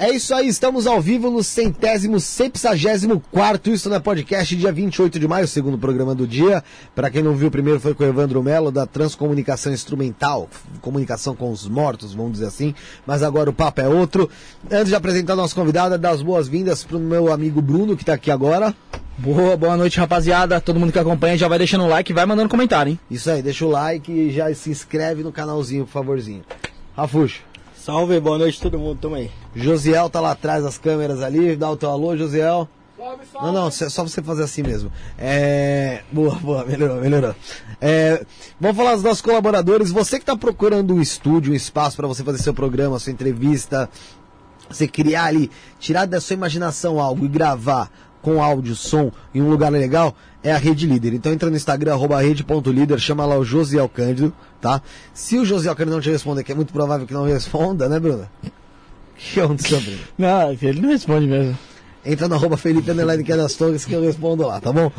É isso aí, estamos ao vivo no centésimo, sexagésimo quarto, isso na podcast, dia 28 de maio, segundo programa do dia. Para quem não viu, o primeiro foi com o Evandro Melo, da Transcomunicação Instrumental, comunicação com os mortos, vamos dizer assim, mas agora o papo é outro. Antes de apresentar a nossa convidada, dar as boas-vindas pro meu amigo Bruno, que tá aqui agora. Boa, boa noite, rapaziada. Todo mundo que acompanha já vai deixando o like e vai mandando comentário, hein? Isso aí, deixa o like e já se inscreve no canalzinho, por favorzinho. Rafuxo. Salve, boa noite todo mundo, tamo aí. Josiel tá lá atrás das câmeras ali, dá o teu alô, Josiel. Salve, salve. Não, não, só você fazer assim mesmo. É... Boa, boa, melhorou, melhorou. É... Vamos falar dos nossos colaboradores. Você que está procurando um estúdio, um espaço para você fazer seu programa, sua entrevista, você criar ali, tirar da sua imaginação algo e gravar com áudio, som em um lugar legal, é a Rede Líder. Então entra no Instagram, arroba rede.líder, chama lá o Josiel Cândido, tá? Se o Josiel Cândido não te responder, que é muito provável que não responda, né, Bruno? Que aconteceu, Bruno? Não, ele não responde mesmo. Entra no arroba Felipe Underline que é das Torres que eu respondo lá, tá bom?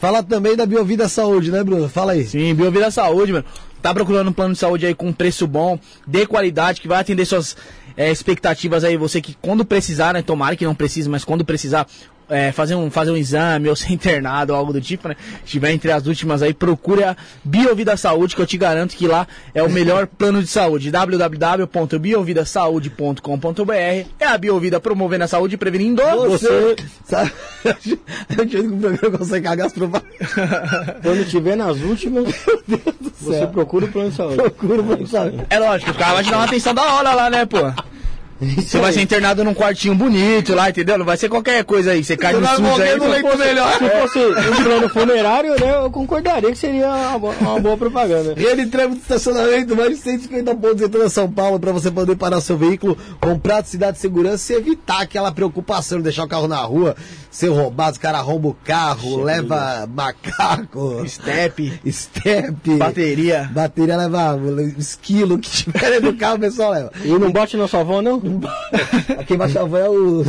Fala também da Biovida Saúde, né, Bruno? Fala aí. Sim, Biovida Saúde, mano. Tá procurando um plano de saúde aí com preço bom, de qualidade, que vai atender suas é, expectativas aí, você que quando precisar, né? Tomara que não precise, mas quando precisar, é, fazer, um, fazer um exame ou ser internado ou algo do tipo, né? Estiver entre as últimas aí, procure a Biovida Saúde, que eu te garanto que lá é o melhor plano de saúde. www.biovidasaude.com.br É a Biovida promovendo a saúde e prevenindo você. Sabe? Tinha que o programa consegue cagar as propagandas. Quando estiver nas últimas, você procura o plano de saúde. Procura o plano de saúde. É lógico, o cara vai te dar uma atenção da hora lá, né, pô? Você vai ser internado num quartinho bonito lá, entendeu? Não vai ser qualquer coisa aí. Você cai no sujo aí. No leito melhor. Se fosse um plano funerário, né? Eu concordaria que seria uma boa, uma boa propaganda. Rede Trevo de estacionamento, mais de 150 pontos em toda São Paulo para você poder parar seu veículo com praticidade de segurança e evitar aquela preocupação de deixar o carro na rua, ser roubado, os caras roubam o carro, leva macaco, step, step, bateria. Bateria leva esquilo que tiver no carro, o pessoal leva. E não bote na sua avó, não? Quem baixa a avó é o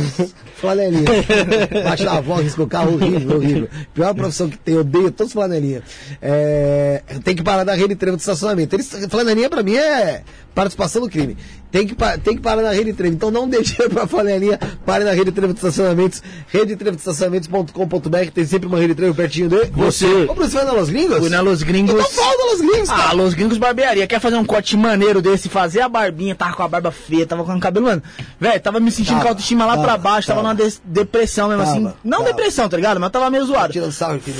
flanelinha. baixa a avó, risca o carro, horrível, horrível. Pior profissão que tem, eu odeio todos os flanelinha. É, tem que parar na rede de trevo de estacionamento. Eles, flanelinha pra mim é participação no crime. Tem que, tem que parar na rede trevo. Então não deixe pra flanelinha, pare na rede trevo de estacionamentos, rede trevo de estacionamentos.com.br, tem sempre uma rede trevo pertinho de você. Ô, vai na Los Gringos? Fui na Los Gringos. Então fala da Los Gringos, cara. Ah, Los Gringos barbearia. Quer fazer um corte maneiro desse, fazer a barbinha, tava com a barba feia, tava com o cabelo, mano. Velho, tava me sentindo tava, com a autoestima lá tava, pra baixo, tava, tava numa de depressão mesmo assim. Não depressão, tá ligado? Mas tava meio zoado.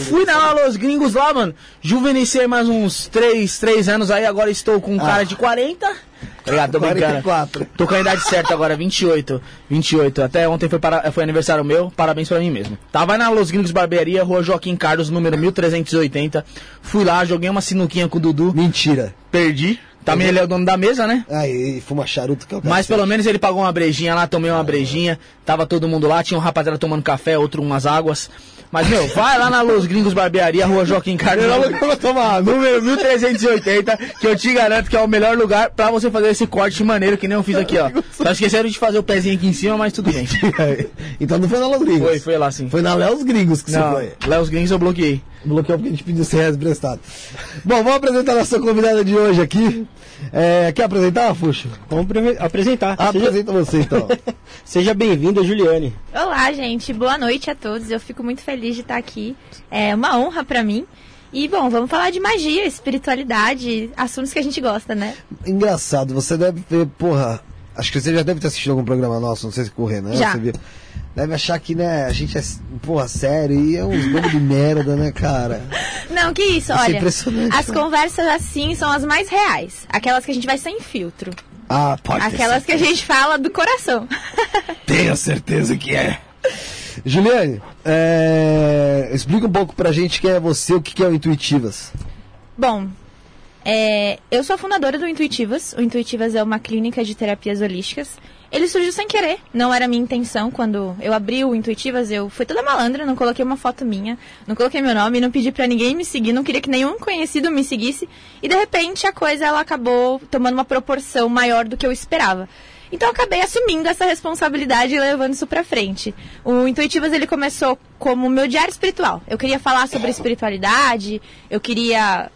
Fui na Los Gringos lá, mano. Juvenicei mais uns 3, 3 anos aí, agora estou com um ah. cara de 40. Obrigado, tô brincando. 44. Tô com a idade certa agora, 28. 28. Até ontem foi, para, foi aniversário meu, parabéns pra mim mesmo. Tava na Los Gringos Barbearia, rua Joaquim Carlos, número 1380. Fui lá, joguei uma sinuquinha com o Dudu. Mentira. Perdi. Também ele é o dono da mesa, né? Aí, fuma charuto que o Mas pelo menos ele pagou uma brejinha lá, tomei uma ah. brejinha. Tava todo mundo lá, tinha um rapaziada tomando café, outro umas águas. Mas, meu, vai lá na Los Gringos Barbearia, rua Joaquim Carlos. número 1380, que eu te garanto que é o melhor lugar pra você fazer esse corte maneiro que nem eu fiz aqui, ó. Só esqueceram de fazer o pezinho aqui em cima, mas tudo bem. então não foi na Los Gringos? Foi, foi lá sim. Foi na Léos Gringos que não, você foi. Léos Gringos eu bloqueei. Bloqueou porque a gente pediu 100 reais emprestado. Bom, vamos apresentar a nossa convidada de hoje aqui. É, quer apresentar, Fuxo? Vamos apresentar. Ah, Seja... Apresenta você então. Seja bem-vinda, Juliane. Olá, gente. Boa noite a todos. Eu fico muito feliz de estar aqui. É uma honra para mim. E, bom, vamos falar de magia, espiritualidade, assuntos que a gente gosta, né? Engraçado, você deve ver, porra, acho que você já deve ter assistido algum programa nosso, não sei se correr, né? Já. Você viu deve achar que, né, a gente é, porra, sério e é uns bando de merda, né, cara? Não, que isso, isso é olha. É as cara. conversas assim são as mais reais. Aquelas que a gente vai sem filtro. Ah, pode Aquelas que a gente fala do coração. Tenho certeza que é. Juliane, é... explica um pouco pra gente quem é você, o que é o Intuitivas. Bom, é... eu sou a fundadora do Intuitivas. O Intuitivas é uma clínica de terapias holísticas ele surgiu sem querer, não era minha intenção. Quando eu abri o Intuitivas, eu fui toda malandra, não coloquei uma foto minha, não coloquei meu nome, não pedi para ninguém me seguir, não queria que nenhum conhecido me seguisse. E de repente a coisa ela acabou tomando uma proporção maior do que eu esperava. Então eu acabei assumindo essa responsabilidade e levando isso para frente. O Intuitivas ele começou como meu diário espiritual. Eu queria falar sobre espiritualidade, eu queria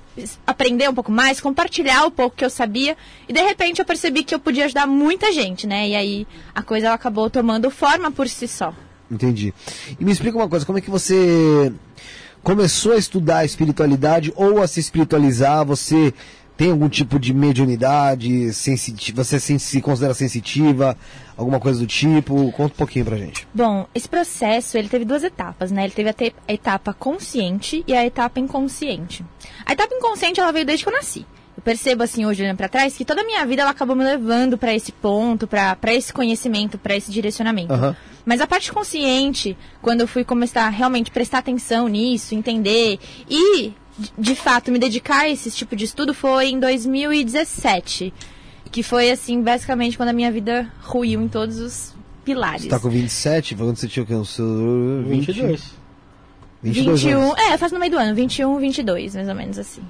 aprender um pouco mais, compartilhar o pouco que eu sabia. E de repente eu percebi que eu podia ajudar muita gente, né? E aí a coisa acabou tomando forma por si só. Entendi. E me explica uma coisa, como é que você começou a estudar espiritualidade ou a se espiritualizar? Você tem algum tipo de mediunidade? Sensitiva, você se considera sensitiva? Alguma coisa do tipo? Conta um pouquinho pra gente. Bom, esse processo ele teve duas etapas, né? Ele teve a, te a etapa consciente e a etapa inconsciente. A etapa inconsciente ela veio desde que eu nasci. Eu percebo assim hoje olhando para trás que toda a minha vida ela acabou me levando para esse ponto, para esse conhecimento, para esse direcionamento. Uhum. Mas a parte consciente, quando eu fui começar a realmente prestar atenção nisso, entender e de fato me dedicar a esse tipo de estudo foi em 2017, que foi assim basicamente quando a minha vida ruiu em todos os pilares. Você tá com 27? Quando você tinha o que? Seu 22. 22 21, anos. é, faz no meio do ano, 21, 22, mais ou menos assim.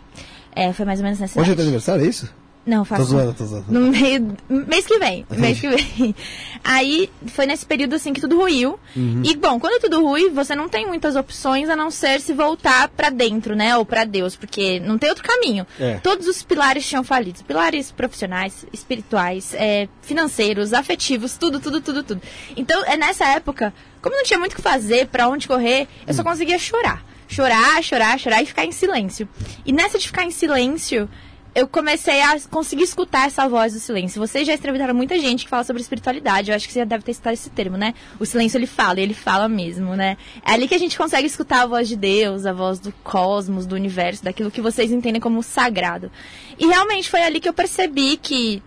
É, foi mais ou menos nessa Hoje é teu aniversário, é isso? Não, faço. Tô zoando, tô zoando. No meio. Mês que vem. Mês que vem. Aí foi nesse período assim que tudo ruiu. Uhum. E bom, quando tudo rui, você não tem muitas opções a não ser se voltar para dentro, né? Ou para Deus, porque não tem outro caminho. É. Todos os pilares tinham falido. Pilares profissionais, espirituais, é, financeiros, afetivos, tudo, tudo, tudo, tudo. Então, é nessa época, como não tinha muito o que fazer, para onde correr, eu só uhum. conseguia chorar. Chorar, chorar, chorar e ficar em silêncio. E nessa de ficar em silêncio, eu comecei a conseguir escutar essa voz do silêncio. Vocês já entrevistaram muita gente que fala sobre espiritualidade. Eu acho que você já deve ter citado esse termo, né? O silêncio ele fala, ele fala mesmo, né? É ali que a gente consegue escutar a voz de Deus, a voz do cosmos, do universo, daquilo que vocês entendem como sagrado. E realmente foi ali que eu percebi que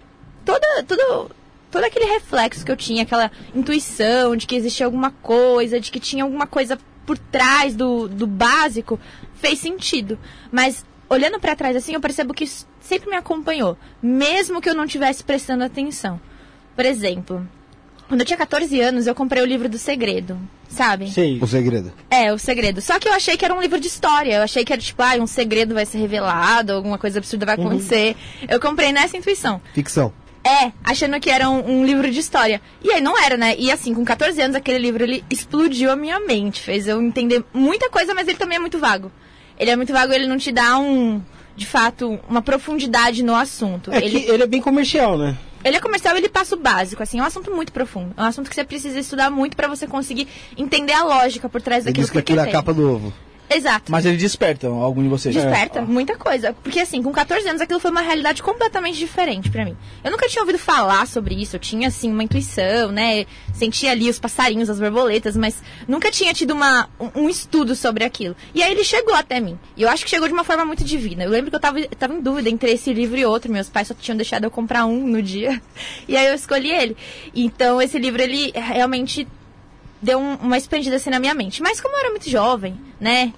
toda, tudo, todo aquele reflexo que eu tinha, aquela intuição de que existia alguma coisa, de que tinha alguma coisa por trás do, do básico, fez sentido. Mas olhando para trás assim, eu percebo que sempre me acompanhou, mesmo que eu não estivesse prestando atenção. Por exemplo, quando eu tinha 14 anos, eu comprei o livro do Segredo, sabe? Sim. O Segredo. É, o Segredo. Só que eu achei que era um livro de história. Eu achei que era tipo, ah, um segredo vai ser revelado, alguma coisa absurda vai uhum. acontecer. Uhum. Eu comprei nessa intuição. Ficção. É, achando que era um, um, livro de história. E aí não era, né? E assim, com 14 anos, aquele livro ele explodiu a minha mente. Fez eu entender muita coisa, mas ele também é muito vago. Ele é muito vago, ele não te dá um de fato, uma profundidade no assunto. É ele, ele é bem comercial, né? Ele é comercial, ele passa o básico, assim, é um assunto muito profundo. É um assunto que você precisa estudar muito para você conseguir entender a lógica por trás daquilo ele diz que aquilo é a capa do ovo. Exato. Mas ele desperta algum de vocês. Desperta, é. muita coisa. Porque assim, com 14 anos aquilo foi uma realidade completamente diferente para mim. Eu nunca tinha ouvido falar sobre isso, eu tinha assim uma intuição, né? Sentia ali os passarinhos, as borboletas, mas nunca tinha tido uma, um, estudo sobre aquilo. E aí ele chegou até mim. E eu acho que chegou de uma forma muito divina. Eu lembro que eu tava, eu tava em dúvida entre esse livro e outro. Meus pais só tinham deixado eu comprar um no dia. E aí eu escolhi ele. Então esse livro, ele realmente deu um, uma expandida assim na minha mente. Mas como eu era muito jovem, né?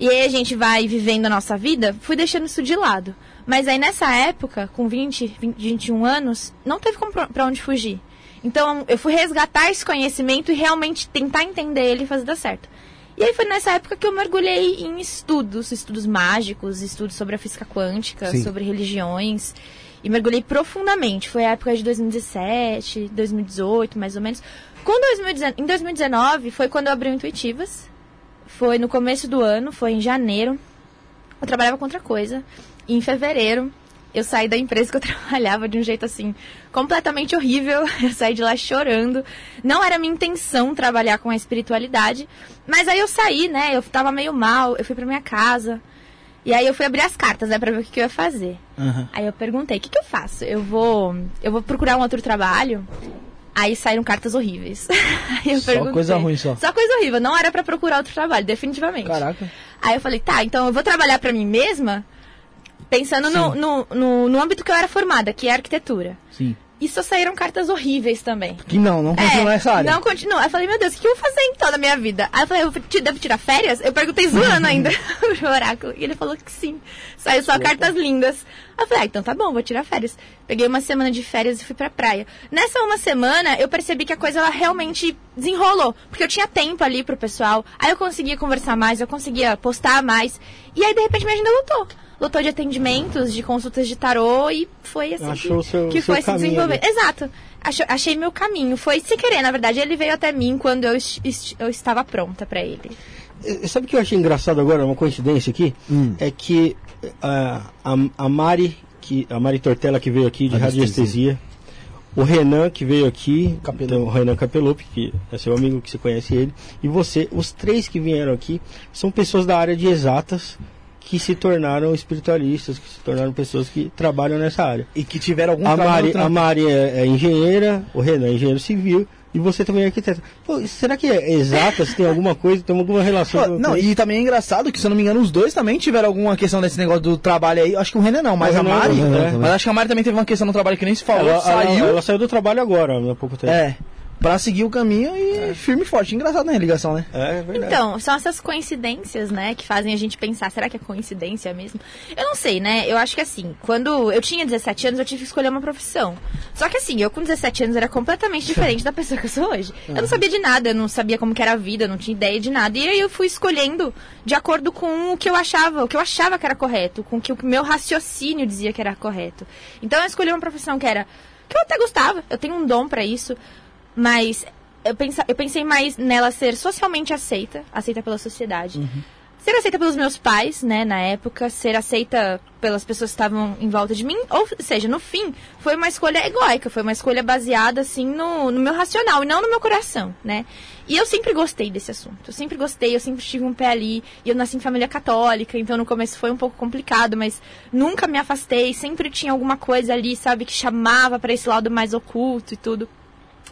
E aí a gente vai vivendo a nossa vida, fui deixando isso de lado. Mas aí nessa época, com 20, 20 21 anos, não teve para onde fugir. Então eu fui resgatar esse conhecimento e realmente tentar entender ele e fazer dar certo. E aí foi nessa época que eu mergulhei em estudos, estudos mágicos, estudos sobre a física quântica, Sim. sobre religiões. E mergulhei profundamente. Foi a época de 2017, 2018, mais ou menos. Com 2019, em 2019 foi quando eu abri o Intuitivas. Foi no começo do ano, foi em janeiro. Eu trabalhava com outra coisa. E em fevereiro, eu saí da empresa que eu trabalhava de um jeito assim completamente horrível. Eu saí de lá chorando. Não era minha intenção trabalhar com a espiritualidade, mas aí eu saí, né? Eu tava meio mal, eu fui para minha casa. E aí eu fui abrir as cartas, né, para ver o que, que, eu ia fazer. Uhum. Aí eu perguntei: "O que, que eu faço? Eu vou eu vou procurar um outro trabalho?" Aí saíram cartas horríveis. Só coisa ruim só. Só coisa horrível. Não era para procurar outro trabalho, definitivamente. Caraca. Aí eu falei, tá, então eu vou trabalhar para mim mesma, pensando no, no, no, no, âmbito que eu era formada, que é arquitetura. Sim. E só saíram cartas horríveis também. Que não, não continua é, nessa área. Não continua. Eu falei, meu Deus, o que eu vou fazer em toda a minha vida? Aí eu falei, eu devo tirar férias? Eu perguntei zoando ainda pro oráculo. E ele falou que sim. Saiu só cartas lindas. Aí eu falei, ah, então tá bom, vou tirar férias. Peguei uma semana de férias e fui pra praia. Nessa uma semana, eu percebi que a coisa ela realmente desenrolou. Porque eu tinha tempo ali pro pessoal. Aí eu conseguia conversar mais, eu conseguia postar mais. E aí, de repente, minha agenda lutou lotou de atendimentos, de consultas de tarô e foi assim Achou que, seu, que foi se desenvolver. Exato. Achei, achei meu caminho. Foi sem querer, na verdade. Ele veio até mim quando eu, eu estava pronta para ele. Sabe o que eu achei engraçado agora, uma coincidência aqui? Hum. É que a, a, a Mari, que, a Mari Tortella que veio aqui de radiestesia. O Renan que veio aqui, então, o Renan Capelupi, que é seu amigo que você conhece ele, e você, os três que vieram aqui são pessoas da área de exatas que se tornaram espiritualistas, que se tornaram pessoas que trabalham nessa área. E que tiveram algum a Mari, A Mari é, é engenheira, o Renan é engenheiro civil, e você também é arquiteto. Pô, será que é exata? se tem alguma coisa, tem alguma relação? Pô, não, e também é engraçado que, se eu não me engano, os dois também tiveram alguma questão desse negócio do trabalho aí. Acho que o Renan não, mas a Mari. Né? Mas acho que a Mari também teve uma questão no trabalho que nem se falou. Ela, saiu. Ela, ela saiu do trabalho agora, há pouco tempo. É para seguir o caminho e é. firme e forte. Engraçado, né? Ligação, né? É, é verdade. Então, são essas coincidências, né, que fazem a gente pensar, será que é coincidência mesmo? Eu não sei, né? Eu acho que assim, quando eu tinha 17 anos, eu tive que escolher uma profissão. Só que assim, eu com 17 anos era completamente diferente da pessoa que eu sou hoje. Eu não sabia de nada, eu não sabia como que era a vida, eu não tinha ideia de nada. E aí eu fui escolhendo de acordo com o que eu achava, o que eu achava que era correto, com o que o meu raciocínio dizia que era correto. Então eu escolhi uma profissão que era que eu até gostava, eu tenho um dom para isso. Mas eu, pensa, eu pensei mais nela ser socialmente aceita, aceita pela sociedade. Uhum. Ser aceita pelos meus pais, né, na época, ser aceita pelas pessoas que estavam em volta de mim, ou seja, no fim, foi uma escolha egóica, foi uma escolha baseada, assim, no, no meu racional e não no meu coração, né. E eu sempre gostei desse assunto, eu sempre gostei, eu sempre tive um pé ali, e eu nasci em família católica, então no começo foi um pouco complicado, mas nunca me afastei, sempre tinha alguma coisa ali, sabe, que chamava para esse lado mais oculto e tudo.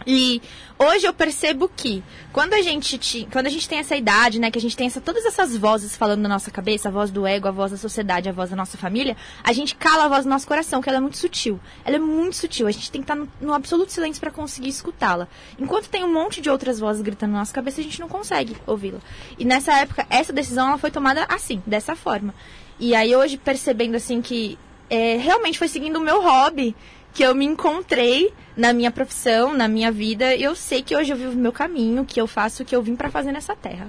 E hoje eu percebo que quando a gente quando a gente tem essa idade, né, que a gente tem essa, todas essas vozes falando na nossa cabeça, a voz do ego, a voz da sociedade, a voz da nossa família, a gente cala a voz do nosso coração, que ela é muito sutil. Ela é muito sutil. A gente tem que estar no, no absoluto silêncio para conseguir escutá-la. Enquanto tem um monte de outras vozes gritando na nossa cabeça, a gente não consegue ouvi-la. E nessa época, essa decisão ela foi tomada assim, dessa forma. E aí hoje percebendo assim que é, realmente foi seguindo o meu hobby que eu me encontrei na minha profissão, na minha vida. Eu sei que hoje eu vivo o meu caminho, que eu faço o que eu vim para fazer nessa terra.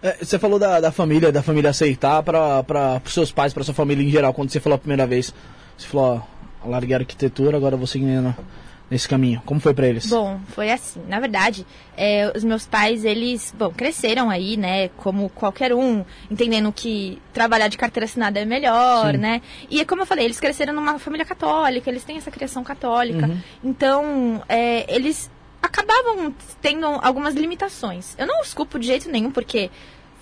É, você falou da, da, família, da família aceitar para os seus pais, para sua família em geral, quando você falou a primeira vez. Você falou, ó, larguei a arquitetura, agora vou seguindo nesse caminho? Como foi para eles? Bom, foi assim. Na verdade, é, os meus pais, eles, bom, cresceram aí, né, como qualquer um, entendendo que trabalhar de carteira assinada é melhor, Sim. né? E como eu falei, eles cresceram numa família católica, eles têm essa criação católica. Uhum. Então, é, eles acabavam tendo algumas limitações. Eu não os culpo de jeito nenhum, porque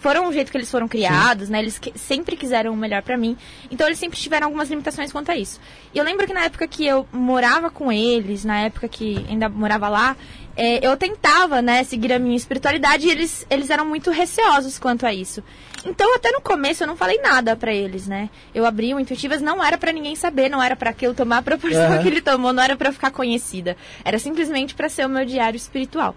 foram o jeito que eles foram criados, Sim. né? Eles que, sempre quiseram o melhor para mim. Então eles sempre tiveram algumas limitações quanto a isso. E eu lembro que na época que eu morava com eles, na época que ainda morava lá, é, eu tentava, né, seguir a minha espiritualidade e eles, eles eram muito receosos quanto a isso. Então, até no começo, eu não falei nada para eles, né? Eu abri o Intuitivas, não era para ninguém saber, não era para aquilo tomar a proporção uhum. que ele tomou, não era para ficar conhecida. Era simplesmente para ser o meu diário espiritual.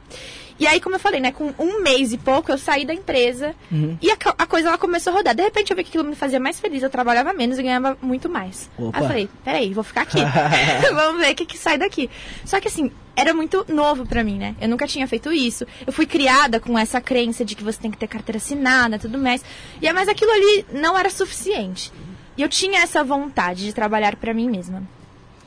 E aí, como eu falei, né, com um mês e pouco, eu saí da empresa uhum. e a, a, coisa ela começou a rodar. De repente, eu vi que aquilo me fazia mais feliz, eu trabalhava menos e ganhava muito mais. Opa. Aí eu falei, peraí, vou ficar aqui. Vamos ver o que, que sai daqui. Só que assim, era muito novo para mim, né? Eu nunca tinha feito isso. Eu fui criada com essa crença de que você tem que ter carteira assinada, tudo mais. E mas aquilo ali não era suficiente. E eu tinha essa vontade de trabalhar para mim mesma.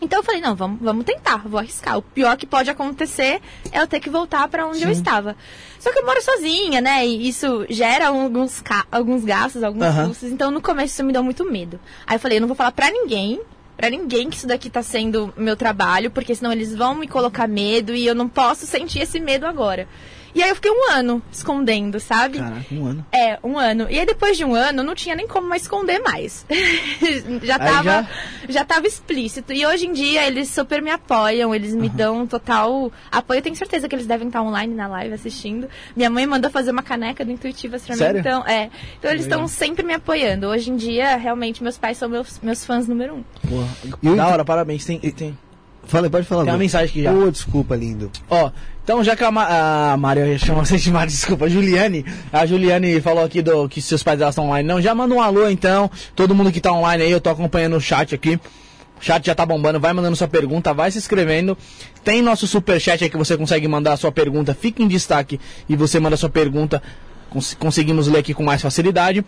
Então eu falei, não, vamos, vamos tentar, vou arriscar. O pior que pode acontecer é eu ter que voltar para onde Sim. eu estava. Só que eu moro sozinha, né? E isso gera alguns, alguns gastos, alguns uhum. custos. Então no começo isso me deu muito medo. Aí eu falei, eu não vou falar pra ninguém, pra ninguém que isso daqui tá sendo meu trabalho, porque senão eles vão me colocar medo e eu não posso sentir esse medo agora. E aí eu fiquei um ano escondendo, sabe? Caraca, um ano. É, um ano. E aí depois de um ano, não tinha nem como mais esconder mais. já, tava, já... já tava explícito. E hoje em dia eles super me apoiam, eles me uhum. dão total apoio. Eu tenho certeza que eles devem estar online na live assistindo. Minha mãe mandou fazer uma caneca do Intuitivas pra Sério? mim. Então, é. Então eles estão sempre me apoiando. Hoje em dia, realmente, meus pais são meus, meus fãs número um. Boa. Da hora, parabéns. Tem, tem... Fala, pode falar. Tem uma mensagem aqui já. Ô, oh, desculpa, lindo. Ó, então já que a, Ma a Maria chama você de Maria, desculpa, a Juliane, a Juliane falou aqui do que seus pais estão online. Não, já manda um alô então. Todo mundo que tá online aí, eu tô acompanhando o chat aqui. O chat já tá bombando, vai mandando sua pergunta, vai se inscrevendo. Tem nosso super chat aí que você consegue mandar a sua pergunta, fica em destaque e você manda a sua pergunta cons conseguimos ler aqui com mais facilidade.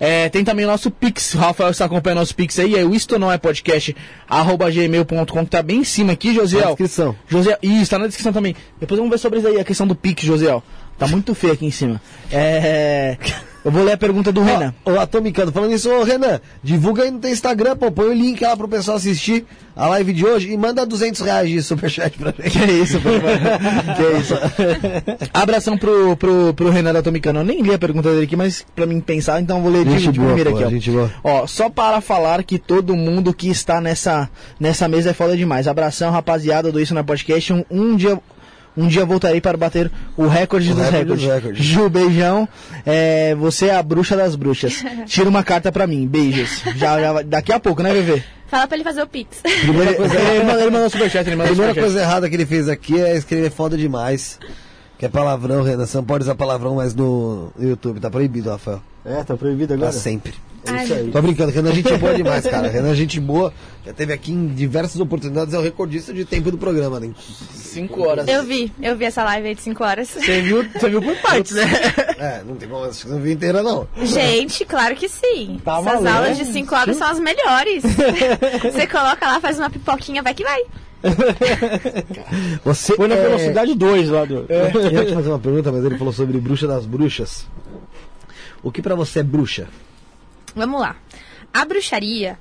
É, tem também o nosso Pix, o Rafael está acompanhando nosso Pix aí, é o isto não é podcast, arroba gmail.com, que tá bem em cima aqui, Josiel. Na descrição. Josiel, isso, tá na descrição também. Depois vamos ver sobre isso aí, a questão do Pix, Josiel. Tá muito feio aqui em cima. É... Eu vou ler a pergunta do Renan. Ó, ó, tô micando. Falando isso, ô Renan, divulga aí no teu Instagram, pô. Põe o link lá pro pessoal assistir a live de hoje e manda 200 reais de superchat pra gente. Que isso, pô. que isso. Abração pro, pro, pro Renan da Tomicano. Eu nem li a pergunta dele aqui, mas pra mim pensar, então vou ler de, de primeiro aqui, ó. Gente boa. Ó, só para falar que todo mundo que está nessa, nessa mesa é foda demais. Abração, rapaziada do Isso na Podcast. Um, um dia um dia voltarei para bater o recorde o dos recordes. recordes. Ju, beijão. É, você é a bruxa das bruxas. Tira uma carta para mim. Beijos. Já, já, daqui a pouco, né, Bebê? Fala pra ele fazer o Pix. Primeira coisa, ele, mandou, ele mandou superchat. Ele mandou Primeira coisa errada que ele fez aqui é escrever foda demais. Que é palavrão, Renan. Você não pode usar palavrão mais no YouTube. Tá proibido, Rafael. É, tá proibido agora? Pra sempre. É isso aí. Tô brincando, Renan a gente é boa demais, cara. Renan a gente boa. Já teve aqui em diversas oportunidades, é o recordista de tempo do programa, né? Cinco horas. Eu vi, eu vi essa live aí de cinco horas. Você viu, você viu por partes, né? É, não tem como, acho que não vi inteira, não. Gente, claro que sim. Tá Essas maluco, aulas de cinco horas são as melhores. você coloca lá, faz uma pipoquinha, vai que vai. Você foi na é... velocidade 2 lá do. É. Eu ia te fazer uma pergunta, mas ele falou sobre bruxa das bruxas. O que para você é bruxa? Vamos lá. A bruxaria,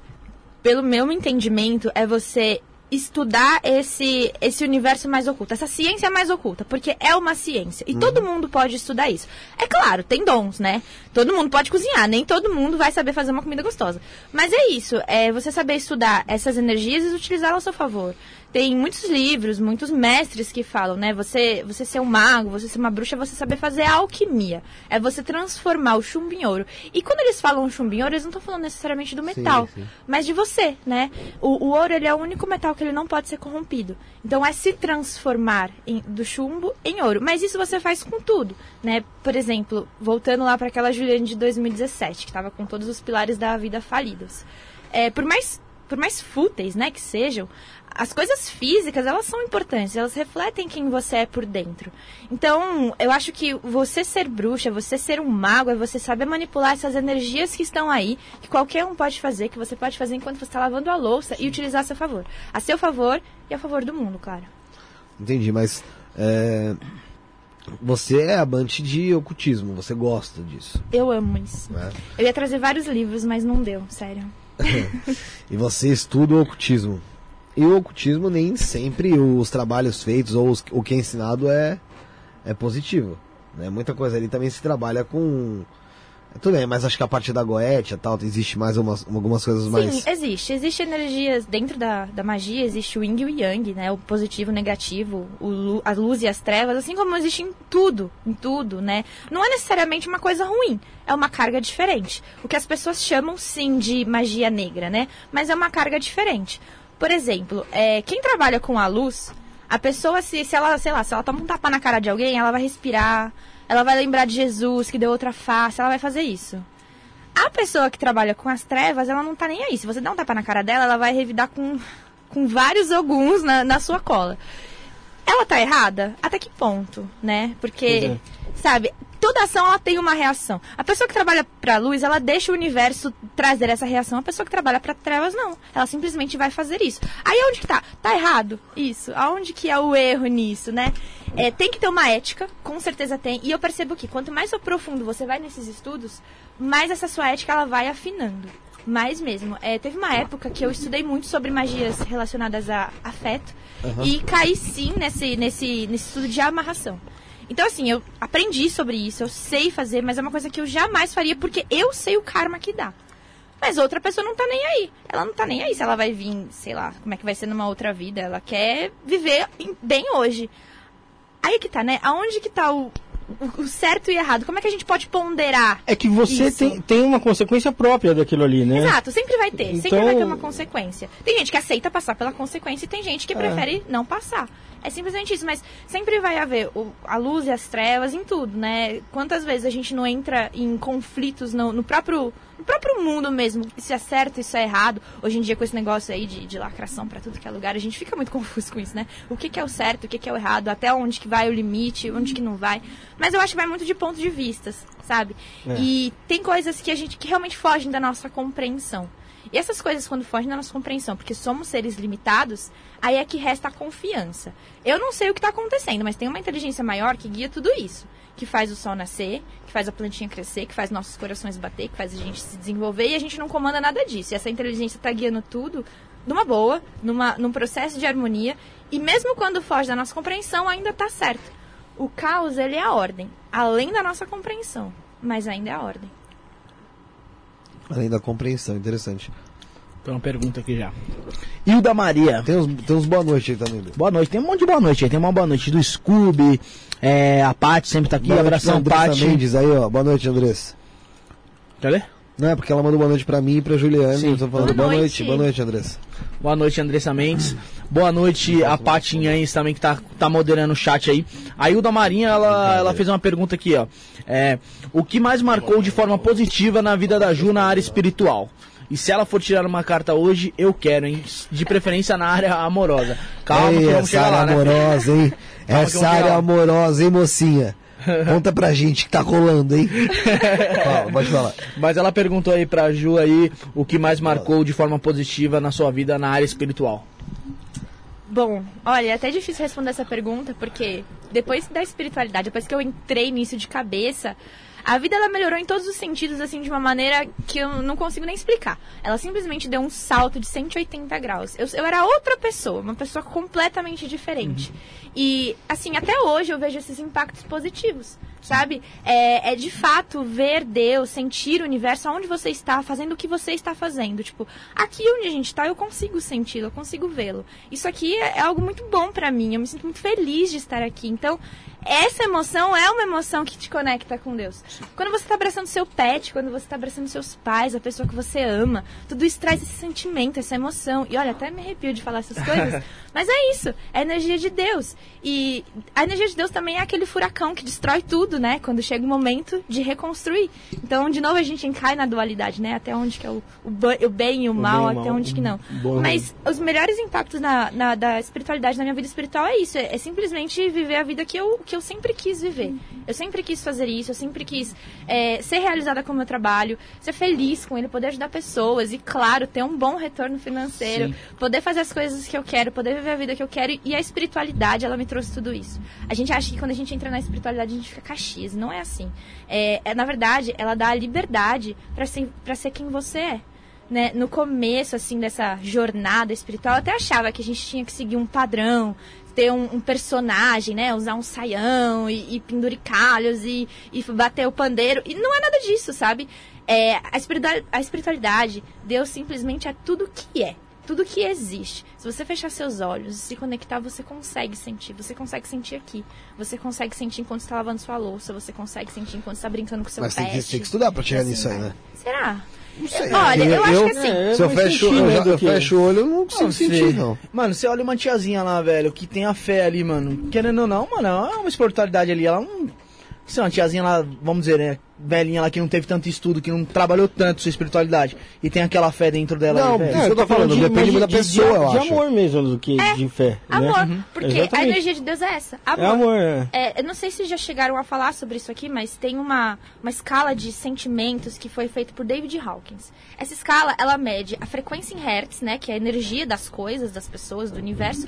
pelo meu entendimento, é você estudar esse, esse universo mais oculto, essa ciência mais oculta, porque é uma ciência. E uhum. todo mundo pode estudar isso. É claro, tem dons, né? Todo mundo pode cozinhar, nem todo mundo vai saber fazer uma comida gostosa. Mas é isso, é você saber estudar essas energias e utilizá-las a seu favor tem muitos livros, muitos mestres que falam, né? Você, você ser um mago, você ser uma bruxa, é você saber fazer alquimia. É você transformar o chumbo em ouro. E quando eles falam chumbo em ouro, eles não estão falando necessariamente do metal, sim, sim. mas de você, né? O, o, ouro, ele é o único metal que ele não pode ser corrompido. Então, é se transformar em, do chumbo em ouro. Mas isso você faz com tudo, né? Por exemplo, voltando lá para aquela Juliane de 2017, que estava com todos os pilares da vida falidos. É, por mais por mais fúteis, né, que sejam, as coisas físicas, elas são importantes, elas refletem quem você é por dentro. Então, eu acho que você ser bruxa, você ser um mago, é você saber manipular essas energias que estão aí, que qualquer um pode fazer, que você pode fazer enquanto você está lavando a louça e utilizar a seu favor. A seu favor e a favor do mundo, claro. Entendi, mas é, você é amante de ocultismo, você gosta disso. Eu amo isso. É. Eu ia trazer vários livros, mas não deu, sério. E você estuda o ocultismo. E o ocultismo nem sempre os trabalhos feitos ou os, o que é ensinado é, é positivo. Né? Muita coisa ali também se trabalha com. Tudo bem, mas acho que a parte da goetia tal, existe mais umas, algumas coisas Sim, mais. Sim, existe. Existe energias dentro da, da magia, existe o yin e o yang, né? O positivo, o negativo, o, a luz e as trevas, assim como existe em tudo, em tudo, né? Não é necessariamente uma coisa ruim, é uma carga diferente. O que as pessoas chamam sim de magia negra, né? Mas é uma carga diferente. Por exemplo, é, quem trabalha com a luz, a pessoa, se, se ela, sei lá, se ela toma um tapa na cara de alguém, ela vai respirar, ela vai lembrar de Jesus, que deu outra face, ela vai fazer isso. A pessoa que trabalha com as trevas, ela não tá nem aí. Se você der um tapa na cara dela, ela vai revidar com, com vários alguns na, na sua cola. Ela tá errada? Até que ponto, né? Porque, é. sabe, toda ação ela tem uma reação. A pessoa que trabalha para luz, ela deixa o universo trazer essa reação. A pessoa que trabalha para trevas não. Ela simplesmente vai fazer isso. Aí onde que tá? Tá errado? Isso. Aonde que é o erro nisso, né? É, tem que ter uma ética, com certeza tem. E eu percebo que quanto mais profundo você vai nesses estudos, mais essa sua ética ela vai afinando. Mais mesmo. É, teve uma época que eu estudei muito sobre magias relacionadas a afeto uhum. e caí sim nesse, nesse, nesse estudo de amarração. Então, assim, eu aprendi sobre isso, eu sei fazer, mas é uma coisa que eu jamais faria porque eu sei o karma que dá. Mas outra pessoa não tá nem aí. Ela não tá nem aí se ela vai vir, sei lá, como é que vai ser numa outra vida. Ela quer viver bem hoje. Aí que tá, né? Aonde que tá o, o, certo e errado. Como é que a gente pode ponderar? É que você tem, tem uma consequência própria daquilo ali, né? Exato, sempre vai ter. Então... Sempre vai ter uma consequência. Tem gente que aceita passar pela consequência e tem gente que é. prefere não passar. É simplesmente isso, mas sempre vai haver o, a luz e as trevas em tudo, né? Quantas vezes a gente não entra em conflitos no, no próprio no próprio mundo mesmo, se é certo, isso é errado. Hoje em dia, com esse negócio aí de, de lacração para tudo que é lugar, a gente fica muito confuso com isso, né? O que, que é o certo, o que, que é o errado, até onde que vai o limite, onde que não vai. Mas eu acho que vai muito de ponto de vistas, sabe? É. E tem coisas que a gente que realmente fogem da nossa compreensão. E essas coisas, quando fogem da nossa compreensão, porque somos seres limitados, aí é que resta a confiança. Eu não sei o que está acontecendo, mas tem uma inteligência maior que guia tudo isso. Que faz o sol nascer, que faz a plantinha crescer, que faz nossos corações bater, que faz a gente se desenvolver e a gente não comanda nada disso. E essa inteligência está guiando tudo numa boa, numa, num processo de harmonia. E mesmo quando foge da nossa compreensão, ainda está certo. O caos, ele é a ordem, além da nossa compreensão, mas ainda é a ordem. Além da compreensão, interessante. Tem uma pergunta aqui já. Hilda Maria. Tem uns, tem uns boa noite aí também. Boa noite, tem um monte de boa noite aí. Tem uma boa noite do Scooby, é, a Paty sempre tá aqui, boa abração Paty. Mendes aí, ó. Boa noite, Andressa. Quer ler? Não, é porque ela mandou boa noite pra mim e pra Juliane. Sim. Eu tô falando boa, boa noite. noite. Boa noite, Andressa. Boa noite, Andressa Mendes. Boa noite a Paty Inhães também, que tá, tá moderando o chat aí. A Hilda Marinha, ela, ela fez uma pergunta aqui, ó. É, o que mais marcou de forma positiva na vida da Ju na área espiritual? E se ela for tirar uma carta hoje, eu quero, hein? De preferência na área amorosa. Calma, Ei, que vamos chegar lá, né? amorosa, hein? essa área amorosa, hein, mocinha? Conta pra gente que tá rolando, hein? Fala, pode falar. Mas ela perguntou aí pra Ju aí o que mais marcou de forma positiva na sua vida na área espiritual. Bom, olha, é até difícil responder essa pergunta, porque depois da espiritualidade, depois que eu entrei nisso de cabeça, a vida ela melhorou em todos os sentidos, assim, de uma maneira que eu não consigo nem explicar. Ela simplesmente deu um salto de 180 graus. Eu, eu era outra pessoa, uma pessoa completamente diferente. Uhum. E, assim, até hoje eu vejo esses impactos positivos sabe? É, é de fato ver Deus, sentir o universo aonde você está, fazendo o que você está fazendo. Tipo, aqui onde a gente está, eu consigo senti-lo, eu consigo vê-lo. Isso aqui é, é algo muito bom para mim, eu me sinto muito feliz de estar aqui. Então, essa emoção é uma emoção que te conecta com Deus. Quando você está abraçando seu pet, quando você está abraçando seus pais, a pessoa que você ama, tudo isso traz esse sentimento, essa emoção. E olha, até me arrepio de falar essas coisas, mas é isso, é a energia de Deus. E a energia de Deus também é aquele furacão que destrói tudo, né? Quando chega o momento de reconstruir. Então, de novo, a gente cai na dualidade, né? Até onde que é o, o, bem e o, o mal, até mal. onde que não. Bom. Mas os melhores impactos na, na, da espiritualidade na minha vida espiritual é isso, é, é simplesmente viver a vida que eu que eu sempre quis viver. Eu sempre quis fazer isso, eu sempre quis é, ser realizada com o meu trabalho, ser feliz com ele, poder ajudar pessoas e, claro, ter um bom retorno financeiro, Sim. poder fazer as coisas que eu quero, poder viver a vida que eu quero. E a espiritualidade, ela me trouxe tudo isso. A gente acha que quando a gente entra na espiritualidade, a gente fica caxias. Não é assim. É, é na verdade, ela dá a liberdade para ser, pra ser quem você é. Né, no começo assim dessa jornada espiritual, eu até achava que a gente tinha que seguir um padrão, ter um, um, personagem, né? Usar um saião e, e penduricalhos e, e bater o pandeiro. E não é nada disso, sabe? É, a, espiritualidade, a espiritualidade, Deus simplesmente é tudo que é. Tudo que existe. Se você fechar seus olhos e se conectar, você consegue sentir. Você consegue sentir aqui. Você consegue sentir enquanto está lavando sua louça. Você consegue sentir enquanto está brincando com seu Mas pet. Mas tem, tem, que estudar para chegar assim nisso aí, né? Será? Não sei. Olha, eu, eu acho que assim. É, se eu fecho, eu, já, eu fecho o olho, eu não consigo não sentir, não. Mano, você olha uma tiazinha lá, velho, que tem a fé ali, mano. Querendo ou não, mano, é uma espiritualidade ali. Ela não. Se uma tiazinha lá, vamos dizer, né? velhinha lá que não teve tanto estudo, que não trabalhou tanto sua espiritualidade e tem aquela fé dentro dela. Não, é, isso que eu tô falando, de, depende de, da pessoa, de, eu acho. De amor mesmo do que é, de fé. Amor, né? porque Exatamente. a energia de Deus é essa. Amor. É amor, é. é. Eu não sei se já chegaram a falar sobre isso aqui, mas tem uma, uma escala de sentimentos que foi feita por David Hawkins. Essa escala, ela mede a frequência em hertz, né, que é a energia das coisas, das pessoas, do universo,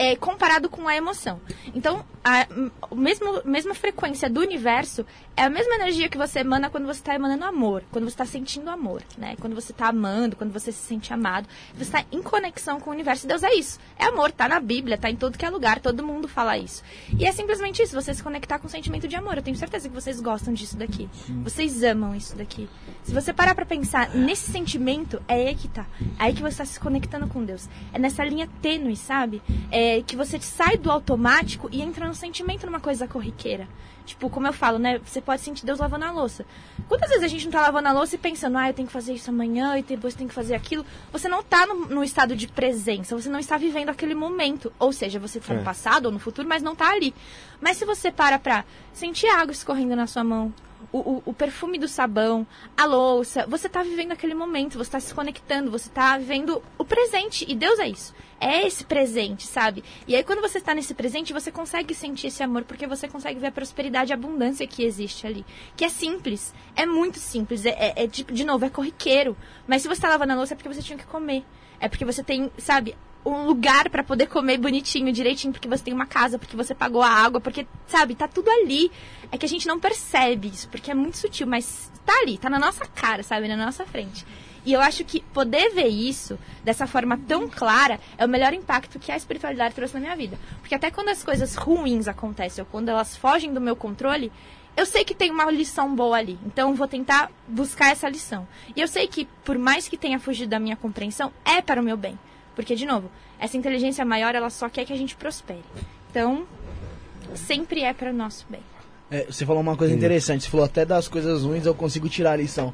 é, comparado com a emoção. Então, a mesmo, mesma frequência do universo é a mesma energia que você emana quando você está emanando amor, quando você está sentindo amor, né? Quando você está amando, quando você se sente amado, você está em conexão com o universo. Deus é isso. É amor, tá na Bíblia, tá em todo que é lugar, todo mundo fala isso. E é simplesmente isso, você se conectar com o sentimento de amor. Eu tenho certeza que vocês gostam disso daqui. Vocês amam isso daqui. Se você parar para pensar nesse sentimento, é aí que tá. É aí que você está se conectando com Deus. É nessa linha tênue, sabe? É que você sai do automático e entra no sentimento numa coisa corriqueira. Tipo, como eu falo, né? Você pode sentir Deus lavando a louça. Quantas vezes a gente não tá lavando a louça e pensando, ah, eu tenho que fazer isso amanhã e depois tenho que fazer aquilo? Você não tá no, no estado de presença, você não está vivendo aquele momento. Ou seja, você tá é. no passado ou no futuro, mas não tá ali. Mas se você para pra sentir água escorrendo na sua mão, o, o, o, perfume do sabão, a louça. Você está vivendo aquele momento, você está se conectando, você está vivendo o presente. E Deus é isso. É esse presente, sabe? E aí, quando você está nesse presente, você consegue sentir esse amor, porque você consegue ver a prosperidade e a abundância que existe ali. Que é simples. É muito simples. É, é, é de, de novo, é corriqueiro. Mas se você está lavando a louça, é porque você tinha que comer. É porque você tem, sabe, um lugar para poder comer bonitinho, direitinho, porque você tem uma casa, porque você pagou a água, porque, sabe, tá tudo ali. É que a gente não percebe isso, porque é muito sutil, mas tá ali, tá na nossa cara, sabe, na nossa frente. E eu acho que poder ver isso dessa forma tão clara é o melhor impacto que a espiritualidade trouxe na minha vida. Porque até quando as coisas ruins acontecem ou quando elas fogem do meu controle, eu sei que tem uma lição boa ali. Então vou tentar buscar essa lição. E eu sei que por mais que tenha fugido da minha compreensão, é para o meu bem. Porque, de novo, essa inteligência maior, ela só quer que a gente prospere. Então, sempre é para o nosso bem. É, você falou uma coisa interessante, você falou até das coisas ruins eu consigo tirar a lição.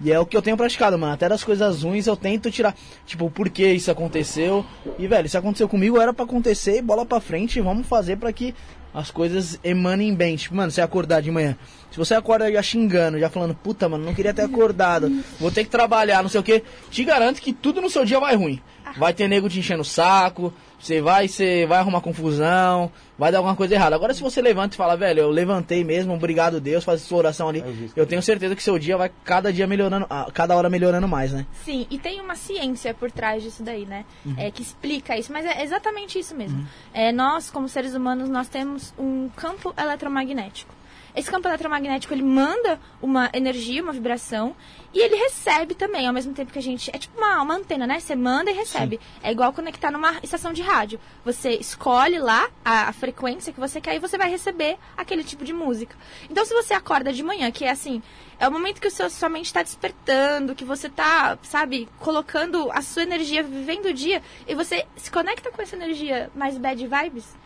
E é o que eu tenho praticado, mano. Até das coisas ruins eu tento tirar. Tipo, por que isso aconteceu? E, velho, se aconteceu comigo, era para acontecer, bola pra frente, vamos fazer para que as coisas emanem bem. Tipo, mano, você acordar de manhã. Se você acorda já xingando, já falando, puta, mano, não queria ter acordado, vou ter que trabalhar, não sei o que, te garanto que tudo no seu dia vai ruim. Vai ter nego te enchendo o saco, você vai, você vai arrumar confusão, vai dar alguma coisa errada. Agora, se você levanta e fala, velho, eu levantei mesmo, obrigado Deus, faz sua oração ali, é eu tenho certeza que seu dia vai cada dia melhorando, cada hora melhorando mais, né? Sim, e tem uma ciência por trás disso daí, né? Uhum. É, que explica isso, mas é exatamente isso mesmo. Uhum. É, nós, como seres humanos, nós temos um campo eletromagnético. Esse campo eletromagnético ele manda uma energia, uma vibração, e ele recebe também, ao mesmo tempo que a gente. É tipo uma, uma antena, né? Você manda e recebe. Sim. É igual conectar numa estação de rádio. Você escolhe lá a, a, frequência que você quer e você vai receber aquele tipo de música. Então, se você acorda de manhã, que é assim, é o momento que o seu, sua mente está despertando, que você está, sabe, colocando a sua energia, vivendo o dia, e você se conecta com essa energia mais bad vibes,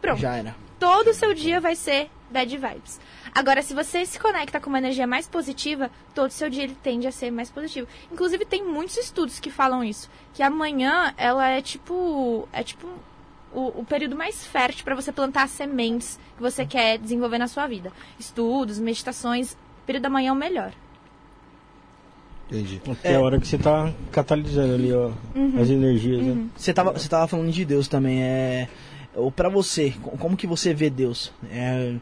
pronto. Já era. Todo o seu dia vai ser bad vibes. Agora, se você se conecta com uma energia mais positiva, todo o seu dia ele tende a ser mais positivo. Inclusive, tem muitos estudos que falam isso. Que amanhã, ela é tipo... É tipo o, o período mais fértil para você plantar sementes que você quer desenvolver na sua vida. Estudos, meditações, o período da manhã é o melhor. Entendi. Até é a hora que você tá catalisando ali, ó, uhum. as energias, né? uhum. né? Você tava, você tava falando de Deus também, é ou para você, como que você vê Deus? É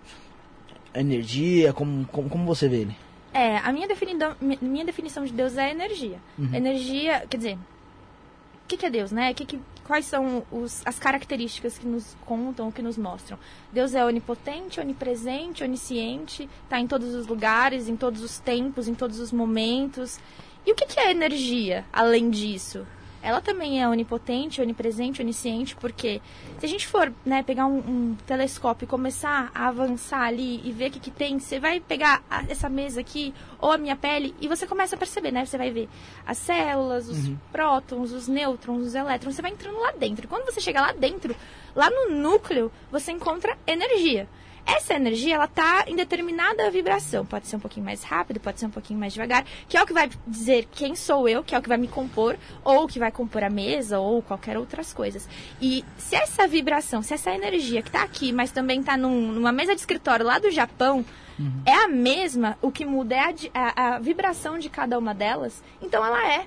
energia, como, como, como você vê ele? É, a minha, definição, minha definição de Deus é energia. Uhum. Energia, quer dizer, o que, que, é Deus, né? Que, que, quais são os, as características que nos contam, que nos mostram? Deus é onipotente, onipresente, onisciente, está em todos os lugares, em todos os tempos, em todos os momentos. E o que, que é energia, além disso? Ela também é onipotente, onipresente, onisciente, porque se a gente for né, pegar um, um telescópio e começar a avançar ali e ver o que, que tem, você vai pegar a, essa mesa aqui ou a minha pele e você começa a perceber, né? Você vai ver as células, os uhum. prótons, os nêutrons, os elétrons, você vai entrando lá dentro. E quando você chega lá dentro, lá no núcleo, você encontra energia. Essa energia, ela tá em determinada vibração. Pode ser um pouquinho mais rápido, pode ser um pouquinho mais devagar, que é o que vai dizer quem sou eu, que é o que vai me compor, ou que vai compor a mesa, ou qualquer outras coisas. E se essa vibração, se essa energia que tá aqui, mas também tá num, numa mesa de escritório lá do Japão, Uhum. É a mesma, o que muda é a, a, a, vibração de cada uma delas. Então ela é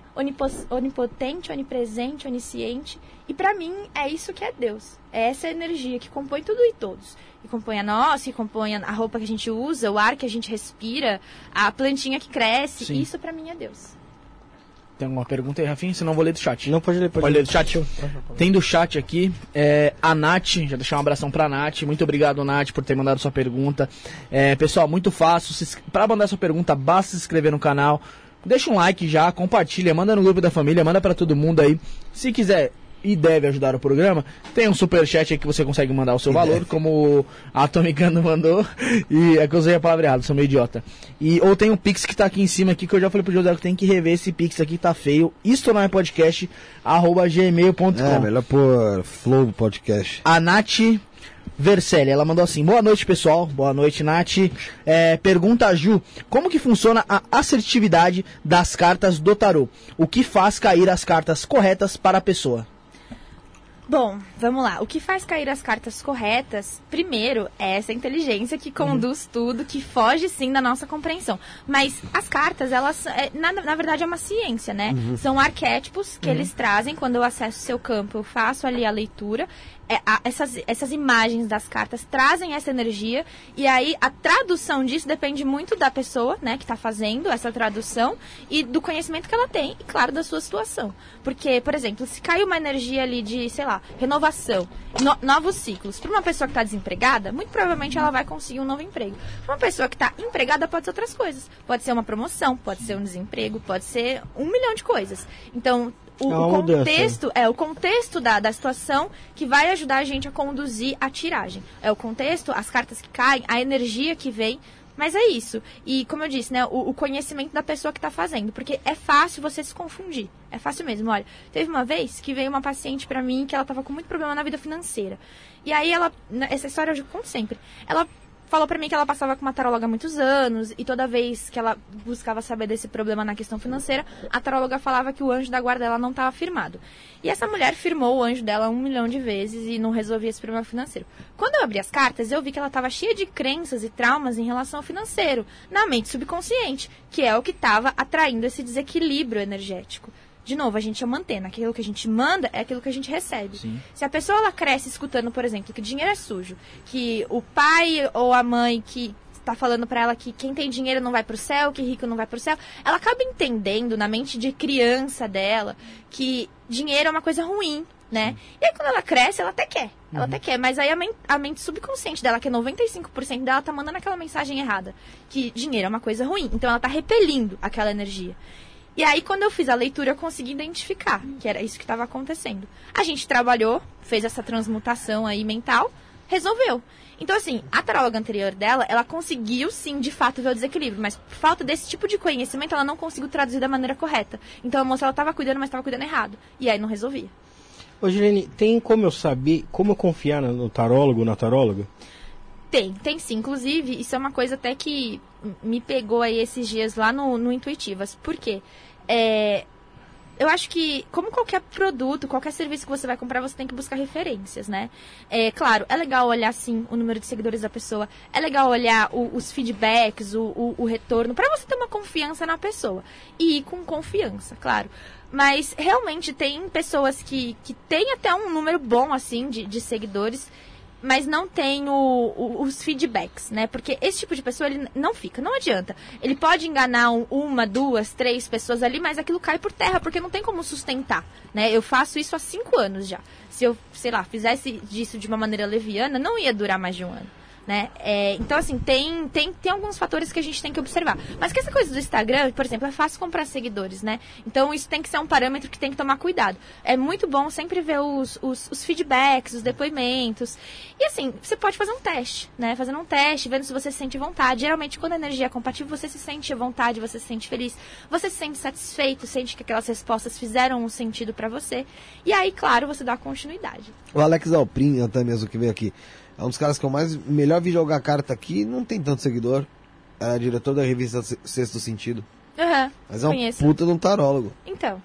onipotente, onipresente, onisciente. E para mim é isso que é Deus. É essa energia que compõe tudo e todos que compõe a nós, que compõe a roupa que a gente usa, o ar que a gente respira, a plantinha que cresce. Sim. Isso para mim é Deus. Tem alguma pergunta aí, Rafinha? Senão vou ler do chat. Não, pode ler, pode, pode ler. do chat. Tem do chat aqui. É, a Nath, já deixar um abração pra Nath. Muito obrigado, Nath, por ter mandado sua pergunta. É, pessoal, muito fácil. Se, pra mandar sua pergunta, basta se inscrever no canal. Deixa um like já, compartilha, manda no grupo da família, manda para todo mundo aí. Se quiser e deve ajudar o programa, tem um super chat aí que você consegue mandar o seu e valor, deve. como a Atomicano mandou. E é que eu usei a palavra errada, sou meio idiota. E, ou tem um Pix que tá aqui em cima aqui, que eu já falei pro José que tem que rever esse Pix aqui, tá feio. Isto não é podcast, arroba gmail.com. É, melhor pôr Flow Podcast. A Nath Vercelli, ela mandou assim: Boa noite, pessoal. Boa noite, Nath. É, pergunta a Ju: Como que funciona a assertividade das cartas do tarô? O que faz cair as cartas corretas para a pessoa? Bom, vamos lá. O que faz cair as cartas corretas, primeiro, é essa inteligência que conduz uhum. tudo, que foge sim da nossa compreensão. Mas as cartas, elas, é, na, na verdade, é uma ciência, né? Uhum. São arquétipos que uhum. eles trazem. Quando eu acesso seu campo, eu faço ali a leitura é, a, essas, essas imagens das cartas trazem essa energia e aí a tradução disso depende muito da pessoa, né, que está fazendo essa tradução e do conhecimento que ela tem e, claro, da sua situação. Porque, por exemplo, se cai uma energia ali de, sei lá, renovação, no, novos ciclos, para uma pessoa que está desempregada, muito provavelmente ela vai conseguir um novo emprego. Para uma pessoa que está empregada, pode ser outras coisas. Pode ser uma promoção, pode ser um desemprego, pode ser um milhão de coisas. Então, o, é o contexto é o contexto da, da situação que vai ajudar a gente a conduzir a tiragem. É o contexto, as cartas que caem, a energia que vem. Mas é isso. E como eu disse, né, o, o conhecimento da pessoa que está fazendo, porque é fácil você se confundir. É fácil mesmo. Olha, teve uma vez que veio uma paciente para mim que ela estava com muito problema na vida financeira. E aí ela, né, essa história eu conto sempre. Ela falou para mim que ela passava com uma taróloga há muitos anos e toda vez que ela buscava saber desse problema na questão financeira, a taróloga falava que o anjo da guarda dela não estava firmado. E essa mulher firmou o anjo dela um milhão de vezes e não resolvia esse problema financeiro. Quando eu abri as cartas, eu vi que ela estava cheia de crenças e traumas em relação ao financeiro, na mente subconsciente, que é o que estava atraindo esse desequilíbrio energético de novo, a gente é uma antena. Aquilo que a gente manda é aquilo que a gente recebe. Sim. Se a pessoa ela cresce escutando, por exemplo, que dinheiro é sujo, que o pai ou a mãe que está falando para ela que quem tem dinheiro não vai para o céu, que rico não vai para o céu, ela acaba entendendo na mente de criança dela que dinheiro é uma coisa ruim, né? E aí quando ela cresce, ela até quer. Ela uhum. até quer, mas aí a, men a, mente subconsciente dela, que é 95% dela, tá mandando aquela mensagem errada. Que dinheiro é uma coisa ruim. Então ela tá repelindo aquela energia. E aí, quando eu fiz a leitura, eu consegui identificar que era isso que estava acontecendo. A gente trabalhou, fez essa transmutação aí mental, resolveu. Então, assim, a taróloga anterior dela, ela conseguiu sim, de fato, ver o desequilíbrio, mas por falta desse tipo de conhecimento, ela não conseguiu traduzir da maneira correta. Então, a moça, ela estava cuidando, mas estava cuidando errado. E aí não resolvia. Ô, Gilene, tem como eu saber, como eu confiar no tarólogo, na taróloga? Tem, tem sim. Inclusive, isso é uma coisa até que me pegou aí esses dias lá no, no Intuitivas. Por quê? É, eu acho que, como qualquer produto, qualquer serviço que você vai comprar, você tem que buscar referências, né? É claro, é legal olhar, sim, o número de seguidores da pessoa, é legal olhar o, os feedbacks, o, o, o retorno, para você ter uma confiança na pessoa. E ir com confiança, claro. Mas, realmente, tem pessoas que, que têm até um número bom, assim, de, de seguidores mas não tem o, o, os feedbacks, né? Porque esse tipo de pessoa ele não fica, não adianta. Ele pode enganar um, uma, duas, três pessoas ali, mas aquilo cai por terra porque não tem como sustentar, né? Eu faço isso há cinco anos já. Se eu, sei lá, fizesse disso de uma maneira leviana, não ia durar mais de um ano né? É, então, assim, tem, tem, tem alguns fatores que a gente tem que observar. Mas que essa coisa do Instagram, por exemplo, é fácil comprar seguidores, né? Então, isso tem que ser um parâmetro que tem que tomar cuidado. É muito bom sempre ver os, os, os feedbacks, os depoimentos. E, assim, você pode fazer um teste, né? Fazendo um teste, vendo se você se sente vontade. Geralmente, quando a energia é compatível, você se sente à vontade, você se sente feliz, você se sente satisfeito, sente que aquelas respostas fizeram um sentido para você. E aí, claro, você dá continuidade. O Alex Alprin, até mesmo que veio aqui, é um dos caras que eu mais melhor vi jogar carta aqui, não tem tanto seguidor. É diretor da revista Sexto Sentido. Uhum, Mas é um conheço. puta de um tarólogo. Então.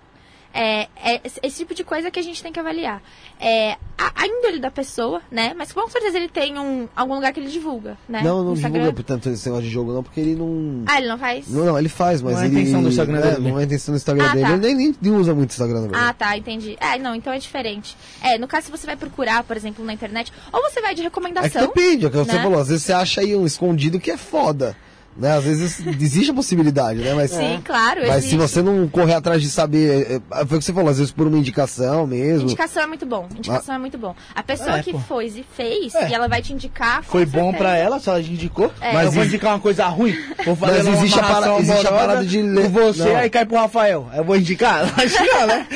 É, é, esse tipo de coisa que a gente tem que avaliar. É, a, a, índole da pessoa, né? Mas com certeza ele tem um, algum lugar que ele divulga, né? Não, não divulga, portanto, esse negócio de jogo não, porque ele não... Ah, ele não faz? Não, não, ele faz, mas não ele... Não é a intenção do Instagram é, dele. Não é a intenção do Instagram ah, dele. Tá. Ele nem, nem, usa muito o Instagram, verdade. Ah, tá, entendi. É, não, então é diferente. É, no caso, se você vai procurar, por exemplo, na internet, ou você vai de recomendação... É que depende, é o que você né? falou. Às vezes você acha aí um escondido que é foda. Né? Às vezes existe a possibilidade, né? Mas, Sim, claro. Mas existe. se você não correr atrás de saber. É, é, foi o que você falou, às vezes por uma indicação mesmo. Indicação é muito bom. Indicação ah. é muito bom. A pessoa é, que pô. foi e fez, é. e ela vai te indicar. Foi bom pra ela, se ela te indicou. É. Mas eu vou indicar uma coisa ruim. Vou fazer mas existe, a, para, existe a parada de ler. você, não. aí cai pro Rafael. Eu vou indicar? Vai chegar, né?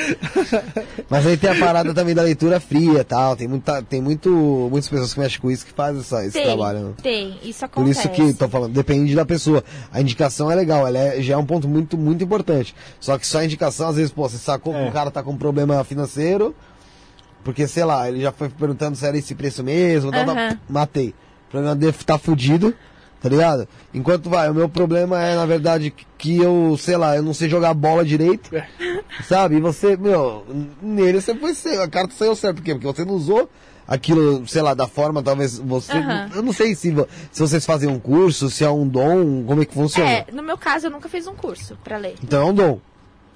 mas aí tem a parada também da leitura fria e tal. Tem, muita, tem muito, muitas pessoas que mexem com isso que fazem essa, esse tem, trabalho. Né? Tem, isso acontece. Por isso que tô falando, depende da pessoa. A indicação é legal, ela é, já é um ponto muito, muito importante. Só que só a indicação, às vezes, pô, você sacou é. que o cara tá com um problema financeiro, porque, sei lá, ele já foi perguntando se era esse preço mesmo, uhum. matei. O problema dele tá fudido, Tá ligado? Enquanto vai, o meu problema é, na verdade, que eu, sei lá, eu não sei jogar bola direito. É. Sabe? E você, meu, nele você foi ser, a carta saiu certo. Por quê? Porque você não usou aquilo, sei lá, da forma, talvez você. Uhum. Eu não sei se, se vocês fazem um curso, se é um dom, como é que funciona. É, no meu caso, eu nunca fiz um curso para ler. Então é um dom.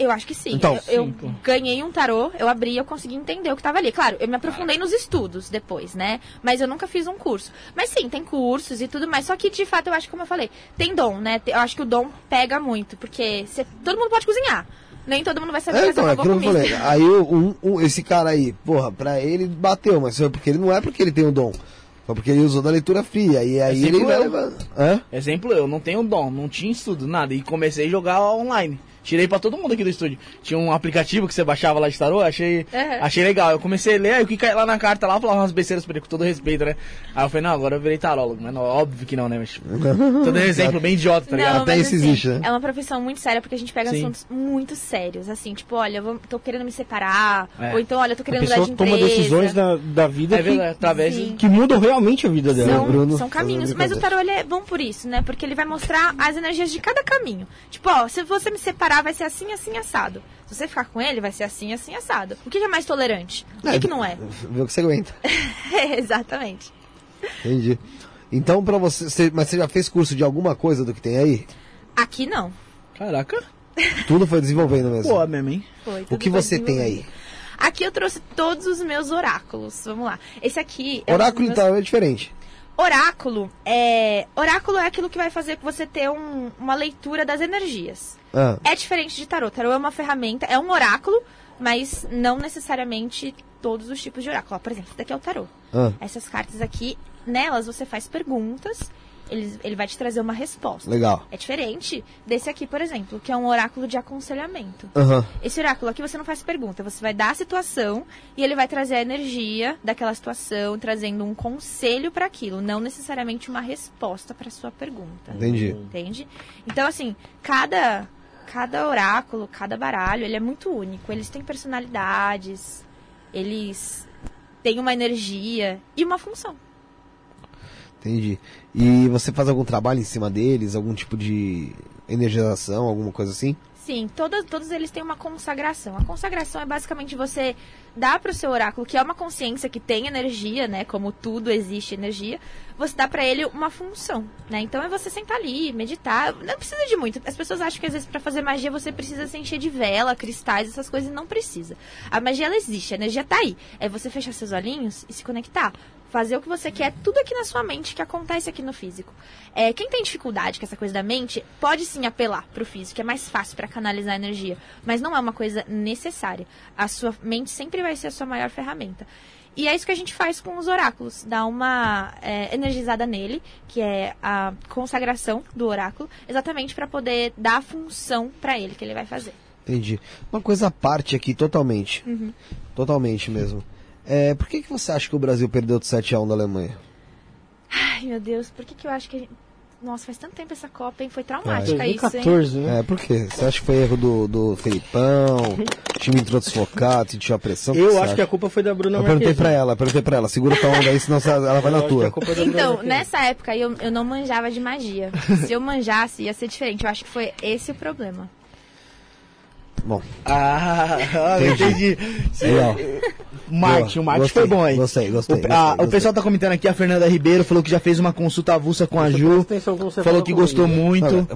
Eu acho que sim. Então, eu, sim, eu ganhei um tarô, eu abri eu consegui entender o que estava ali. Claro, eu me aprofundei nos estudos depois, né? Mas eu nunca fiz um curso. Mas sim, tem cursos e tudo mais. Só que, de fato, eu acho que, como eu falei, tem dom, né? Eu acho que o dom pega muito. Porque cê, todo mundo pode cozinhar. Nem todo mundo vai saber é, fazer então, é boa comida. Eu falei. Aí um, um, esse cara aí, porra, pra ele bateu, mas foi porque ele não é porque ele tem o dom. Foi porque ele usou da leitura fria. E aí Exemplo ele vai levar. Exemplo, eu não tenho dom, não tinha estudo, nada. E comecei a jogar online. Tirei pra todo mundo aqui do estúdio. Tinha um aplicativo que você baixava lá de tarô, achei, uhum. achei legal. Eu comecei a ler, aí o que cai lá na carta lá, falava umas besteiras pra ele, com todo respeito, né? Aí eu falei, não, agora eu virei tarólogo. Mas não, óbvio que não, né? Mas, todo exemplo bem idiota, tá ligado? Não, Até isso assim, existe, né? É uma profissão muito séria, porque a gente pega Sim. assuntos muito sérios. Assim, tipo, olha, eu vou, tô querendo me separar. É. Ou então, olha, eu tô querendo mudar de empresa. toma decisões da, da vida é que, através que mudam realmente a vida dela. São, Bruno, são caminhos. Mas o tarô, ele é bom por isso, né? Porque ele vai mostrar as energias de cada caminho. Tipo, ó, se você me separar, vai ser assim, assim, assado. Se você ficar com ele, vai ser assim, assim, assado. O que é mais tolerante? O que, é, que não é? Vê o que você aguenta. exatamente. Entendi. Então, para você, você, Mas você já fez curso de alguma coisa do que tem aí? Aqui não. Caraca. Tudo foi desenvolvendo mesmo. Pô, mesmo, hein? Foi, o que você tem aí? Aqui eu trouxe todos os meus oráculos. Vamos lá. Esse aqui. É Oráculo, meus... então, é diferente. Oráculo é. Oráculo é aquilo que vai fazer com você ter um, uma leitura das energias. Ah. É diferente de tarô. Tarô é uma ferramenta, é um oráculo, mas não necessariamente todos os tipos de oráculo. Ó, por exemplo, esse daqui é o tarô. Ah. Essas cartas aqui, nelas você faz perguntas ele, ele vai te trazer uma resposta. Legal. É diferente desse aqui, por exemplo, que é um oráculo de aconselhamento. Uhum. Esse oráculo aqui você não faz pergunta, você vai dar a situação e ele vai trazer a energia daquela situação, trazendo um conselho para aquilo, não necessariamente uma resposta para sua pergunta. Entendi. Entende? Então, assim, cada cada oráculo, cada baralho, ele é muito único. Eles têm personalidades, eles têm uma energia e uma função. Entendi. E você faz algum trabalho em cima deles, algum tipo de energização, alguma coisa assim? Sim, todos, todos eles têm uma consagração. A consagração é basicamente você dar para o seu oráculo, que é uma consciência que tem energia, né? Como tudo existe energia, você dá para ele uma função, né? Então é você sentar ali, meditar. Não precisa de muito. As pessoas acham que às vezes para fazer magia você precisa se encher de vela, cristais, essas coisas. Não precisa. A magia ela existe, a energia tá aí. É você fechar seus olhinhos e se conectar fazer o que você quer, tudo aqui na sua mente que acontece aqui no físico. É, quem tem dificuldade com essa coisa da mente, pode sim apelar para o físico, é mais fácil para canalizar energia, mas não é uma coisa necessária. A sua mente sempre vai ser a sua maior ferramenta. E é isso que a gente faz com os oráculos, dá uma é, energizada nele, que é a consagração do oráculo, exatamente para poder dar a função para ele que ele vai fazer. Entendi. Uma coisa à parte aqui, totalmente. Uhum. Totalmente mesmo. É, por que, que você acha que o Brasil perdeu de 7 a 1 da Alemanha? Ai, meu Deus, por que, que eu acho que. Nossa, faz tanto tempo essa Copa, hein? Foi traumática ah, isso, 14, hein? né? É, por quê? Você acha que foi erro do, do Felipão? o time entrou desfocado, sentiu a pressão? Eu acho acha? que a culpa foi da Bruna Eu perguntei pra ela, perguntei pra ela, segura tua onda aí, senão ela vai eu na tua. Então, nessa época eu, eu não manjava de magia. Se eu manjasse, ia ser diferente. Eu acho que foi esse o problema. Bom. Ah, entendi. Legal. Marketing, o marketing foi bom aí. Gostei, gostei. O, a, gostei. o pessoal tá comentando aqui, a Fernanda Ribeiro falou que já fez uma consulta avulsa com a Ju. Falou que gostou muito.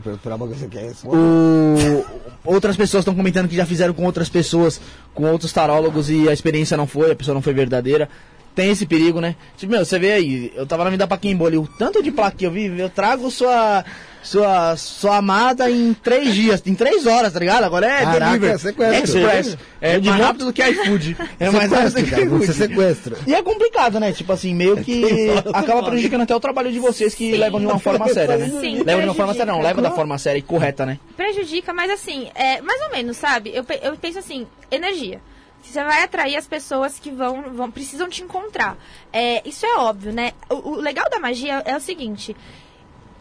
O, outras pessoas estão comentando que já fizeram com outras pessoas, com outros tarólogos e a experiência não foi, a pessoa não foi verdadeira tem esse perigo, né? Tipo, meu, você vê aí, eu tava na vida pra quem ali, o tanto de placa que eu vi, eu trago sua sua, sua amada em três dias, em três horas, tá ligado? Agora é Caraca, delivery. É sequestro. Express. É, é mais rápido do que iFood. É mais rápido do que iFood. Você sequestra. E é complicado, né? Tipo assim, meio que acaba prejudicando até o trabalho de vocês que Sim. levam de uma forma séria, né? Sim, levam de uma forma séria, não, leva da forma séria e correta, né? Prejudica, mas assim, é, mais ou menos, sabe? Eu, eu penso assim, energia você vai atrair as pessoas que vão, vão precisam te encontrar. É, isso é óbvio, né? O, o legal da magia é o seguinte: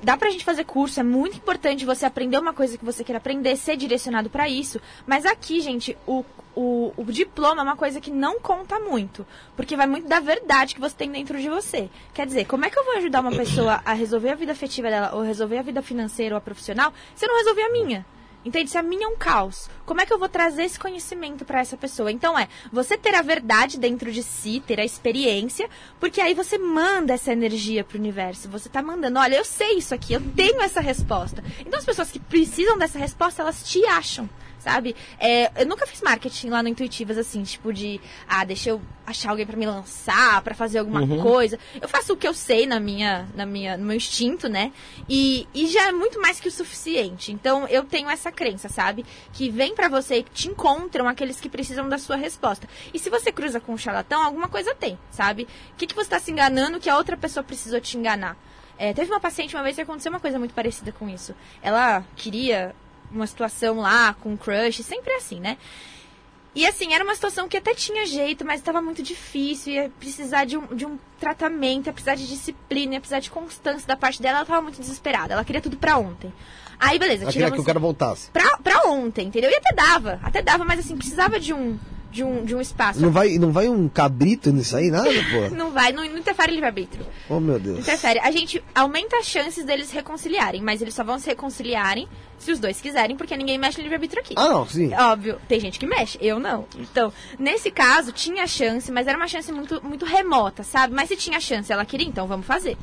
dá pra gente fazer curso, é muito importante você aprender uma coisa que você quer aprender, ser direcionado para isso. Mas aqui, gente, o, o, o, diploma é uma coisa que não conta muito. Porque vai muito da verdade que você tem dentro de você. Quer dizer, como é que eu vou ajudar uma pessoa a resolver a vida afetiva dela, ou resolver a vida financeira ou a profissional, se eu não resolver a minha? Entende? Se a minha é um caos, como é que eu vou trazer esse conhecimento para essa pessoa? Então é você ter a verdade dentro de si, ter a experiência, porque aí você manda essa energia pro universo. Você tá mandando, olha, eu sei isso aqui, eu tenho essa resposta. Então as pessoas que precisam dessa resposta, elas te acham sabe? É, eu nunca fiz marketing lá no Intuitivas, assim, tipo de, ah, deixa eu achar alguém para me lançar, para fazer alguma uhum. coisa. Eu faço o que eu sei na minha, na minha, no meu instinto, né? E, e já é muito mais que o suficiente. Então, eu tenho essa crença, sabe? Que vem para você, que te encontram aqueles que precisam da sua resposta. E se você cruza com um charlatão, alguma coisa tem, sabe? O que, que você tá se enganando que a outra pessoa precisou te enganar? É, teve uma paciente uma vez que aconteceu uma coisa muito parecida com isso. Ela queria uma situação lá com um crush, sempre é assim, né? E assim, era uma situação que até tinha jeito, mas estava muito difícil, ia precisar de um, de um tratamento, ia precisar de disciplina, ia precisar de constância da parte dela, ela estava muito desesperada, ela queria tudo pra ontem. Aí, beleza, ela queria que o cara voltasse. Pra, pra ontem, entendeu? E até dava, até dava, mas assim, precisava de um, de um, de um espaço. Não vai, não vai um cabrito nisso aí, nada, pô? não vai, não, não interfere livre-arbítrio. Oh, meu Deus. Interfere. A gente aumenta as chances deles reconciliarem, mas eles só vão se reconciliarem se os dois quiserem, porque ninguém mexe no livre-arbítrio aqui. Ah, não, sim. Óbvio, tem gente que mexe, eu não. Então, nesse caso, tinha chance, mas era uma chance muito, muito remota, sabe? Mas se tinha chance, ela queria, então vamos fazer.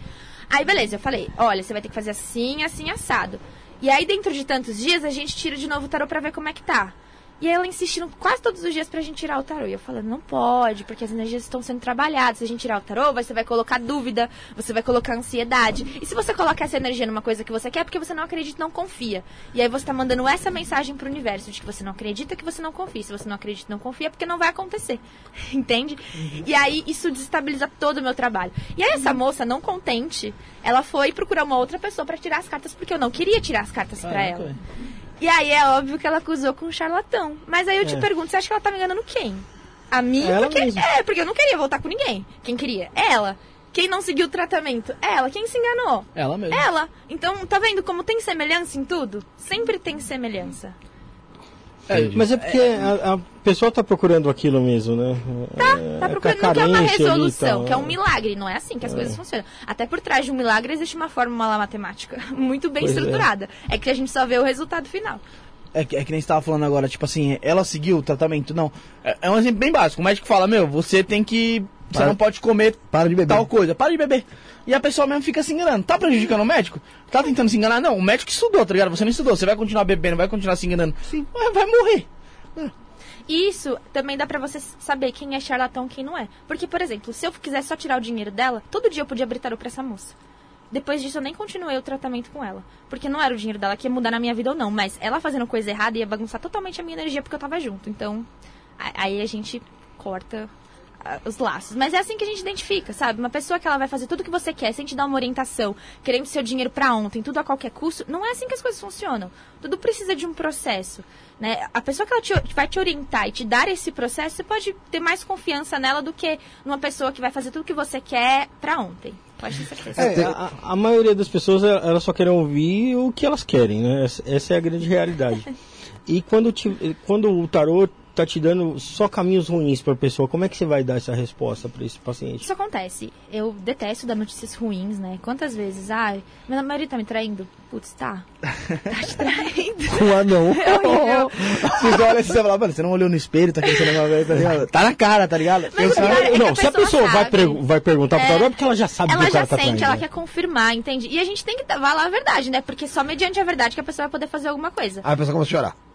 Aí, beleza, eu falei, olha, você vai ter que fazer assim, assim, assado. E aí, dentro de tantos dias, a gente tira de novo o tarô pra ver como é que tá. E ela insistindo quase todos os dias pra gente tirar o tarô. E eu falando, não pode, porque as energias estão sendo trabalhadas. Se a gente tirar o tarô, você vai colocar dúvida, você vai colocar ansiedade. E se você colocar essa energia numa coisa que você quer, é porque você não acredita não confia. E aí você tá mandando essa mensagem pro universo de que você não acredita, que você não confia. Se você não acredita não confia, é porque não vai acontecer. Entende? Uhum. E aí isso desestabiliza todo o meu trabalho. E aí essa moça, não contente, ela foi procurar uma outra pessoa para tirar as cartas, porque eu não queria tirar as cartas para ela. E aí é óbvio que ela acusou com um charlatão. Mas aí eu te é. pergunto, você acha que ela tá me enganando quem? A mim? Ela porque, mesmo. é, porque eu não queria voltar com ninguém. Quem queria? Ela. Quem não seguiu o tratamento? Ela. Quem se enganou? Ela mesmo. Ela. Então, tá vendo como tem semelhança em tudo? Sempre tem semelhança. É, mas é porque a, a pessoa está procurando aquilo mesmo, né? Tá, tá é, procurando que é uma resolução, que é um milagre. Não é assim que as é. coisas funcionam. Até por trás de um milagre existe uma fórmula matemática muito bem pois é. estruturada. É. é. que a gente só vê o resultado final. É que, é que nem estava falando agora, tipo assim, ela seguiu o tratamento. Não, é, é um exemplo bem básico. O médico fala, meu, você tem que. Você para, não pode comer para de beber. tal coisa, para de beber. E a pessoa mesmo fica se enganando. Tá prejudicando o médico? Tá tentando se enganar? Não, o médico estudou, tá ligado? Você não estudou. Você vai continuar bebendo, vai continuar se enganando. Sim. Vai, vai morrer. Isso também dá pra você saber quem é charlatão e quem não é. Porque, por exemplo, se eu quiser só tirar o dinheiro dela, todo dia eu podia abrir tarô pra essa moça. Depois disso, eu nem continuei o tratamento com ela. Porque não era o dinheiro dela que ia mudar na minha vida ou não. Mas ela fazendo coisa errada ia bagunçar totalmente a minha energia porque eu tava junto. Então, aí a gente corta os laços. Mas é assim que a gente identifica, sabe? Uma pessoa que ela vai fazer tudo o que você quer, sem te dar uma orientação, querendo seu dinheiro para ontem, tudo a qualquer custo, não é assim que as coisas funcionam. Tudo precisa de um processo. Né? A pessoa que ela te, vai te orientar e te dar esse processo, você pode ter mais confiança nela do que numa pessoa que vai fazer tudo o que você quer para ontem. Pode ter certeza. É, a, a, maioria das pessoas, elas só querem ouvir o que elas querem, né? Essa, essa é a grande realidade. e quando, te, quando o tarô tá te dando só caminhos ruins para a pessoa, como é que você vai dar essa resposta para esse paciente? Isso acontece. Eu detesto dar notícias ruins, né? Quantas vezes, ah, meu marido tá me traindo. Putz, tá. Tá te traindo. Um anão. É você olha assim e fala, mano, você não olhou no espelho, tá querendo uma vez, tá ligado? Tá na cara, tá ligado? Mas cara, é não, a se a pessoa vai, vai perguntar é, pro tarô, é porque ela já sabe ela que o cara tá traindo. Ela já sente, ela quer confirmar, entende? E a gente tem que falar a verdade, né? Porque só mediante a verdade que a pessoa vai poder fazer alguma coisa. Aí a pessoa começa a chorar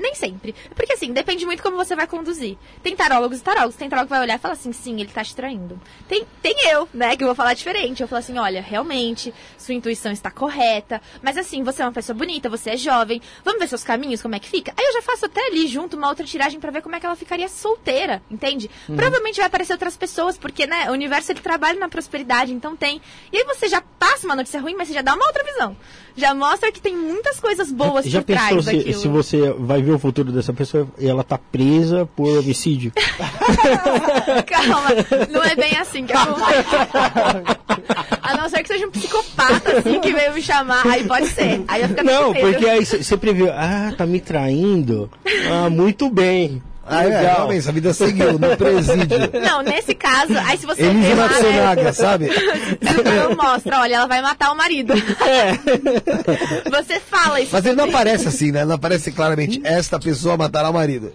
nem sempre. Porque assim, depende muito como você vai conduzir. Tem tarólogos e tarólogos. Tem tarólogo que vai olhar e falar assim, sim, ele tá te traindo. Tem, tem eu, né, que eu vou falar diferente. Eu falo assim, olha, realmente, sua intuição está correta. Mas assim, você é uma pessoa bonita, você é jovem. Vamos ver seus caminhos, como é que fica? Aí eu já faço até ali junto uma outra tiragem para ver como é que ela ficaria solteira, entende? Uhum. Provavelmente vai aparecer outras pessoas, porque, né, o universo ele trabalha na prosperidade, então tem. E aí você já passa uma notícia ruim, mas você já dá uma outra visão. Já mostra que tem muitas coisas boas já por trás se, se você vai ver o futuro dessa pessoa e ela tá presa por homicídio. Calma, não é bem assim que acontece. A não ser que seja um psicopata, assim, que veio me chamar, aí pode ser. Aí eu fico Não, porque aí você previu, ah, tá me traindo. Ah, muito bem. Ah, é, realmente, a vida seguiu no presídio. Não, nesse caso, aí se você Elisa vê Matsunaga, né? sabe? Eu mostro, olha, ela vai matar o marido. É. Você fala isso. Mas ele não aparece assim, né? Não aparece claramente, esta pessoa matará o marido.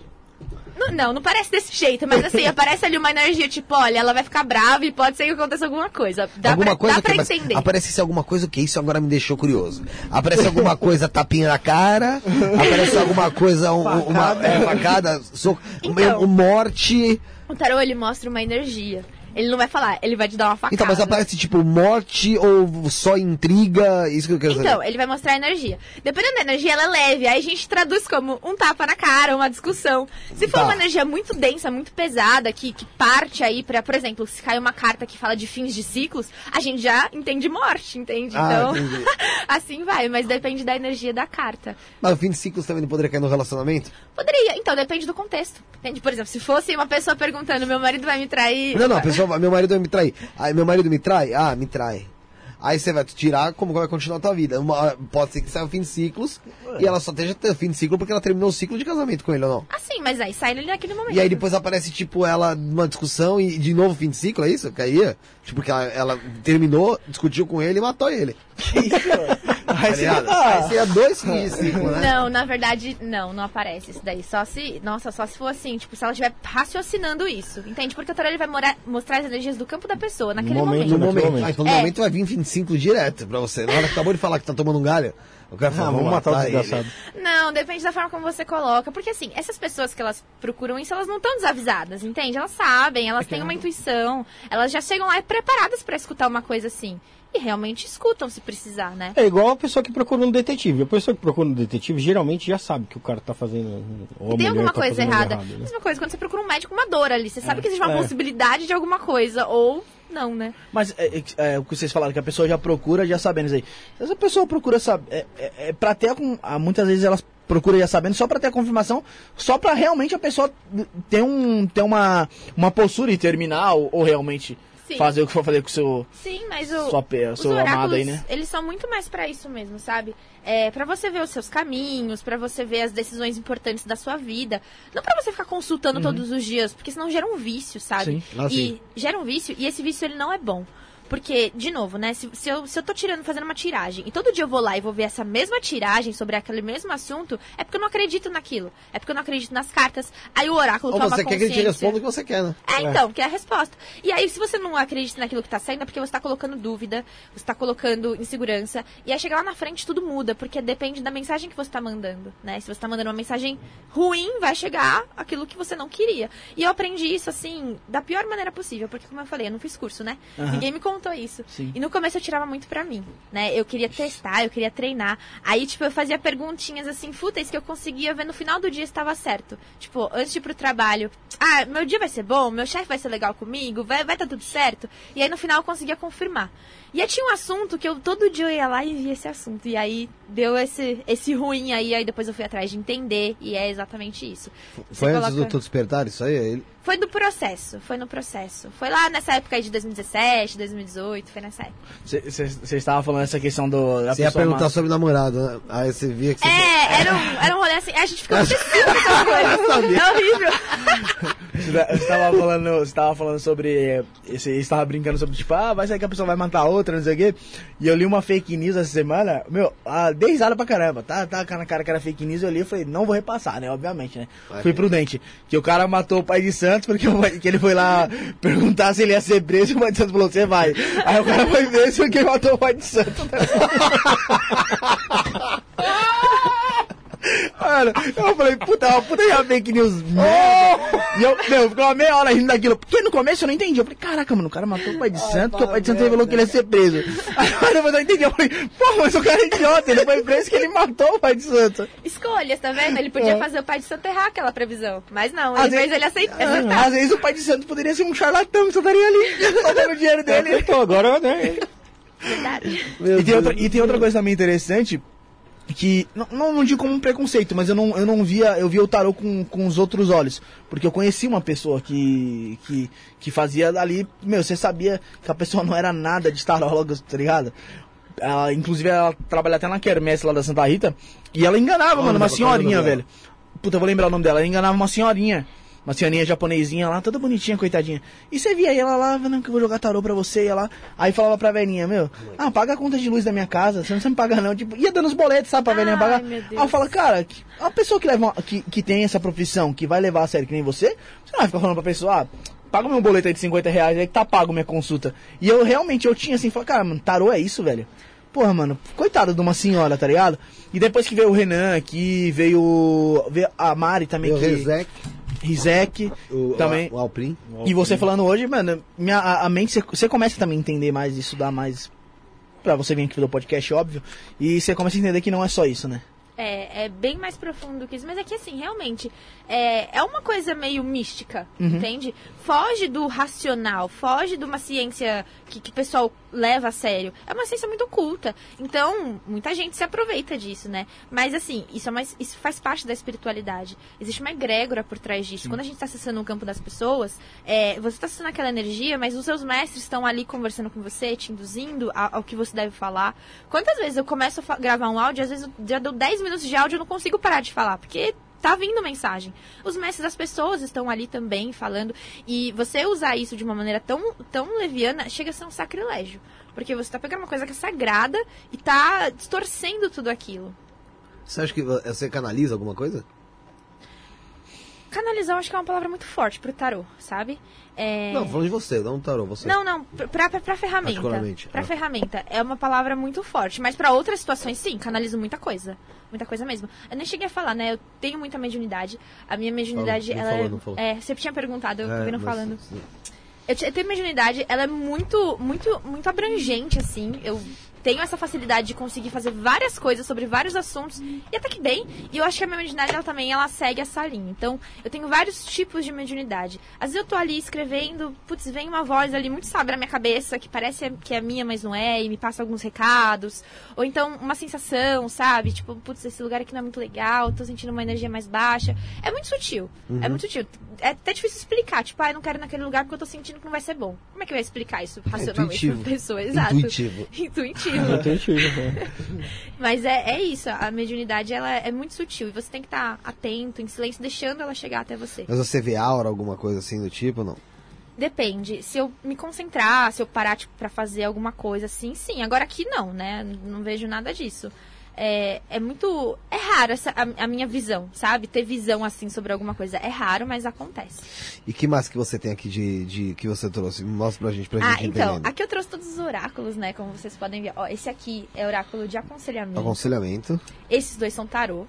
Não, não parece desse jeito, mas assim, aparece ali uma energia, tipo, olha, ela vai ficar brava e pode ser que aconteça alguma coisa. Dá alguma pra, coisa dá que, pra entender. Aparece se alguma coisa, o que? Isso agora me deixou curioso. Aparece alguma coisa, tapinha na cara, aparece alguma coisa, um, uma é, facada, so, então, morte. O tarô, ele mostra uma energia. Ele não vai falar, ele vai te dar uma facada. Então, mas aparece tipo morte ou só intriga? Isso que eu quero então, saber. Então, ele vai mostrar a energia. Dependendo da energia, ela é leve. Aí a gente traduz como um tapa na cara, uma discussão. Se for tá. uma energia muito densa, muito pesada, que, que parte aí pra, por exemplo, se cai uma carta que fala de fins de ciclos, a gente já entende morte, entende? Ah, então, assim vai, mas depende da energia da carta. Mas o fim de ciclos também não poderia cair no relacionamento? Poderia, então depende do contexto. Entende? Por exemplo, se fosse uma pessoa perguntando, meu marido vai me trair. Não, não, a pessoa meu marido vai me trair. Aí, meu marido me trai? Ah, me trai. Aí você vai tirar como vai continuar a tua vida. Uma, pode ser que saia o fim de ciclos e ela só esteja tendo fim de ciclo porque ela terminou o ciclo de casamento com ele ou não. Ah, sim, mas aí sai ele naquele momento. E aí depois aparece, tipo, ela numa discussão e de novo fim de ciclo, é isso? Caía? Tipo, porque ela, ela terminou, discutiu com ele e matou ele. Aí seria, ah. seria dois ciclo, né? Não, na verdade, não, não aparece isso daí. Só se. Nossa, só se for assim, tipo, se ela estiver raciocinando isso. Entende? Porque o tarô ele vai morar, mostrar as energias do campo da pessoa naquele momento. momento. No momento. Ah, então no é. momento vai vir fim de ciclo direto pra você. Na hora que acabou de falar que tá tomando um galho. Eu quero falar, ah, vamos matar, matar o desgraçado. Não, depende da forma como você coloca. Porque assim, essas pessoas que elas procuram isso, elas não estão desavisadas, entende? Elas sabem, elas é têm uma intuição, elas já chegam lá preparadas para escutar uma coisa assim e realmente escutam se precisar, né? É igual a pessoa que procura um detetive. A pessoa que procura um detetive geralmente já sabe que o cara tá fazendo. Ou tem alguma tá coisa errada. Errado, né? Mesma coisa, quando você procura um médico, uma dor ali. Você é, sabe que existe uma é. possibilidade de alguma coisa. Ou não, né? Mas é, é, é, o que vocês falaram, que a pessoa já procura já sabendo isso aí. Se essa pessoa procura saber. É, é, é pra ter. Ah, muitas vezes elas procuram já sabendo só para ter a confirmação, só para realmente a pessoa ter, um, ter uma, uma postura e terminar ou, ou realmente Sim. fazer o que for fazer com o seu. Sim, mas o. Sua, seu amado aí, né? Eles são muito mais para isso mesmo, sabe? É, para você ver os seus caminhos, para você ver as decisões importantes da sua vida. Não para você ficar consultando uhum. todos os dias, porque senão gera um vício, sabe? Sim. Ah, e sim. gera um vício, e esse vício ele não é bom. Porque, de novo, né? Se, se, eu, se eu tô tirando, fazendo uma tiragem, e todo dia eu vou lá e vou ver essa mesma tiragem sobre aquele mesmo assunto, é porque eu não acredito naquilo. É porque eu não acredito nas cartas. Aí o oráculo Ou toma você quer que ele te responda o que você quer, né? É, então, que é a resposta. E aí, se você não acredita naquilo que tá saindo, é porque você tá colocando dúvida, você tá colocando insegurança. E aí chegar lá na frente, tudo muda, porque depende da mensagem que você tá mandando, né? Se você tá mandando uma mensagem ruim, vai chegar aquilo que você não queria. E eu aprendi isso, assim, da pior maneira possível, porque, como eu falei, eu não fiz curso, né? Uhum. Ninguém me contou isso. Sim. E no começo eu tirava muito pra mim, né? Eu queria testar, eu queria treinar. Aí, tipo, eu fazia perguntinhas assim, fúteis que eu conseguia ver no final do dia estava certo. Tipo, antes de ir pro trabalho, ah, meu dia vai ser bom, meu chefe vai ser legal comigo, vai, vai tá tudo certo. E aí no final eu conseguia confirmar. E aí tinha um assunto que eu todo dia eu ia lá e via esse assunto. E aí deu esse, esse ruim aí, aí depois eu fui atrás de entender, e é exatamente isso. Você foi coloca... antes do teu despertar isso aí? Ele... Foi do processo, foi no processo. Foi lá nessa época aí de 2017, 2018, foi nessa época. Você estava falando essa questão do. Você ia perguntar sobre namorado, né? Aí você via que você. É, era um, era um rolê assim. A gente ficou obsessivo com essas coisas. É horrível. Você estava falando, você tava falando sobre. Você estava brincando sobre, tipo, ah, vai ser que a pessoa vai matar outra, não sei o quê. E eu li uma fake news essa semana. Meu, ah, dei risada pra caramba. Tá, tá na cara que era fake news, eu li e falei, não vou repassar, né? Obviamente, né? Vai Fui prudente. Que o cara matou o pai de Santos porque que ele foi lá perguntar se ele ia ser preso e o pai de Santos falou, você vai. Aí o cara foi preso porque matou o pai de Santos. Mano, eu falei, puta, uma puta de fake news merda. Oh! E eu, meu, ficou uma meia hora rindo daquilo. Porque no começo eu não entendi. Eu falei, caraca, mano, o cara matou o pai de santo, porque o pai de santo revelou que ele ia ser preso. Aí depois eu entendi. Eu falei, pô, mas o cara é idiota, ele foi preso que ele matou o pai de santo. Escolhas, tá vendo? Ele podia é. fazer o pai de santo errar aquela previsão. Mas não, ele às fez vezes, ele aceitar. Às vezes o pai de santo poderia ser um charlatão que só estaria ali, roubando o dinheiro dele. Pô, agora, né? Verdade. E tem, outra, e tem outra coisa também interessante que não, não, digo como um preconceito, mas eu não, eu não via, eu via o tarô com, com os outros olhos, porque eu conheci uma pessoa que que, que fazia ali, meu, você sabia que a pessoa não era nada de taróloga, tá ligado? Ela, inclusive ela trabalha até na quermesse lá da Santa Rita, e ela enganava, oh, mano, uma senhorinha, velho. Puta, eu vou lembrar o nome dela, ela enganava uma senhorinha. Uma senhorinha japonesinha lá, toda bonitinha, coitadinha. E você via ela lá, vendo que eu vou jogar tarô pra você, ia lá. Aí falava pra velhinha, meu, ah, paga a conta de luz da minha casa, você não me paga não. Tipo, ia dando os boletos, sabe, pra velhinha pagar. Aí eu falo, cara, a pessoa que, leva, que, que tem essa profissão, que vai levar a sério que nem você, você não vai ficar falando pra pessoa, ah, paga meu boleto aí de 50 reais, aí que tá pago minha consulta. E eu realmente, eu tinha assim, falei, cara, mano, tarô é isso, velho. Porra, mano, coitado de uma senhora, tá ligado? E depois que veio o Renan aqui, veio, veio a Mari também. Veio que... Rezec. Rizek, o, também. O, Alprin. E você falando hoje, mano, minha, a, a mente, você começa também a entender mais, estudar mais. Pra você vir aqui do podcast, óbvio. E você começa a entender que não é só isso, né? É, é bem mais profundo que isso. Mas é que, assim, realmente, é, é uma coisa meio mística, uhum. entende? Foge do racional, foge de uma ciência que, que o pessoal leva a sério. É uma ciência muito oculta. Então, muita gente se aproveita disso, né? Mas, assim, isso, é mais, isso faz parte da espiritualidade. Existe uma egrégora por trás disso. Sim. Quando a gente está acessando o campo das pessoas, é, você está acessando aquela energia, mas os seus mestres estão ali conversando com você, te induzindo ao, ao que você deve falar. Quantas vezes eu começo a gravar um áudio, às vezes eu já dou 10 minutos de áudio e eu não consigo parar de falar, porque tá vindo mensagem. Os mestres das pessoas estão ali também falando. E você usar isso de uma maneira tão, tão leviana chega a ser um sacrilégio. Porque você tá pegando uma coisa que é sagrada e tá distorcendo tudo aquilo. Você acha que você canaliza alguma coisa? Canalizar eu acho que é uma palavra muito forte pro tarô, sabe? É... Não, falando de você, não tarô, você. Não, não, pra, pra, pra ferramenta. Pra ah. ferramenta. É uma palavra muito forte. Mas para outras situações, sim, canalizo muita coisa. Muita coisa mesmo. Eu nem cheguei a falar, né? Eu tenho muita mediunidade. A minha mediunidade, ela falou, é. Não falou. É, você tinha perguntado, eu é, não falando. Eu, eu tenho mediunidade, ela é muito, muito, muito abrangente, assim. Eu tenho essa facilidade de conseguir fazer várias coisas sobre vários assuntos e até que bem. E eu acho que a minha mediunidade ela também ela segue essa linha. Então, eu tenho vários tipos de mediunidade. Às vezes eu tô ali escrevendo, putz, vem uma voz ali muito sábia na minha cabeça que parece que é minha, mas não é, e me passa alguns recados. Ou então uma sensação, sabe? Tipo, putz, esse lugar aqui não é muito legal, tô sentindo uma energia mais baixa. É muito sutil. É uhum. É muito sutil. É até difícil explicar, tipo, ah, eu não quero ir naquele lugar porque eu tô sentindo que não vai ser bom. Como é que vai explicar isso racionalmente é pra pessoa? Exato. Intuitivo. Intuitivo. Mas é, é isso, a mediunidade ela é muito sutil e você tem que estar tá atento, em silêncio, deixando ela chegar até você. Mas você vê aura, alguma coisa assim do tipo, não? Depende. Se eu me concentrar, se eu parar tipo, pra fazer alguma coisa assim, sim. Agora aqui não, né? Não vejo nada disso é, é muito. É raro essa, a, a, minha visão, sabe? Ter visão assim sobre alguma coisa. É raro, mas acontece. E que mais que você tem aqui de, de que você trouxe? Mostra pra gente, pra ah, gente então, entendendo. aqui eu trouxe todos os oráculos, né? Como vocês podem ver. Ó, esse aqui é oráculo de aconselhamento. Aconselhamento. Esses dois são tarô.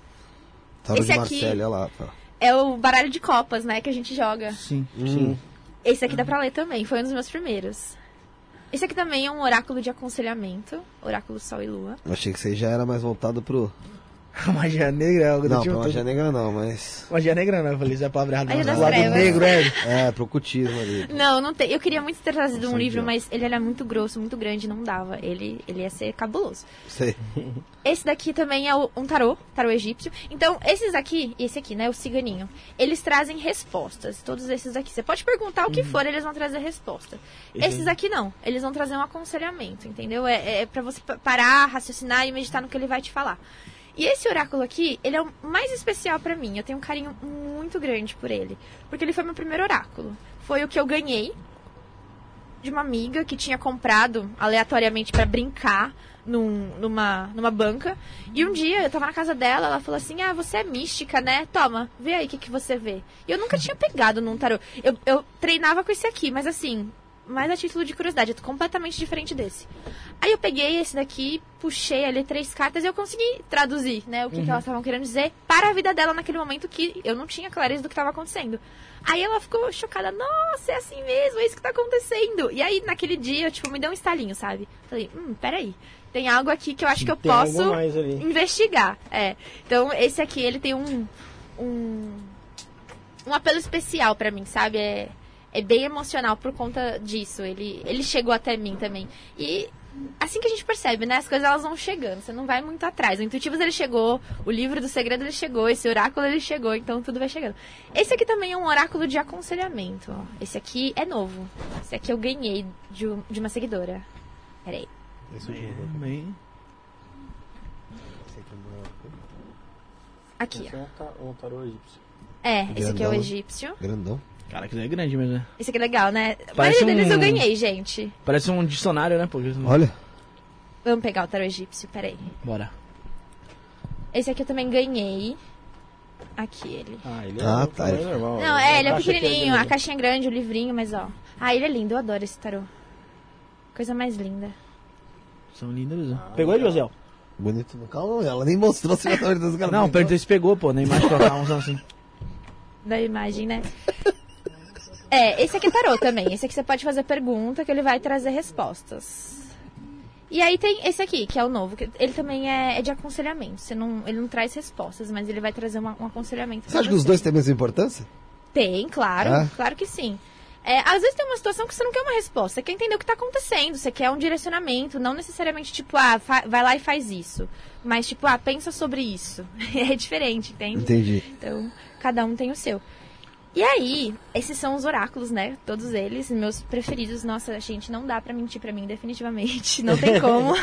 Tarô esse de Marcelo, lá. Tá. É o baralho de copas, né? Que a gente joga. Sim, hum. sim. Esse aqui dá pra ler também, foi um dos meus primeiros. Esse aqui também é um oráculo de aconselhamento, oráculo Sol e Lua. Eu achei que você já era mais voltado pro magia negra é algo do não, tipo. Não, magia negra não, mas. Magia negra não, eu falei, isso é palavra errada. Magia das lado negro, é. É, pro cutismo ali. Não, não tem. Eu queria muito ter trazido um livro, mas ele era muito grosso, muito grande, não dava. Ele, ele ia ser cabuloso. Sei. Esse daqui também é um tarô, tarô egípcio. Então, esses aqui, esse aqui, né, o ciganinho, eles trazem respostas. Todos esses aqui. Você pode perguntar o que uhum. for, eles vão trazer resposta. Uhum. Esses aqui não. Eles vão trazer um aconselhamento, entendeu? É, é para você parar, raciocinar e meditar no que ele vai te falar. E esse oráculo aqui, ele é o mais especial para mim. Eu tenho um carinho muito grande por ele. Porque ele foi meu primeiro oráculo. Foi o que eu ganhei de uma amiga que tinha comprado aleatoriamente para brincar num, numa, numa banca. E um dia eu tava na casa dela, ela falou assim: Ah, você é mística, né? Toma, vê aí o que, que você vê. E eu nunca tinha pegado num tarô. Eu, eu treinava com esse aqui, mas assim, mais a título de curiosidade, é completamente diferente desse. Aí eu peguei esse daqui, puxei ali três cartas e eu consegui traduzir, né, o que, uhum. que elas estavam querendo dizer para a vida dela naquele momento que eu não tinha clareza do que estava acontecendo. Aí ela ficou chocada, nossa, é assim mesmo, é isso que está acontecendo. E aí naquele dia, tipo, me deu um estalinho, sabe? Falei, hum, peraí. Tem algo aqui que eu acho que eu tem posso investigar. É. Então, esse aqui, ele tem um. um, um apelo especial para mim, sabe? É é bem emocional por conta disso. Ele, ele chegou até mim também. E assim que a gente percebe, né? As coisas elas vão chegando, você não vai muito atrás. O Intuitivos ele chegou, o livro do segredo ele chegou, esse oráculo ele chegou, então tudo vai chegando. Esse aqui também é um oráculo de aconselhamento. Ó. Esse aqui é novo. Esse aqui eu ganhei de, de uma seguidora. Peraí. Esse é bem. Aqui, ó. É um tarô egípcio. É, esse aqui é o egípcio. Grandão. Cara, que é grande mesmo, né? Esse aqui é legal, né? Parece um... deles eu ganhei, gente. Parece um dicionário, né? Porque... Olha. Vamos pegar o tarô egípcio, peraí. Bora. Esse aqui eu também ganhei. Aqui ele. Ah, ele é ah, tá. É normal. Não, é, ele é pequenininho, é a caixinha é grande, o livrinho, mas ó. Ah, ele é lindo, eu adoro esse tarô. Coisa mais linda. São lindas, né? Ah, Pegou ele, José? Bonito. Calma, ela nem mostrou se ela dos caras. Não, perguntei se pegou, pô, na imagem colocar uns assim. Da imagem, né? É, esse aqui é tarô também. Esse aqui você pode fazer pergunta que ele vai trazer respostas. E aí tem esse aqui, que é o novo. Que ele também é, é de aconselhamento. Você não, ele não traz respostas, mas ele vai trazer uma, um aconselhamento. Você acha que os dois têm a mesma importância? Tem, claro. É? Claro que sim. É, às vezes tem uma situação que você não quer uma resposta, você quer entender o que está acontecendo, você quer um direcionamento, não necessariamente tipo, ah, vai lá e faz isso. Mas tipo, ah, pensa sobre isso. é diferente, entende? Entendi. Então, cada um tem o seu. E aí, esses são os oráculos, né? Todos eles, meus preferidos. Nossa, gente, não dá pra mentir pra mim, definitivamente. Não tem como.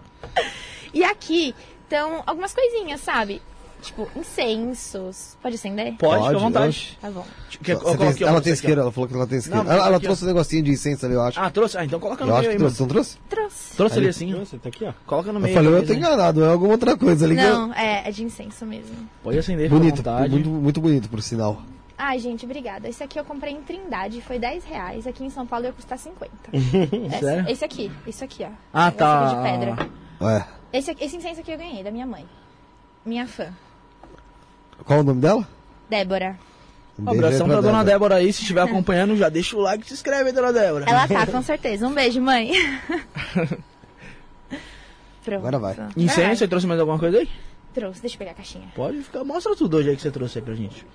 e aqui estão algumas coisinhas, sabe? Tipo, incensos. Pode acender? Pode, fica à vontade. Tá bom. Que, tem, ela tem isqueira, ela falou que ela tem isqueira. Não, ela, ela trouxe um negocinho de incenso ali, eu acho. Ah, trouxe? Ah, então coloca no eu meio acho que trouxe. Não trouxe? Trouxe. Trouxe ali assim. Trouxe, tá aqui, ó. Coloca no meio. Eu falei, eu tô enganado, é alguma outra coisa ali. Não, é, é de incenso mesmo. Pode acender, Bonito, muito, muito bonito, por sinal. Ai, gente, obrigada. Esse aqui eu comprei em Trindade, foi 10 reais. Aqui em São Paulo ia custar 50. Sério? Esse aqui, esse aqui, ó. Ah, esse tá. Aqui de pedra. Ué. Esse, esse incenso aqui eu ganhei, da minha mãe. Minha fã. Qual o nome dela? Débora. Um abração pra, pra dona Débora aí, se estiver acompanhando, já deixa o like e se inscreve, dona Débora. Ela tá, com certeza. Um beijo, mãe. Pronto. Agora vai. Incenso, você trouxe mais alguma coisa aí? Trouxe, deixa eu pegar a caixinha. Pode ficar, mostra tudo hoje aí que você trouxe aí pra gente.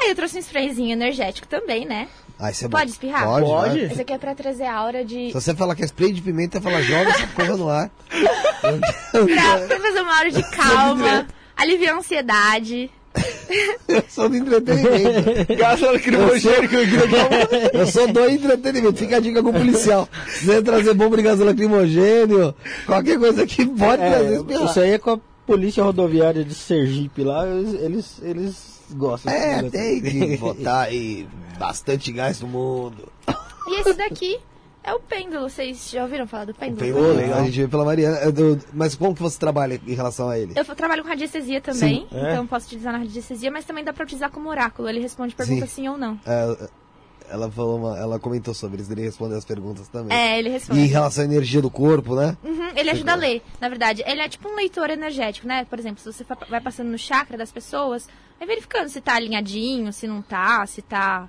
Aí eu trouxe um sprayzinho energético também, né? Ah, isso é Pode bom. espirrar? Pode. Pode. Esse aqui é pra trazer a aura de. Se você falar que é spray de pimenta, fala joga essa porra no ar. pra, pra fazer uma aura de calma, aliviar a ansiedade. Eu sou do entretenimento. Gasta lacrimogênico Eu sou do entretenimento. Fica a dica com o policial. Se você trazer bomba de gás lacrimogênio, qualquer coisa que pode é, trazer espirrar. Isso aí é com a polícia rodoviária de Sergipe lá, eles, eles, eles gostam. É, tem que botar aí bastante gás no mundo. E esse daqui é o pêndulo, vocês já ouviram falar do pêndulo? O pêndulo, legal, a gente vê pela Mariana. É mas como que você trabalha em relação a ele? Eu trabalho com radiestesia também, sim. então é? posso utilizar na radiestesia, mas também dá pra utilizar como oráculo. Ele responde perguntas sim, sim ou não. É, ela falou uma, ela comentou sobre isso, ele responde as perguntas também. É, ele responde. E em relação à energia do corpo, né? Uhum, ele ajuda a ler, na verdade. Ele é tipo um leitor energético, né? Por exemplo, se você vai passando no chakra das pessoas, vai verificando se tá alinhadinho, se não tá, se tá,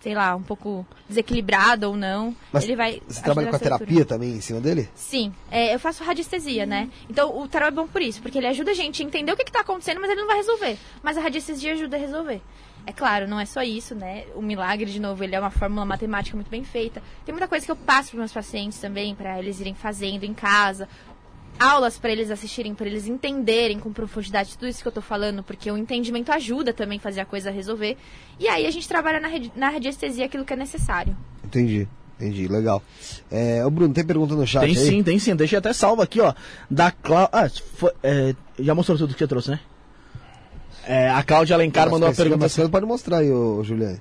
sei lá, um pouco desequilibrado ou não. Mas ele vai. Você trabalha com a terapia também em cima dele? Sim, é, eu faço radiestesia, né? Então o tarot é bom por isso, porque ele ajuda a gente a entender o que, está acontecendo, mas ele não vai resolver. Mas a radiestesia ajuda a resolver. É claro, não é só isso, né? O milagre, de novo, ele é uma fórmula matemática muito bem feita. Tem muita coisa que eu passo para meus pacientes também, para eles irem fazendo em casa. Aulas para eles assistirem, para eles entenderem com profundidade tudo isso que eu tô falando, porque o entendimento ajuda também a fazer a coisa resolver. E aí a gente trabalha na, na radiestesia aquilo que é necessário. Entendi. Entendi, legal. É, o Bruno, tem pergunta no chat Tem aí? sim, tem sim. Deixa até salvo aqui, ó. Da Cláudia. Ah, foi, é, já mostrou tudo que você trouxe, né? É, a Cláudia Alencar mandou uma pergunta. Você pode mostrar aí, ô, Juliane.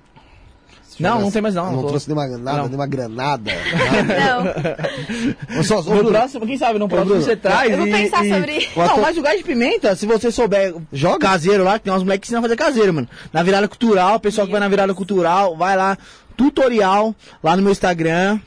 Não, não tem mais não. Não, não trouxe nenhuma, nada, não. nenhuma granada. Não. Só, no próximo, quem sabe, no próximo você traz. Eu vou pensar e, sobre Não, mas o gás de pimenta, se você souber Joga. caseiro lá, que tem uns moleques que ensinam a fazer caseiro, mano. Na virada cultural, o pessoal que vai na virada cultural, vai lá, tutorial, lá no meu Instagram.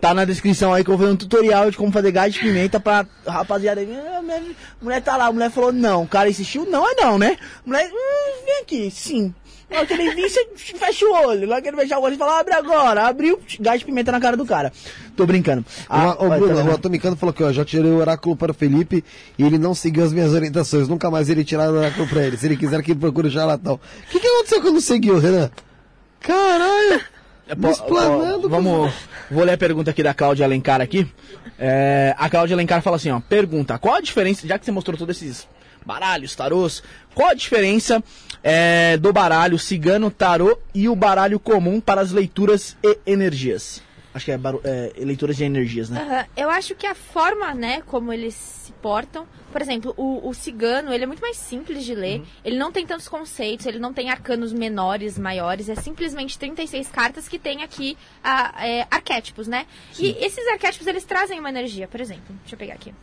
Tá na descrição aí que eu vou ver um tutorial de como fazer gás de pimenta pra rapaziada. Ah, mulher, mulher tá lá, a mulher falou não. O cara insistiu, não é não, né? Mulher, hum, vem aqui, sim. Na que ele vir, você fecha o olho. Lá que ele fechar o olho, você fala, abre agora. Abriu, gás de pimenta na cara do cara. Tô brincando. Ah, o, Bruno, tá o Atomicano falou que ó, já tirei o oráculo para o Felipe e ele não seguiu as minhas orientações. Nunca mais ele tirar o oráculo pra ele. Se ele quiser que ele procure o charlatão. O que, que aconteceu quando seguiu, Renan? Caralho! É, Explanando. Vamos. Vou ler a pergunta aqui da Cláudia Alencar aqui. É, a Cláudia Alencar fala assim, ó. Pergunta, qual a diferença, já que você mostrou todos esses baralhos, tarôs, qual a diferença é, do baralho cigano, tarô e o baralho comum para as leituras e energias? Acho que é, é leituras de energias, né? Uhum. Eu acho que a forma, né, como eles se portam. Por exemplo, o, o cigano, ele é muito mais simples de ler. Uhum. Ele não tem tantos conceitos, ele não tem arcanos menores, maiores. É simplesmente 36 cartas que tem aqui a, é, arquétipos, né? Sim. E esses arquétipos, eles trazem uma energia. Por exemplo, deixa eu pegar aqui.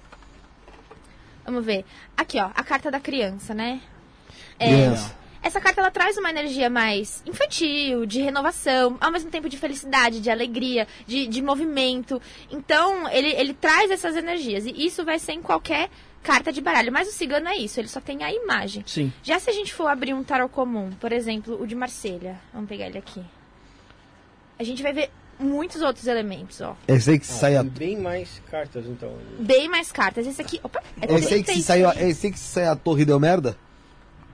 Vamos ver. Aqui, ó, a carta da criança, né? É, criança. Essa carta ela traz uma energia mais infantil, de renovação, ao mesmo tempo de felicidade, de alegria, de, de movimento. Então, ele, ele traz essas energias. E isso vai ser em qualquer carta de baralho. Mas o cigano é isso, ele só tem a imagem. Sim. Já se a gente for abrir um tarot comum, por exemplo, o de Marselha. Vamos pegar ele aqui. A gente vai ver muitos outros elementos, ó. Esse aí que ah, sai a... Bem mais cartas, então. Bem mais cartas. Esse aqui... Opa, é esse aí que saiu, esse aí que se sai a torre deu merda?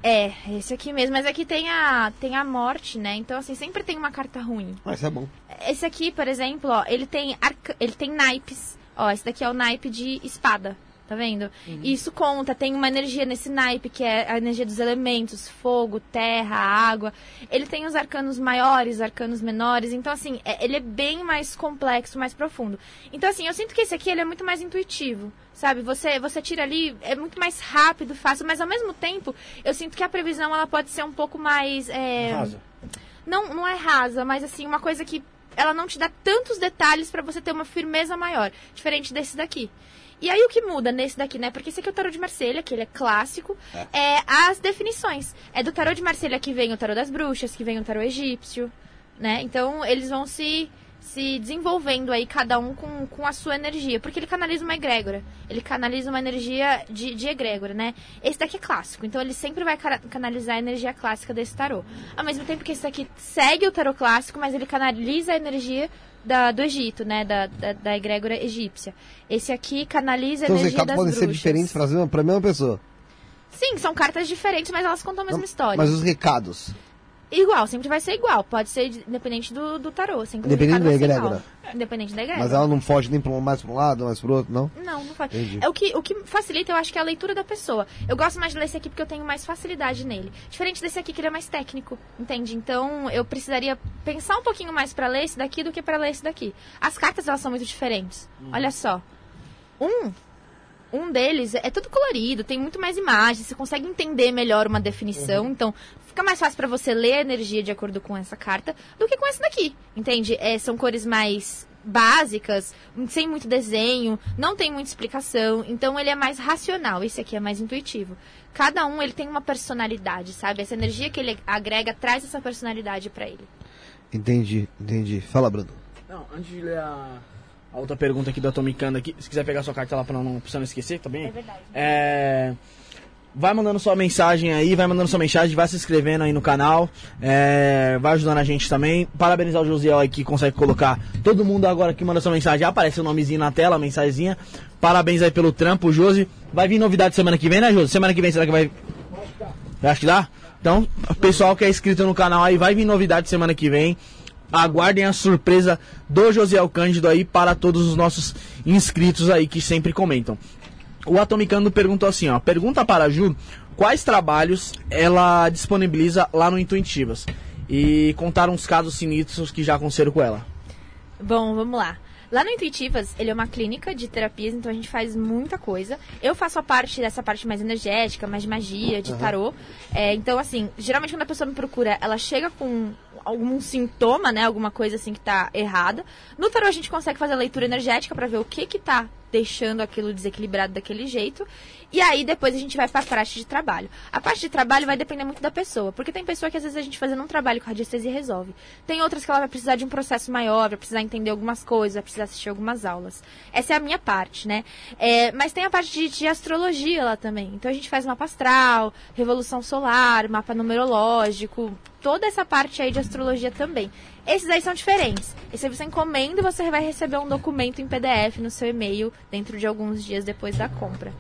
É, esse aqui mesmo. Mas aqui tem a, tem a morte, né? Então, assim, sempre tem uma carta ruim. Mas é bom. Esse aqui, por exemplo, ó, ele tem, arca... ele tem naipes. Ó, esse daqui é o naipe de espada. Tá vendo? Uhum. Isso conta, tem uma energia nesse naipe, que é a energia dos elementos, fogo, terra, água. Ele tem os arcanos maiores, arcanos menores. Então, assim, é, ele é bem mais complexo, mais profundo. Então, assim, eu sinto que esse aqui ele é muito mais intuitivo. Sabe, você, você tira ali, é muito mais rápido, fácil, mas ao mesmo tempo, eu sinto que a previsão ela pode ser um pouco mais. É... Rasa. Não, não é rasa, mas assim, uma coisa que ela não te dá tantos detalhes para você ter uma firmeza maior, diferente desse daqui. E aí o que muda nesse daqui, né? Porque esse aqui é o tarô de Marselha, que ele é clássico, é. é as definições. É do tarô de Marselha que vem o tarô das bruxas, que vem o tarô egípcio, né? Então eles vão se se desenvolvendo aí, cada um com, com a sua energia. Porque ele canaliza uma egrégora. Ele canaliza uma energia de, de egrégora, né? Esse daqui é clássico, então ele sempre vai canalizar a energia clássica desse tarô. Ao mesmo tempo que esse daqui segue o tarô clássico, mas ele canaliza a energia da, do Egito, né? Da, da, da egrégora egípcia. Esse aqui canaliza a então, energia das podem bruxas. ser diferentes para a mesma pessoa? Sim, são cartas diferentes, mas elas contam a mesma Não, história. Mas os recados? Igual, sempre vai ser igual. Pode ser independente do, do tarô. Sempre independente da egrégora. Independente da egrégora. Mas ela não foge nem pra, mais para um lado, mais para o outro, não? Não, não foge. É o que, o que facilita, eu acho que é a leitura da pessoa. Eu gosto mais de ler esse aqui porque eu tenho mais facilidade nele. Diferente desse aqui, que ele é mais técnico, entende? Então, eu precisaria pensar um pouquinho mais para ler esse daqui do que para ler esse daqui. As cartas, elas são muito diferentes. Hum. Olha só. Um um deles é tudo colorido, tem muito mais imagens, você consegue entender melhor uma definição, uhum. então fica mais fácil para você ler a energia de acordo com essa carta do que com essa daqui, entende? É, são cores mais básicas, sem muito desenho, não tem muita explicação, então ele é mais racional, esse aqui é mais intuitivo. Cada um ele tem uma personalidade, sabe? Essa energia que ele agrega traz essa personalidade para ele. Entendi, entendi. Fala, Bruno. Não, antes de ler a a outra pergunta aqui do Atomicando aqui. Se quiser pegar sua carta lá pra não, pra não esquecer, tá bem? É verdade. É... Vai mandando sua mensagem aí, vai mandando sua mensagem, vai se inscrevendo aí no canal, é, vai ajudando a gente também. Parabenizar o Josiel aí que consegue colocar todo mundo agora que manda sua mensagem, aparece o nomezinho na tela, a mensagenzinha. Parabéns aí pelo trampo, Josi. Vai vir novidade semana que vem, né, Josi? Semana que vem será que vai. Acho que dá? Então, pessoal que é inscrito no canal aí, vai vir novidade semana que vem aguardem a surpresa do Josiel Cândido aí para todos os nossos inscritos aí que sempre comentam. O Atomicando perguntou assim, ó, pergunta para a Ju quais trabalhos ela disponibiliza lá no Intuitivas e contar uns casos sinistros que já aconteceram com ela. Bom, vamos lá. Lá no Intuitivas, ele é uma clínica de terapias, então a gente faz muita coisa. Eu faço a parte dessa parte mais energética, mais de magia, de tarô. É, então, assim, geralmente quando a pessoa me procura, ela chega com algum sintoma, né? Alguma coisa assim que tá errada. No tarô a gente consegue fazer a leitura energética para ver o que que tá deixando aquilo desequilibrado daquele jeito. E aí depois a gente vai para a parte de trabalho. A parte de trabalho vai depender muito da pessoa, porque tem pessoa que às vezes a gente fazendo um trabalho com radiestesia resolve. Tem outras que ela vai precisar de um processo maior, vai precisar entender algumas coisas, vai precisar assistir algumas aulas. Essa é a minha parte, né? É, mas tem a parte de, de, astrologia lá também. Então a gente faz mapa astral, revolução solar, mapa numerológico, toda essa parte aí de astrologia também. Esses aí são diferentes. Esse aí você encomenda e você vai receber um documento em PDF no seu e-mail dentro de alguns dias depois da compra.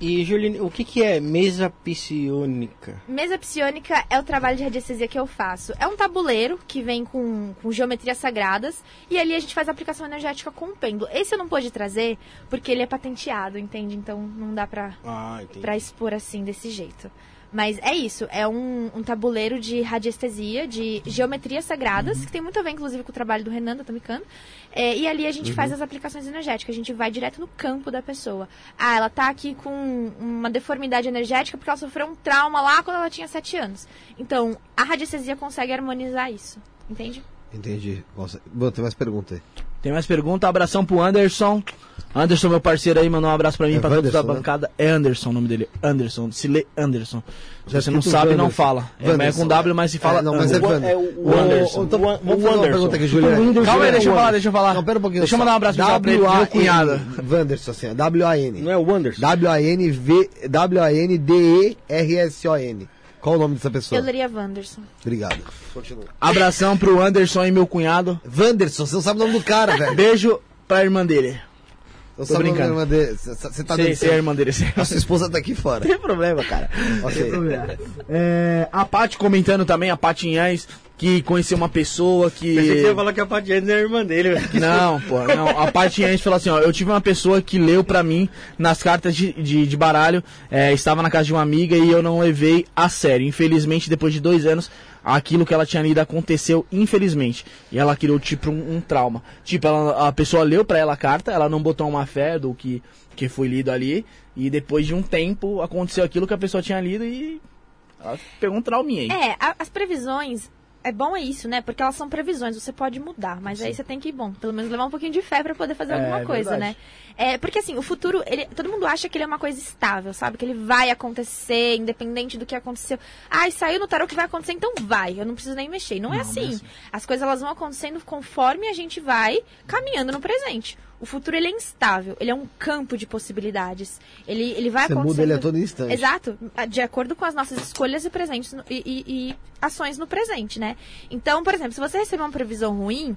E, Juline, o que, que é mesa psionica? Mesa psionica é o trabalho de radiestesia que eu faço. É um tabuleiro que vem com, com geometrias sagradas e ali a gente faz a aplicação energética com o pêndulo. Esse eu não pude trazer porque ele é patenteado, entende? Então não dá pra, ah, pra expor assim, desse jeito. Mas é isso, é um, um tabuleiro de radiestesia, de geometrias sagradas, uhum. que tem muito a ver, inclusive, com o trabalho do Renan da Tomicano. É, e ali a gente uhum. faz as aplicações energéticas, a gente vai direto no campo da pessoa. Ah, ela tá aqui com uma deformidade energética porque ela sofreu um trauma lá quando ela tinha 7 anos. Então, a radiestesia consegue harmonizar isso, entende? Entendi. Bom, tem mais pergunta aí. Tem mais pergunta, abração pro Anderson. Anderson, meu parceiro aí, mandou um abraço pra mim, é pra todos da né? bancada. É Anderson o nome dele. Anderson, se lê Anderson. Se você não sabe, não fala. É, é com W, mas se fala. É, não, mas é, é o, o, Anderson. O, o, o, o Anderson. Pergunta aqui. Calma aí, deixa eu falar, deixa eu falar. Não, pera um pouquinho. Deixa eu mandar um abraço pra ele, meu cunhado. Wanderson, assim, W-A-N. Não é o Wanderson? W-A-N-V, W-A-N-D-E-R-S-O-N. Qual o nome dessa pessoa? Eu leria Wanderson. Obrigado. Continua. Abração pro Anderson e meu cunhado. Wanderson, você não sabe o nome do cara, velho. Beijo pra irmã dele. Eu Tô brincando. Irmã dele. Você tá sei, sei a irmã dele. A sua esposa tá aqui fora. Tem problema, cara. Okay. Tem problema. É, a Paty comentando também, a Paty Inhães, que conheceu uma pessoa que. Pensei que você ia falar que a Paty Inhães é a irmã dele, velho. Não, pô, não. A Paty Inhães falou assim, ó, eu tive uma pessoa que leu pra mim nas cartas de, de, de baralho, é, estava na casa de uma amiga e eu não levei a sério. Infelizmente, depois de dois anos, aquilo que ela tinha lido aconteceu, infelizmente. E ela criou, tipo, um, um trauma. Tipo, ela, a pessoa leu para ela a carta, ela não botou uma fé do que, que foi lido ali, e depois de um tempo aconteceu aquilo que a pessoa tinha lido e ela pegou um trauminha aí. É, a, as previsões, é bom é isso, né? Porque elas são previsões, você pode mudar, mas Sim. aí você tem que, bom, pelo menos levar um pouquinho de fé para poder fazer é, alguma coisa, verdade. né? É, porque assim, o futuro, ele, todo mundo acha que ele é uma coisa estável, sabe? Que ele vai acontecer, independente do que aconteceu. Ai, saiu no tarô que vai acontecer, então vai. Eu não preciso nem mexer. Não, é não é assim. É assim. As coisas elas vão acontecendo conforme a gente vai caminhando no presente. O futuro ele é instável, ele é um campo de possibilidades. Ele, ele vai Você acontecendo... muda ele a todo instante. Exato, de acordo com as nossas escolhas e presentes no, e, e, e ações no presente, né? Então, por exemplo, se você receber uma previsão ruim,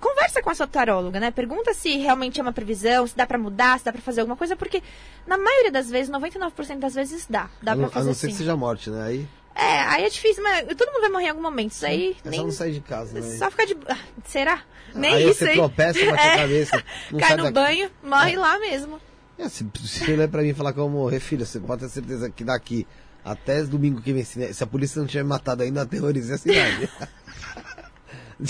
conversa com a sua taróloga, né? Pergunta se realmente é uma previsão, se dá para mudar, se dá para fazer alguma coisa, porque na maioria das vezes, 99% das vezes dá. Dá para fazer A não ser que seja morte, né? Aí... É, aí é difícil, mas todo mundo vai morrer em algum momento. Isso aí. É nem... só não sair de casa, né? Só ficar de. Será? Nem aí isso você aí. tropeça, bate é. a cabeça. Cai no daqui. banho, morre é. lá mesmo. É, se, se você olhar pra mim e falar que eu vou morrer, filho, você pode ter certeza que daqui até domingo que vem, se a polícia não tiver matado ainda, aterrorizei a cidade.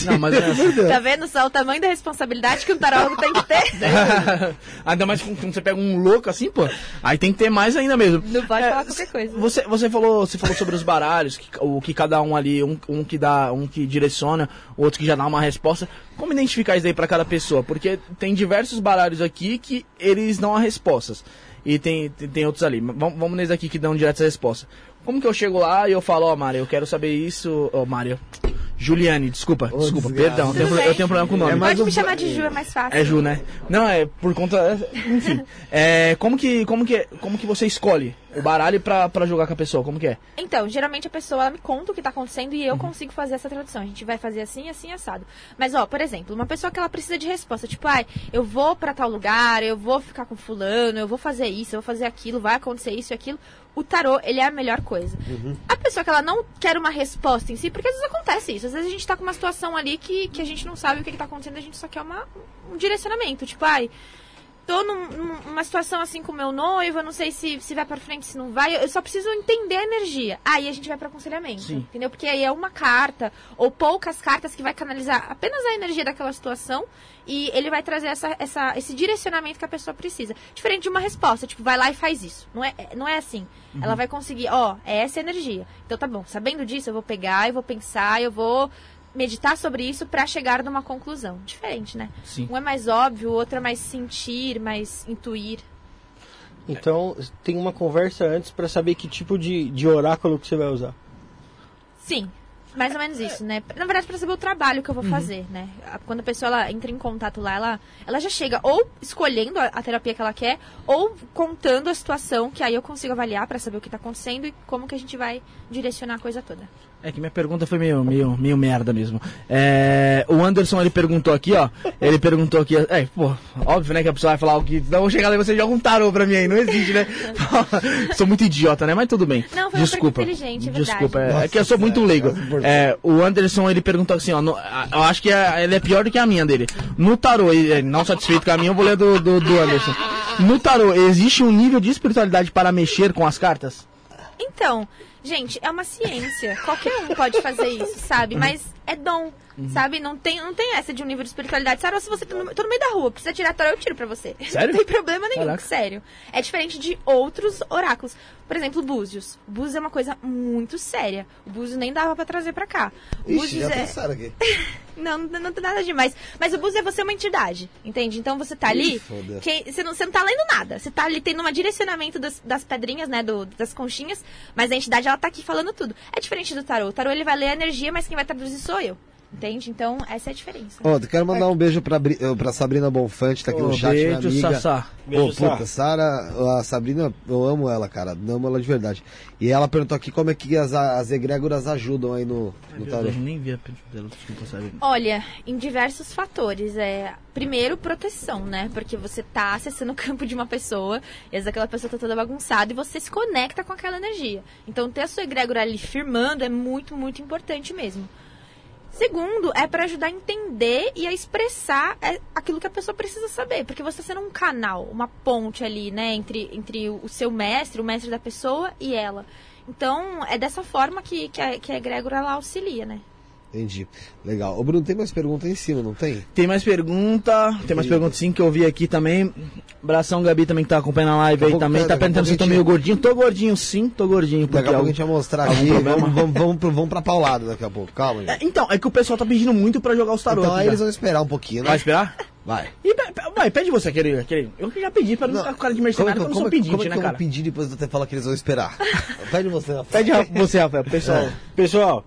Não, mas é... Tá vendo só o tamanho da responsabilidade que um tarólogo tem que ter? ainda mais quando você pega um louco assim, pô. Aí tem que ter mais ainda mesmo. Não pode é, falar qualquer coisa. Você, você, falou, você falou sobre os baralhos, que, o que cada um ali, um, um que dá, um que direciona, outro que já dá uma resposta. Como identificar isso aí para cada pessoa? Porque tem diversos baralhos aqui que eles dão as respostas. E tem, tem, tem outros ali. Vamos, vamos nesse aqui que dão direto essa resposta. Como que eu chego lá e eu falo, ó, oh, Mário, eu quero saber isso. Ó, oh, Mário. Juliane, desculpa, oh, desculpa, desgraça. perdão, eu tenho, eu tenho, problema com o nome. É Pode me chamar de Ju, é mais fácil. É Ju, né? Não, é por conta. Enfim. é, como, que, como, que, como que você escolhe o baralho pra, pra jogar com a pessoa? Como que é? Então, geralmente a pessoa ela me conta o que tá acontecendo e eu uhum. consigo fazer essa tradução. A gente vai fazer assim, assim, assado. Mas, ó, por exemplo, uma pessoa que ela precisa de resposta, tipo, ai, eu vou pra tal lugar, eu vou ficar com fulano, eu vou fazer isso, eu vou fazer aquilo, vai acontecer isso e aquilo o tarô, ele é a melhor coisa. Uhum. A pessoa que ela não quer uma resposta em si, porque às vezes acontece isso. Às vezes a gente tá com uma situação ali que, que a gente não sabe o que, que tá acontecendo, a gente só quer uma, um direcionamento. Tipo, ai, tô num, numa situação assim com meu noivo, eu não sei se, se vai para frente, se não vai, eu só preciso entender a energia. Aí a gente vai para aconselhamento, Sim. entendeu? Porque aí é uma carta ou poucas cartas que vai canalizar apenas a energia daquela situação e ele vai trazer essa, essa, esse direcionamento que a pessoa precisa. Diferente de uma resposta, tipo, vai lá e faz isso. Não é, não é assim. Uhum. Ela vai conseguir, ó, é essa energia. Então tá bom, sabendo disso, eu vou pegar, eu vou pensar, eu vou meditar sobre isso para chegar numa conclusão. Diferente, né? Sim. Um é mais óbvio, o outro é mais sentir, mais intuir. Então, tem uma conversa antes para saber que tipo de, de oráculo que você vai usar. Sim, mais ou menos isso, né? Na verdade, para saber o trabalho que eu vou uhum. fazer, né? Quando a pessoa ela entra em contato lá, ela, ela já chega ou escolhendo a, a terapia que ela quer, ou contando a situação, que aí eu consigo avaliar para saber o que está acontecendo e como que a gente vai direcionar a coisa toda. É que minha pergunta foi meio, meio, meio merda mesmo. É, o Anderson, ele perguntou aqui, ó. Ele perguntou aqui. É, pô, óbvio, né, que a pessoa vai falar o que. Não vou chegar lá e você joga um tarô pra mim aí. Não existe, né? sou muito idiota, né? Mas tudo bem. Não, foi Desculpa. inteligente, é Desculpa, é, é, que eu sou muito leigo. É, o Anderson, ele perguntou assim, ó. No, eu acho que é, ele é pior do que a minha dele. No tarô, ele, não satisfeito com a minha, eu vou ler do, do, do Anderson. No tarô, existe um nível de espiritualidade para mexer com as cartas? Então, Gente, é uma ciência. Qualquer um pode fazer isso, sabe? Mas é dom, uhum. sabe? Não tem, não tem essa de um nível de espiritualidade. Sarah, se você tá no, tô no meio da rua, precisa tirar tarô, eu tiro pra você. Sério? Não tem problema nenhum, Caraca. sério. É diferente de outros oráculos. Por exemplo, Búzios. Búzios é uma coisa muito séria. O Búzios nem dava pra trazer pra cá. O Ixi, Búzios já é... aqui. não, não, não tem nada demais. Mas o Búzios é você uma entidade, entende? Então você tá ali, que, você, não, você não tá lendo nada. Você tá ali tendo um direcionamento das, das pedrinhas, né, do, das conchinhas, mas a entidade, ela tá aqui falando tudo. É diferente do tarô. O tarô, ele vai ler a energia, mas quem vai traduzir sou eu. Entende? Então, essa é a diferença. Ó, oh, quero mandar um beijo pra, pra Sabrina Bonfante, tá aqui oh, no chat, beijo, minha amiga. Sassá. Beijo, oh, puta, Sara, a Sabrina, eu amo ela, cara. Amo ela de verdade. E ela perguntou aqui como é que as, as egrégoras ajudam aí no, no tarô. Eu nem vi a dela, desculpa? Olha, em diversos fatores. É, primeiro, proteção, né? Porque você tá acessando o campo de uma pessoa, e às vezes aquela pessoa tá toda bagunçada e você se conecta com aquela energia. Então, ter a sua egrégora ali firmando é muito, muito importante mesmo. Segundo, é para ajudar a entender e a expressar é, aquilo que a pessoa precisa saber. Porque você tá sendo um canal, uma ponte ali, né, entre, entre o seu mestre, o mestre da pessoa e ela. Então, é dessa forma que, que, a, que a ela auxilia, né? Entendi. Legal. O Bruno, tem mais pergunta em cima, não tem? Tem mais pergunta. Tem mais pergunta sim que eu vi aqui também. Bração Gabi também que tá acompanhando a live aí também. Tá perguntando se eu tô meio gordinho. Tô gordinho sim, tô gordinho. Daqui a pouco a gente vai mostrar aqui. Vamos, vamos, vamos, vamos pra paulada daqui a pouco. Calma aí. É, então, é que o pessoal tá pedindo muito pra jogar os tarô. Então aí eles vão esperar um pouquinho, né? Vai esperar? Vai. E, vai, pede você aquele, aquele. Eu já pedi pra não, ficar com cara de mercenário, como, como, eu sou pedinte, como é né, cara? Eu vou pedir depois de você falar que eles vão esperar. pede você, Rafael. Pede você, Rafael. Pessoal, é. pessoal,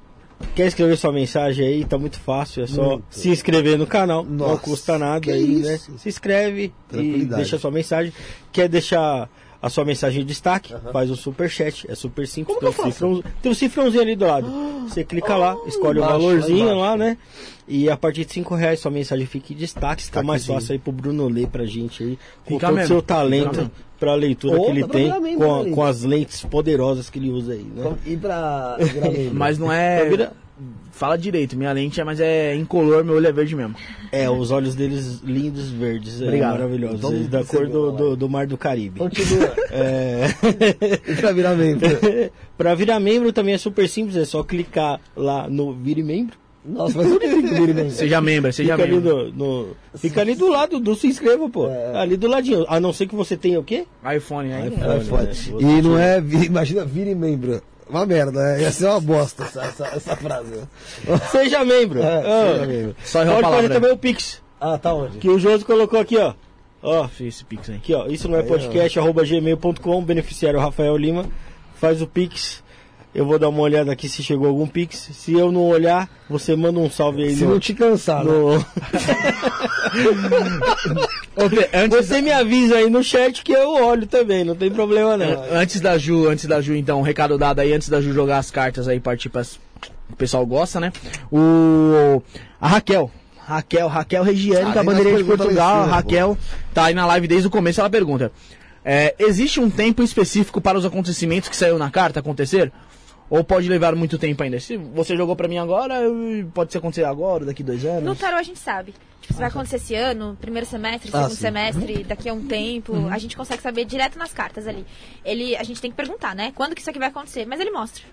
Quer escrever sua mensagem aí? Tá muito fácil, é só muito. se inscrever no canal, Nossa, não custa nada aí, né? Se inscreve e deixa sua mensagem. Quer deixar a sua mensagem em destaque, uhum. faz um super chat, é super simples. Como tem, um cifrão, tem um cifrãozinho ali do lado. Você clica oh, lá, escolhe o um valorzinho lá, né? E a partir de 5 reais sua mensagem fica em destaque, fica mais fácil aí pro Bruno ler pra gente aí, com fica todo o seu talento pra leitura oh, que ele tem, com, com, as lentes poderosas que ele usa aí, né? E pra. Mas não é. Fala direito, minha lente é, mas é incolor, meu olho é verde mesmo. É, os olhos deles lindos verdes, é Obrigado. é maravilhosos, então, da cor do, do, do, Mar do Caribe. Continua. É... e pra virar membro? pra virar membro também é super simples, é só clicar lá no Vire Membro. Nossa, mas onde fica o Vire Membro? Seja membro, seja fica membro. Ali no, no, fica ali do lado do se inscreva, pô. É. Ali do ladinho. A não ser que você tenha o quê? iPhone, aí. iPhone. iPhone. Né? E não é, imagina, vire membro. Uma merda, né? Ia ser uma bosta essa, essa, essa frase. Seja membro. É, seja membro. Só Pode fazer também o Pix. Ah, tá onde? Que o Josi colocou aqui, ó. Ó, fiz esse Pix aí. Aqui, ó. Isso não é podcast, arroba gmail.com, beneficiário Rafael Lima. Faz o Pix. Eu vou dar uma olhada aqui se chegou algum Pix. Se eu não olhar, você manda um salve aí. Se no, não te cansar, no... né? antes você me avisa aí no chat que eu olho também, não tem problema não. Antes da Ju, antes da Ju, então, um recado dado aí, antes da Ju jogar as cartas aí, partir para o pessoal gosta, né? O a Raquel, Raquel, Raquel Regiane, da bandeira de Portugal, cima, Raquel, pô. tá aí na live desde o começo, ela pergunta: é, existe um tempo específico para os acontecimentos que saiu na carta acontecer? Ou pode levar muito tempo ainda? Se você jogou pra mim agora, pode ser acontecer agora, daqui dois anos? No tarô a gente sabe. Tipo, se vai acontecer esse ano, primeiro semestre, ah, segundo sim. semestre, daqui a um tempo, uhum. a gente consegue saber direto nas cartas ali. Ele, a gente tem que perguntar, né? Quando que isso aqui vai acontecer? Mas ele mostra.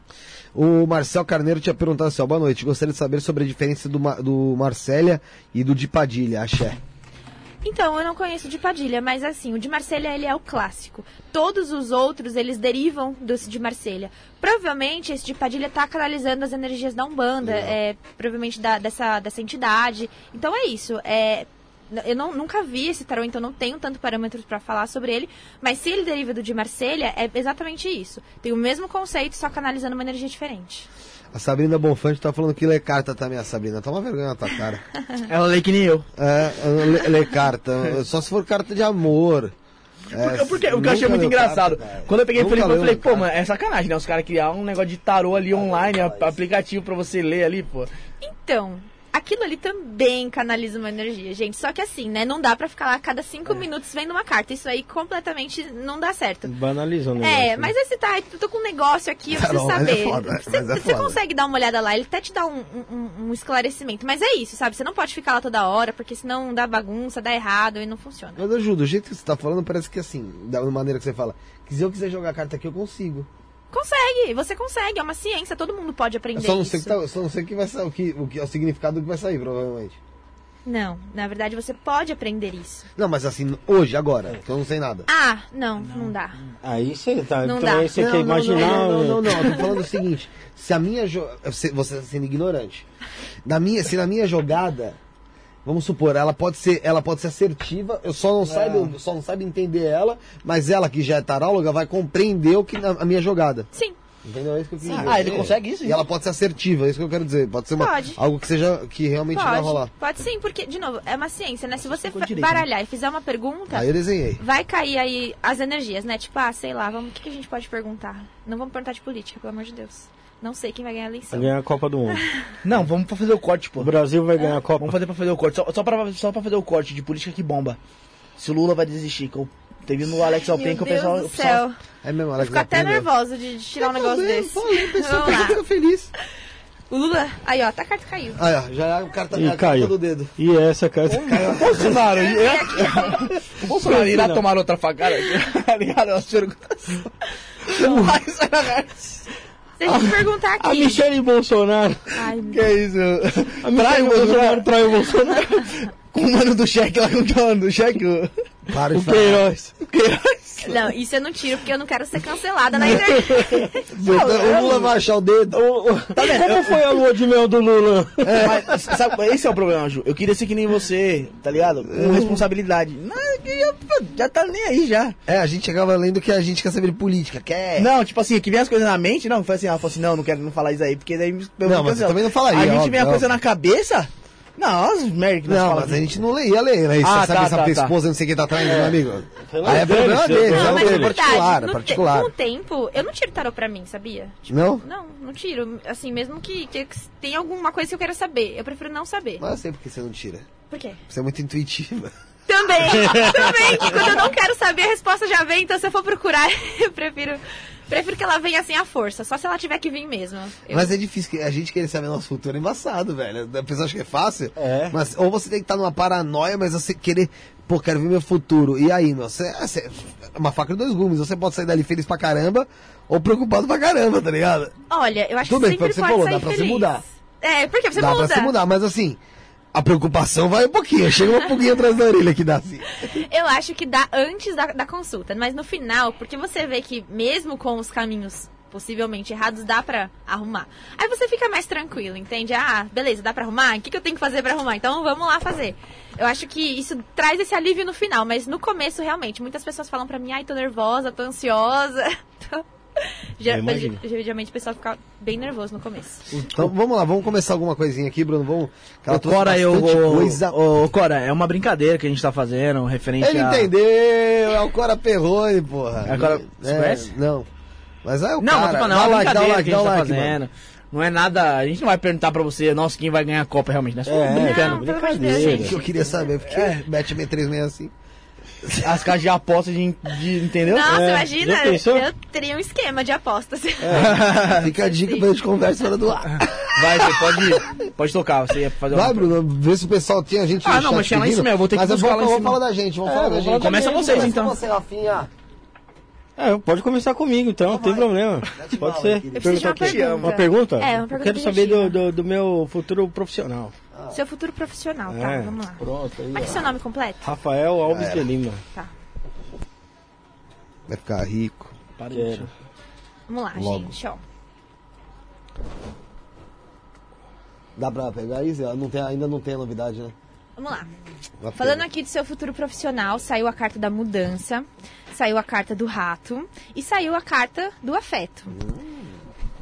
O Marcel Carneiro tinha perguntado assim, ó, boa noite, gostaria de saber sobre a diferença do, do Marcélia e do de Padilha, axé. Então, eu não conheço de Padilha, mas assim, o de Marselha ele é o clássico. Todos os outros, eles derivam desse de Marselha. Provavelmente esse de Padilha está canalizando as energias da Umbanda, é, provavelmente da, dessa, dessa entidade. Então é isso. É, eu não, nunca vi esse tarô, então não tenho tanto parâmetros para falar sobre ele. Mas se ele deriva do de Marselha, é exatamente isso. Tem o mesmo conceito, só canalizando uma energia diferente. A Sabrina Bonfante tá falando que lê carta também, a Sabrina. Toma vergonha na tua cara. Ela lê que nem eu. É, lê, lê carta. Só se for carta de amor. É, porque, o que eu achei muito engraçado. Carta, Quando eu peguei Felipe, eu falei, pô, mano, é sacanagem, né? Os caras criaram um negócio de tarô ali online, aplicativo pra você ler ali, pô. Então, aquilo ali também canaliza uma energia, gente. Só que assim, né? Não dá pra ficar lá a cada cinco é. minutos vendo uma carta. Isso aí completamente não dá certo. Banaliza o negócio. É, mas esse tá, eu tô com um negócio aqui, eu preciso Carol, é saber. É foda, você, é você consegue dar uma olhada lá, ele até te dá um, um, um, esclarecimento. Mas é isso, sabe? Você não pode ficar lá toda hora, porque senão dá bagunça, dá errado e não funciona. Mas ajuda, o jeito que você tá falando parece que assim, da maneira que você fala, se eu quiser jogar a carta aqui, eu consigo. Consegue, você consegue, é uma ciência, todo mundo pode aprender. só não sei, que tá, só não sei que vai sair, o, que, o, que, é o significado do que vai sair, provavelmente. Não, na verdade você pode aprender isso. Não, mas assim, hoje, agora, que eu não sei nada. Ah, não, não, não dá. Aí você tá. Não então dá. você não, quer não, imaginar. Não, não, não, não, eu tô falando o seguinte: se a minha. Jo... Você tá sendo ignorante. Na minha, se na minha jogada Vamos supor, ela pode ser, ela pode ser assertiva, eu só não é. saiba, só não saiba entender ela, mas ela que já é taróloga vai compreender o que a minha jogada. Sim. Entendeu? É isso que eu quis dizer. Ah, ele consegue isso? E ela pode ser assertiva, é isso que eu quero dizer. Pode ser uma, pode. algo que seja que realmente pode. vai rolar. Pode sim, porque, de novo, é uma ciência, né? Se você direito, baralhar né? e fizer uma pergunta. Aí eu desenhei. Vai cair aí as energias, né? Tipo, ah, sei lá, vamos, o que, que a gente pode perguntar? Não vamos perguntar de política, pelo amor de Deus. Não sei quem vai ganhar a eleição. Vai ganhar a Copa do Mundo. Não, vamos pra fazer o corte, pô. O Brasil vai ganhar a Copa. Vamos fazer pra fazer o corte. Só, só, pra, só pra fazer o corte de política que bomba. Se o Lula vai desistir, que eu teve no Alex Alpen que o pessoal. Do céu. É mesmo, Alex Fico até nervosa de, tirar um negócio bem, desse. Falei, pessoal, fica feliz. O Lula. Aí, ó, tá a carta caiu. Aí, ó, já é a carta, e a caiu. do dedo. E essa carta caiu. O Bolsonaro. o Bolsonaro irá tomar outra facada? Tá ligado? As perguntas. Mas, perguntar aqui. A Michelle Bolsonaro. Ai, que é isso? A trai o Bolsonaro, trai o Bolsonaro. Com o mano do cheque lá, com o mano do cheque. Para o Queiroz. O Queiroz. Não, isso eu não tiro porque eu não quero ser cancelada na internet. o Lula vai achar o dedo. tá vendo? Como foi a lua de mel do Lula? É, mas, sabe, esse é o problema, Ju. Eu queria ser que nem você, tá ligado? Com responsabilidade. Não, já, já tá nem aí já. É, a gente acaba lendo que a gente quer saber de política, quer. Não, tipo assim, que vem as coisas na mente, não, foi assim, ela falou assim, não, não quero não falar isso aí, porque daí. Não, mas eu também não falaria. A gente vem a coisa na cabeça. Não, as merda que Não, mas a gente não leia ler, né? Isso, ah, sabe, tá, sabe tá, tá. esposa, não sei quem tá atrás, é. meu amigo. Aí é problema dele, é um particular, é particular. Com o tempo, eu não tiro tarô pra mim, sabia? Tipo, não? Não, não tiro. Assim, mesmo que, que tem alguma coisa que eu quero saber, eu prefiro não saber. Mas eu sei porque você não tira. Por quê? Você é muito intuitiva. Também, também. Quando eu não quero saber, a resposta já vem, então se eu for procurar, eu prefiro Prefiro que ela venha assim à força, só se ela tiver que vir mesmo. Eu... Mas é difícil, a gente querer saber nosso futuro é embaçado, velho. A pessoa acha que é fácil. É. Mas ou você tem que estar numa paranoia, mas você querer, pô, quero ver meu futuro. E aí, meu, você, você é uma faca de dois gumes. Você pode sair dali feliz pra caramba ou preocupado pra caramba, tá ligado? Olha, eu acho Tudo que bem, sempre você pode falou, sair dá pra feliz. você mudar. É, porque você dá muda. Dá pra você mudar, mas assim, a preocupação vai um pouquinho, chega um pouquinho atrás da orelha que dá assim. Eu acho que dá antes da, da consulta, mas no final, porque você vê que mesmo com os caminhos possivelmente errados, dá pra arrumar. Aí você fica mais tranquilo, entende? Ah, beleza, dá pra arrumar? O que, que eu tenho que fazer pra arrumar? Então vamos lá fazer. Eu acho que isso traz esse alívio no final, mas no começo, realmente, muitas pessoas falam pra mim, ai, tô nervosa, tô ansiosa. Geralmente o pessoal fica bem nervoso no começo. Então vamos lá, vamos começar alguma coisinha aqui, Bruno. Vamos. O Cora, eu, coisa... o, o Cora, é uma brincadeira que a gente tá fazendo, referente Ele a... entendeu, é o Cora Perrone, porra. É, Cora... Você é, conhece? Não. Mas é o não, cara. Não, não, é uma like, brincadeira like, que a gente tá like, fazendo. Mano. Não é nada. A gente não vai perguntar pra você, nossa, quem vai ganhar a Copa realmente, né? Só é, brincando. Não, brincadeira. que eu queria saber, porque é. mete B36 assim. As casas de apostas de, de entendeu? Nossa, é. imagina, eu teria um esquema de apostas. É. Fica a dica pra gente conversa fora do ar. Vai, você pode, pode tocar, você ia fazer Vai, uma... Bruno, vê se o pessoal tinha a gente Ah, não, mas tinha lá em cima, eu vou ter que mas buscar lá em cima. Vamos falar da gente, vamos é, falar da gente. Começa vocês, então. Você, Rafinha. É, pode começar comigo então, não tem problema. Pode ser. Eu preciso de uma pergunta. Uma pergunta? É, uma pergunta. Eu quero saber do, do, do, meu futuro profissional. Seu futuro profissional, tá, é, vamos lá. Pronto. Aí, Qual é o seu nome completo? Rafael Alves de Lima. Tá. Vai ficar rico. Quero. Vamos lá, Logo. gente, ó. Dá pra pegar isso? Não tem, ainda não tem a novidade, né? Vamos lá. Falando aqui do seu futuro profissional, saiu a carta da mudança, saiu a carta do rato e saiu a carta do afeto. Hum.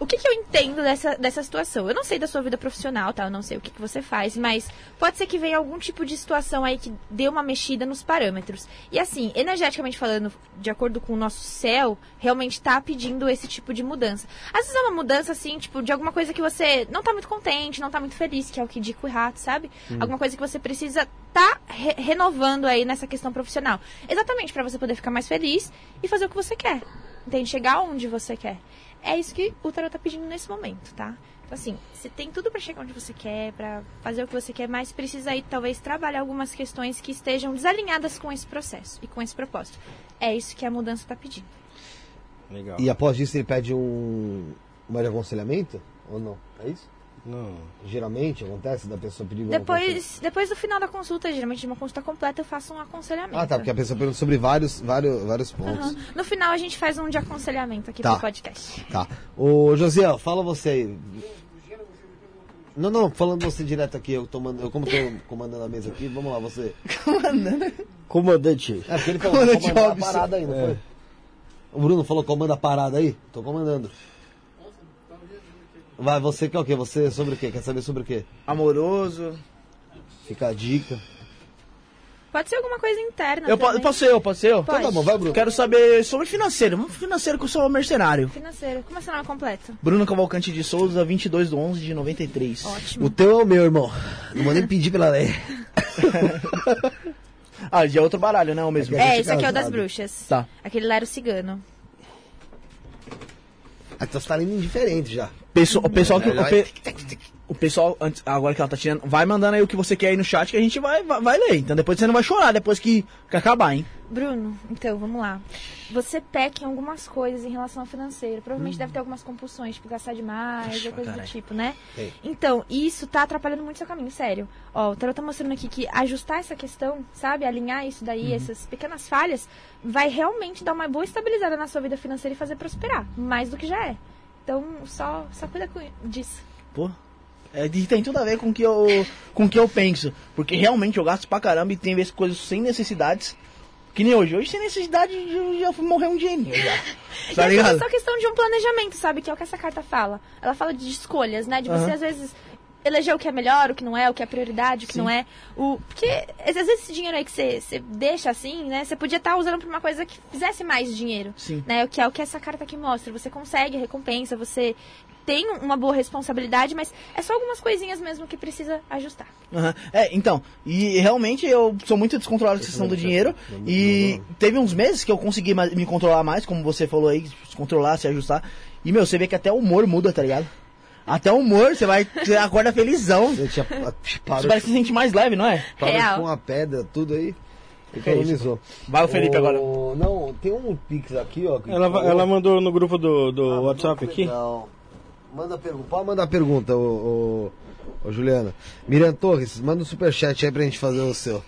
O que, que eu entendo dessa, dessa situação? Eu não sei da sua vida profissional, tá? Eu não sei o que, que você faz, mas pode ser que venha algum tipo de situação aí que dê uma mexida nos parâmetros. E assim, energeticamente falando, de acordo com o nosso céu, realmente tá pedindo esse tipo de mudança. Às vezes é uma mudança, assim, tipo, de alguma coisa que você não tá muito contente, não tá muito feliz, que é o que dico e rato, sabe? Hum. Alguma coisa que você precisa tá re renovando aí nessa questão profissional. Exatamente, para você poder ficar mais feliz e fazer o que você quer. Entende? Chegar onde você quer. É isso que o tarot tá pedindo nesse momento, tá? Então, assim, você tem tudo para chegar onde você quer, para fazer o que você quer, mas precisa aí, talvez, trabalhar algumas questões que estejam desalinhadas com esse processo e com esse propósito. É isso que a mudança tá pedindo. Legal. E após isso ele pede um mais aconselhamento? Ou não? É isso? Não. Geralmente acontece da pessoa pedir depois Depois do final da consulta, geralmente de uma consulta completa, eu faço um aconselhamento. Ah, tá, porque a pessoa pergunta sobre vários, vários, vários pontos. Uhum. No final a gente faz um de aconselhamento aqui tá. pro podcast. Tá. Ô, Josiel, fala você aí. Não, não, falando você direto aqui, eu, tô mandando, eu como tô comandando a mesa aqui, vamos lá, você. Comandando? Comandante. É, porque ele falou comandante comanda a parada aí, não é. foi? O Bruno falou comanda a parada aí? Tô comandando. Vai, você quer o quê? Você sobre o quê? Quer saber sobre o quê? Amoroso. Fica a dica. Pode ser alguma coisa interna. Eu também. posso ser eu, posso ser eu? Pode. Então tá bom, vai, Bruno. Quero saber sobre financeiro. Vamos financeiro que eu sou mercenário. Financeiro. Como é seu nome completo? Bruno Cavalcante de Souza, 22 de 11 de 93. Ótimo. O teu é o meu, irmão. Não vou nem pedir pela lei. ah, já é outro baralho, né? O mesmo. É, esse aqui é o das bruxas. Tá. Aquele lá era o cigano. Então você tá lendo indiferente já. Pessoal, o pessoal que. O, pe, o pessoal, antes, agora que ela tá tirando, vai mandando aí o que você quer aí no chat que a gente vai, vai, vai, ler. Então depois você não vai chorar depois que, que acabar, hein? Bruno, então vamos lá. Você peca em algumas coisas em relação ao financeiro. Provavelmente hum. deve ter algumas compulsões, tipo gastar demais, ou coisa do tipo, né? Ei. Então, isso tá atrapalhando muito seu caminho, sério. Ó, o Tarot tá mostrando aqui que ajustar essa questão, sabe? Alinhar isso daí, uhum. essas pequenas falhas, vai realmente dar uma boa estabilizada na sua vida financeira e fazer prosperar. Mais do que já é. Então, só, só cuida disso. Pô, é, tem tudo a ver com o que eu, com que eu penso. Porque realmente eu gasto pra caramba e tem vezes coisas sem necessidades. Que nem hoje. Hoje sem necessidade eu já fui morrer um dinheirinho já. Tá é só questão de um planejamento, sabe? Que é o que essa carta fala. Ela fala de escolhas, né? De você uhum. às vezes eleger o que é melhor, o que não é, o que é prioridade, o que Sim. não é. O... Porque às vezes esse dinheiro aí que você, você deixa assim, né? Você podia estar tá usando pra uma coisa que fizesse mais dinheiro. Sim. Né? O que é o que essa carta aqui mostra. Você consegue recompensa, você tem uma boa responsabilidade, mas é só algumas coisinhas mesmo que precisa ajustar. Uhum. É, então, e realmente eu sou muito descontrolado com a questão do dinheiro. E teve uns meses que eu consegui me controlar mais, como você falou aí, se controlar, se ajustar. E, meu, você vê que até o humor muda, tá ligado? Até o humor, você vai, você acorda felizão. Você parece que se sente mais leve, não é? Para com a pedra, tudo aí. Economizou. Vai o Felipe o... agora. Não, tem um Pix aqui, ó. Ela, ela mandou no grupo do, do ah, WhatsApp aqui? Não. Manda pergunta. Pode mandar pergunta, ô, ô, ô, Juliana. Miriam Torres, manda um superchat aí pra gente fazer o seu.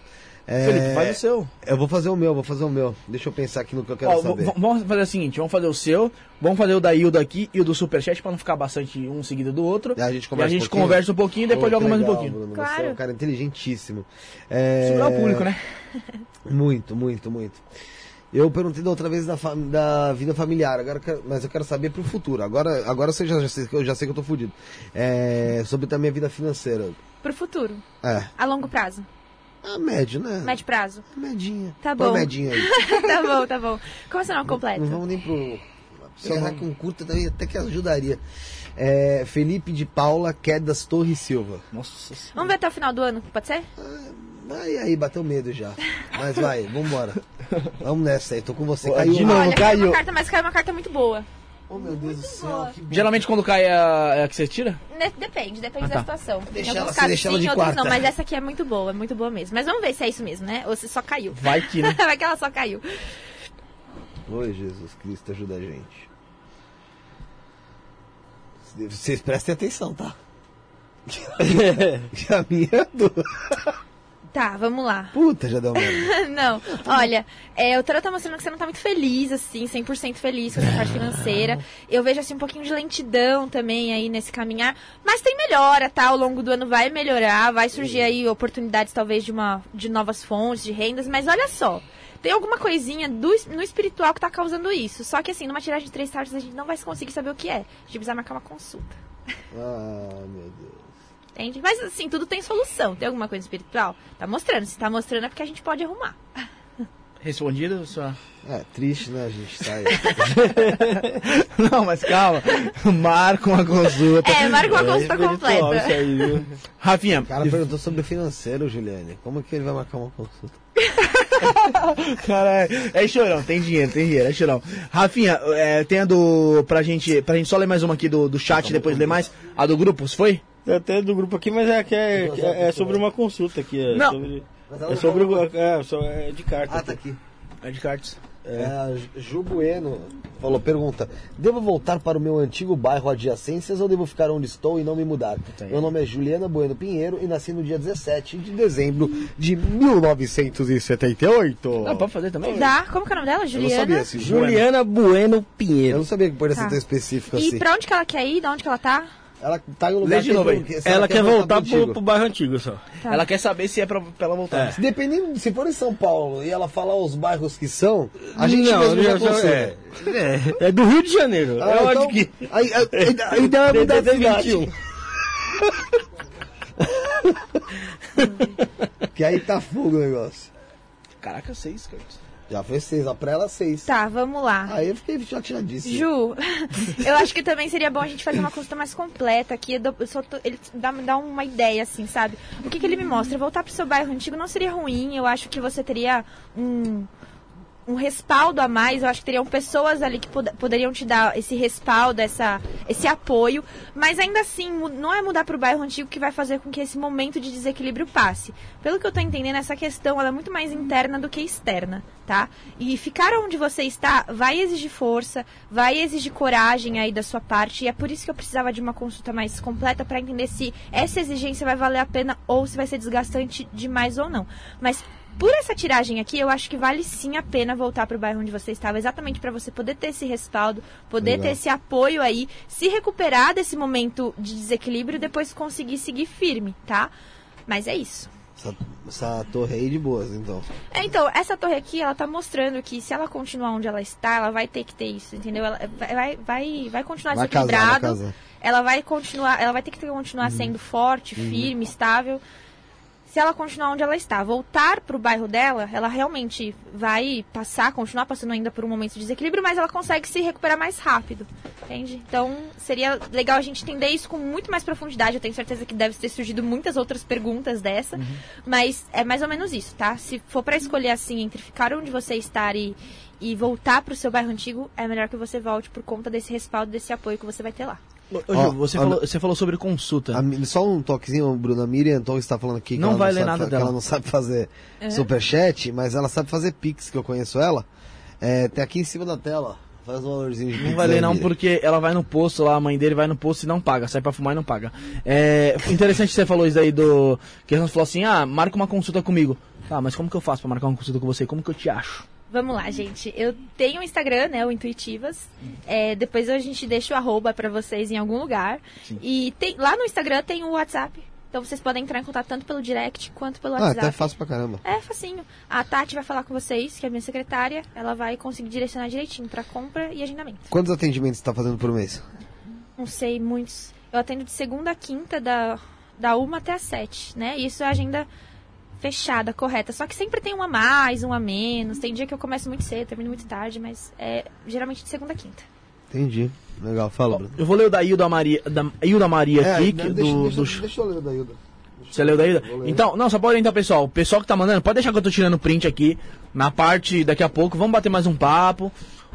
É, Felipe, faz o seu. Eu vou fazer o meu, vou fazer o meu. Deixa eu pensar aqui no que eu quero Ó, saber. Vamos fazer o seguinte, vamos fazer o seu, vamos fazer o da Hilda aqui e o do Superchat pra não ficar bastante um seguido do outro. E a gente conversa, e a gente um, conversa um pouquinho e depois joga mais um pouquinho. Bruno, claro. Você é um cara inteligentíssimo. É... Segurar o público, né? muito, muito, muito. Eu perguntei da outra vez da, da vida familiar, agora mas eu quero saber pro futuro. Agora, agora você já, já sei, eu já sei que eu tô fudido. É, sobre também a vida financeira. Pro futuro? É. A longo prazo? A médio, né? Médio prazo. Medinha. Tá bom. medinha aí. tá bom, tá bom. Como é seu nome completo? Não, não vamos nem pro. Se eu com curta também até que ajudaria. É, Felipe de Paula Quedas Torres Silva. Nossa Vamos ver até o final do ano, pode ser? Ah, Aí, aí, bateu medo já. Mas vai, vambora. Vamos nessa aí, tô com você. Caiu. De novo, Olha, caiu. Uma carta, mas caiu uma carta muito boa. Oh meu Deus do céu, Geralmente quando cai é a, é a que você tira? Depende, depende ah, tá. da situação. Deixa ela, casos, deixa ela de outros quarta. não, mas essa aqui é muito boa, é muito boa mesmo. Mas vamos ver se é isso mesmo, né? Ou se só caiu. Vai que, né? Vai que ela só caiu. Oi, Jesus Cristo, ajuda a gente. Vocês prestem atenção, tá? que a minha é. Tá, vamos lá. Puta, já deu merda. não, olha, é, o tarot tá mostrando que você não tá muito feliz, assim, 100% feliz com essa parte financeira. Eu vejo, assim, um pouquinho de lentidão também aí nesse caminhar. Mas tem melhora, tá? Ao longo do ano vai melhorar, vai surgir aí oportunidades, talvez, de, uma, de novas fontes, de rendas. Mas olha só, tem alguma coisinha do, no espiritual que tá causando isso. Só que, assim, numa tiragem de três cartas a gente não vai conseguir saber o que é. A gente precisa marcar uma consulta. Ah, meu Deus. Entende? Mas assim, tudo tem solução. Tem alguma coisa espiritual? Tá mostrando. Se tá mostrando é porque a gente pode arrumar. Respondido, sua. É, triste, né? A gente tá aí. Não, mas calma. Marca uma consulta. É, marca uma consulta é completa. Isso aí, viu? Rafinha. O cara perguntou sobre o financeiro, Juliane. Como que ele vai marcar uma consulta? cara, é, é chorão, tem dinheiro, tem dinheiro, é chorão. Rafinha, é, tem a do. Pra gente, pra gente só ler mais uma aqui do, do chat e depois ler mais. A do grupo, se foi? Até do grupo aqui, mas é, que é, é, é sobre uma consulta aqui. É não. Sobre, é sobre o. É, é de cartas. Ah, tá aqui. É de cartas. É. é. Ju Bueno falou, pergunta, devo voltar para o meu antigo bairro adjacências ou devo ficar onde estou e não me mudar? Tá meu nome é Juliana Bueno Pinheiro e nasci no dia 17 de dezembro de 1978. Ah, pode fazer também? Dá. Como que é o nome dela? Juliana? Eu não sabia. Juliana Bueno Pinheiro. Eu não sabia que poderia ser tá. tão específico e assim. E pra onde que ela quer ir? De onde que ela tá? Ela tá em um lugar de novo aí. Ela, ela, quer, voltar, pro, pro, bairro antigo só. Tá. Ela quer saber se é pra, pra ela voltar. É. Dependendo, se for em São Paulo e ela falar os bairros que são, a gente não, mesmo já consegue. É, é, é, do Rio de Janeiro. Ah, é então, que... Aí, aí, aí dá uma mudar de cidade. que aí tá fogo o negócio. Caraca, seis, cara. Já foi seis, a pra ela seis. Tá, vamos lá. Aí eu fiquei chateadíssimo. Ju, eu acho que também seria bom a gente fazer uma consulta mais completa aqui. Tô, ele dá, dá uma ideia, assim, sabe? O que, que ele me mostra? Voltar pro seu bairro antigo não seria ruim. Eu acho que você teria um um respaldo a mais. Eu acho que teriam pessoas ali que pod poderiam te dar esse respaldo, essa, esse apoio. Mas ainda assim, não é mudar para o bairro antigo que vai fazer com que esse momento de desequilíbrio passe. Pelo que eu estou entendendo, essa questão é muito mais interna do que externa, tá? E ficar onde você está vai exigir força, vai exigir coragem aí da sua parte. E é por isso que eu precisava de uma consulta mais completa para entender se essa exigência vai valer a pena ou se vai ser desgastante demais ou não. Mas por essa tiragem aqui, eu acho que vale sim a pena voltar para o bairro onde você estava, exatamente para você poder ter esse respaldo, poder Legal. ter esse apoio aí, se recuperar desse momento de desequilíbrio e depois conseguir seguir firme, tá? Mas é isso. Essa, essa, torre aí de boas, então. É, então, essa torre aqui, ela tá mostrando que se ela continuar onde ela está, ela vai ter que ter isso, entendeu? Ela vai, vai, vai continuar vai desequilibrado. Casar, vai ela vai continuar, ela vai ter que continuar uhum. sendo forte, uhum. firme, estável se ela continuar onde ela está, voltar para o bairro dela, ela realmente vai passar, continuar passando ainda por um momento de desequilíbrio, mas ela consegue se recuperar mais rápido, entende? Então, seria legal a gente entender isso com muito mais profundidade. Eu tenho certeza que deve ter surgido muitas outras perguntas dessa, uhum. mas é mais ou menos isso, tá? Se for para escolher assim entre ficar onde você está e, e voltar para o seu bairro antigo, é melhor que você volte por conta desse respaldo, desse apoio que você vai ter lá. Ô, Ó, você, a, falou, você falou sobre consulta. A, só um toquezinho, Bruno. A Miriam Torres está falando aqui que, não ela, vai não ler nada que dela. ela não sabe fazer é. superchat, mas ela sabe fazer pix, que eu conheço ela. É, tem aqui em cima da tela. Faz um valorzinho de Não vai ler não, porque ela vai no posto lá, a mãe dele vai no posto e não paga. Sai pra fumar e não paga. É interessante que você falou isso aí do... Que ela falou assim, ah, marca uma consulta comigo. Tá, mas como que eu faço pra marcar uma consulta com você? Como que eu te acho? Vamos lá, gente. Eu tenho o Instagram, né? O Intuitivas. É, depois a gente deixa o arroba pra vocês em algum lugar. Sim. E tem, lá no Instagram tem o WhatsApp. Então vocês podem entrar em contato tanto pelo direct quanto pelo WhatsApp. Ah, até fácil pra caramba. É facinho. A Tati vai falar com vocês, que é a minha secretária. Ela vai conseguir direcionar direitinho para compra e agendamento. Quantos atendimentos você está fazendo por mês? Não sei, muitos. Eu atendo de segunda a quinta, da, da uma até a sete, né? Isso é agenda fechada, correta. Só que sempre tem um a mais, um a menos. Tem dia que eu começo muito cedo, termino muito tarde, mas é geralmente de segunda a quinta. Entendi. Legal, fala, Bruno. Eu vou ler o da Hilda Maria, da Hilda Maria é, aqui. Deixa, do, deixa, do... deixa eu ler o da Hilda. Você leu da Hilda? Então, não, só pode então, pessoal. O pessoal que tá mandando, pode deixar que eu tô tirando print aqui. Na parte daqui a pouco, vamos bater mais um papo.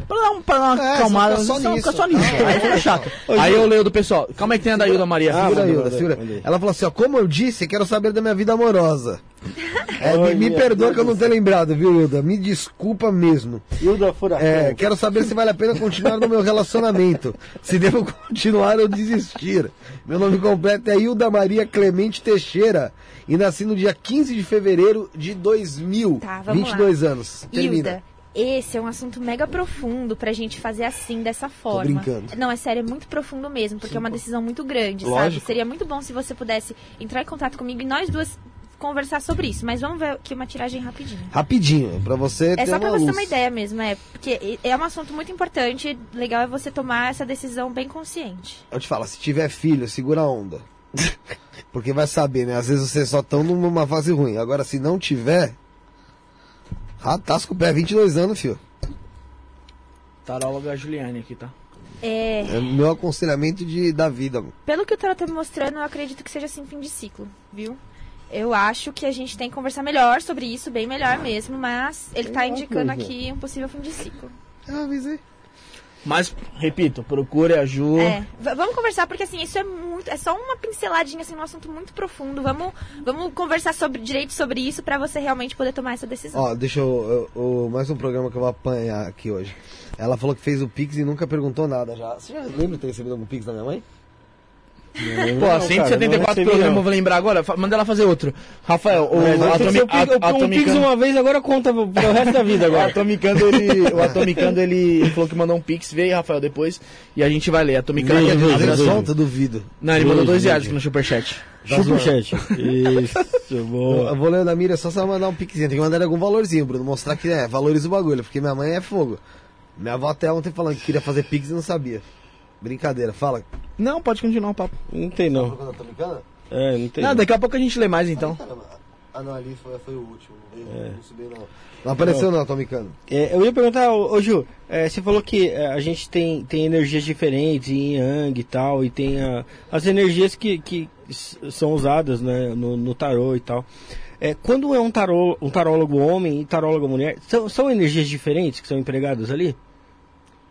Pra dar, um, pra dar uma é, acalmada. Só nisso. Fica só nisso. Ah, aí fica chato. Aí eu leio do pessoal. Calma aí que tem a da Hilda Maria. Ah, Hilda. Ela falou assim, ó, como eu disse, quero saber da minha vida amorosa. É, me, me perdoa que eu não tenho lembrado, viu, Hilda? Me desculpa mesmo. Hilda Furacão. É, quero saber se vale a pena continuar no meu relacionamento. Se devo continuar ou desistir. Meu nome completo é Hilda Maria Clemente Teixeira e nasci no dia 15 de fevereiro de 2000. Tá, vamos 22 lá. anos. Termina. Hilda, esse é um assunto mega profundo pra gente fazer assim, dessa forma. Tô brincando. Não, é sério, é muito profundo mesmo, porque Sim, é uma decisão muito grande, Lógico. sabe? Seria muito bom se você pudesse entrar em contato comigo e nós duas conversar sobre isso. Mas vamos ver aqui uma tiragem rapidinho. Rapidinho, pra você É só pra você ter uma ideia mesmo, é. Porque é um assunto muito importante, legal é você tomar essa decisão bem consciente. Eu te falo, se tiver filho, segura a onda. Porque vai saber, né? Às vezes vocês só estão numa fase ruim. Agora, se não tiver, Ratasco com o pé, 22 anos, filho. Taróloga Juliane aqui, tá? É... é meu aconselhamento de, da vida. Mano. Pelo que o tarot tá me mostrando, eu acredito que seja assim fim de ciclo, viu? Eu acho que a gente tem que conversar melhor sobre isso, bem melhor mesmo, mas ele tá indicando aqui um possível fim de ciclo. Ah, avisei. Mas, repito, procure ajuda. É, vamos conversar, porque assim, isso é muito. É só uma pinceladinha, assim, um assunto muito profundo. Vamos, vamos conversar sobre direito sobre isso para você realmente poder tomar essa decisão. Ó, deixa eu, eu, eu, Mais um programa que eu vou apanhar aqui hoje. Ela falou que fez o Pix e nunca perguntou nada já. Você já lembra de ter recebido algum Pix da minha mãe? Pô, não, 174 programas, eu vou lembrar agora. Manda ela fazer outro. Rafael, o, o, Atomi, a, o Pix uma vez, agora conta pro, resto da vida agora. o Atomicando, ele, o Atomicando, ele, ele falou que mandou um Pix, veio, Rafael, depois, e a gente vai ler. Atomicando veio, veio, veio, solta, duvido. Não, ele mandou dois reais aqui no Superchat. Superchat. Isso, boa. Eu vou ler da Mira só se ela mandar um pixinho. Tem que mandar algum valorzinho, Bruno. Mostrar que é, valoriza o bagulho. Porque minha mãe é fogo. Minha avó até ontem falando que queria fazer pix e não sabia. Brincadeira, fala. Não, pode continuar o papo. Não tem não. Tá é, não tem. Não, daqui a pouco a gente lê mais então. Ah, não, ali foi, foi o último. É. Não, subiu, não. não apareceu não, Tomicano. É, eu ia perguntar, ô, ô Ju, é, você falou que é, a gente tem, tem energias diferentes em Yang e tal, e tem a, as energias que, que são usadas né, no, no tarô e tal. É, quando é um, tarô, um tarólogo homem e tarólogo mulher, são, são energias diferentes que são empregadas ali?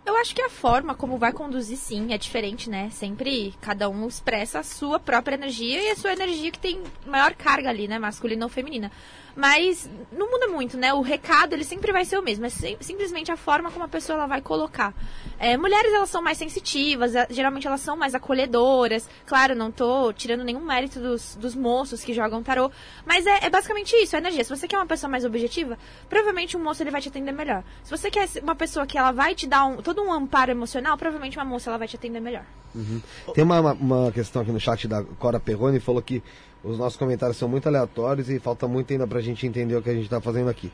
Eu acho que a forma como vai conduzir, sim, é diferente, né? Sempre cada um expressa a sua própria energia e a sua energia que tem maior carga ali, né? Masculina ou feminina. Mas não muda muito, né? O recado ele sempre vai ser o mesmo, é simplesmente a forma como a pessoa ela vai colocar. É, mulheres elas são mais sensitivas, é, geralmente elas são mais acolhedoras. Claro, não tô tirando nenhum mérito dos, dos moços que jogam tarô, mas é, é basicamente isso, a energia. Se você quer uma pessoa mais objetiva, provavelmente um moço ele vai te atender melhor. Se você quer uma pessoa que ela vai te dar um, todo um amparo emocional, provavelmente uma moça ela vai te atender melhor. Uhum. Tem uma, uma questão aqui no chat da Cora Perrone, falou que os nossos comentários são muito aleatórios e falta muito ainda pra gente entender o que a gente tá fazendo aqui.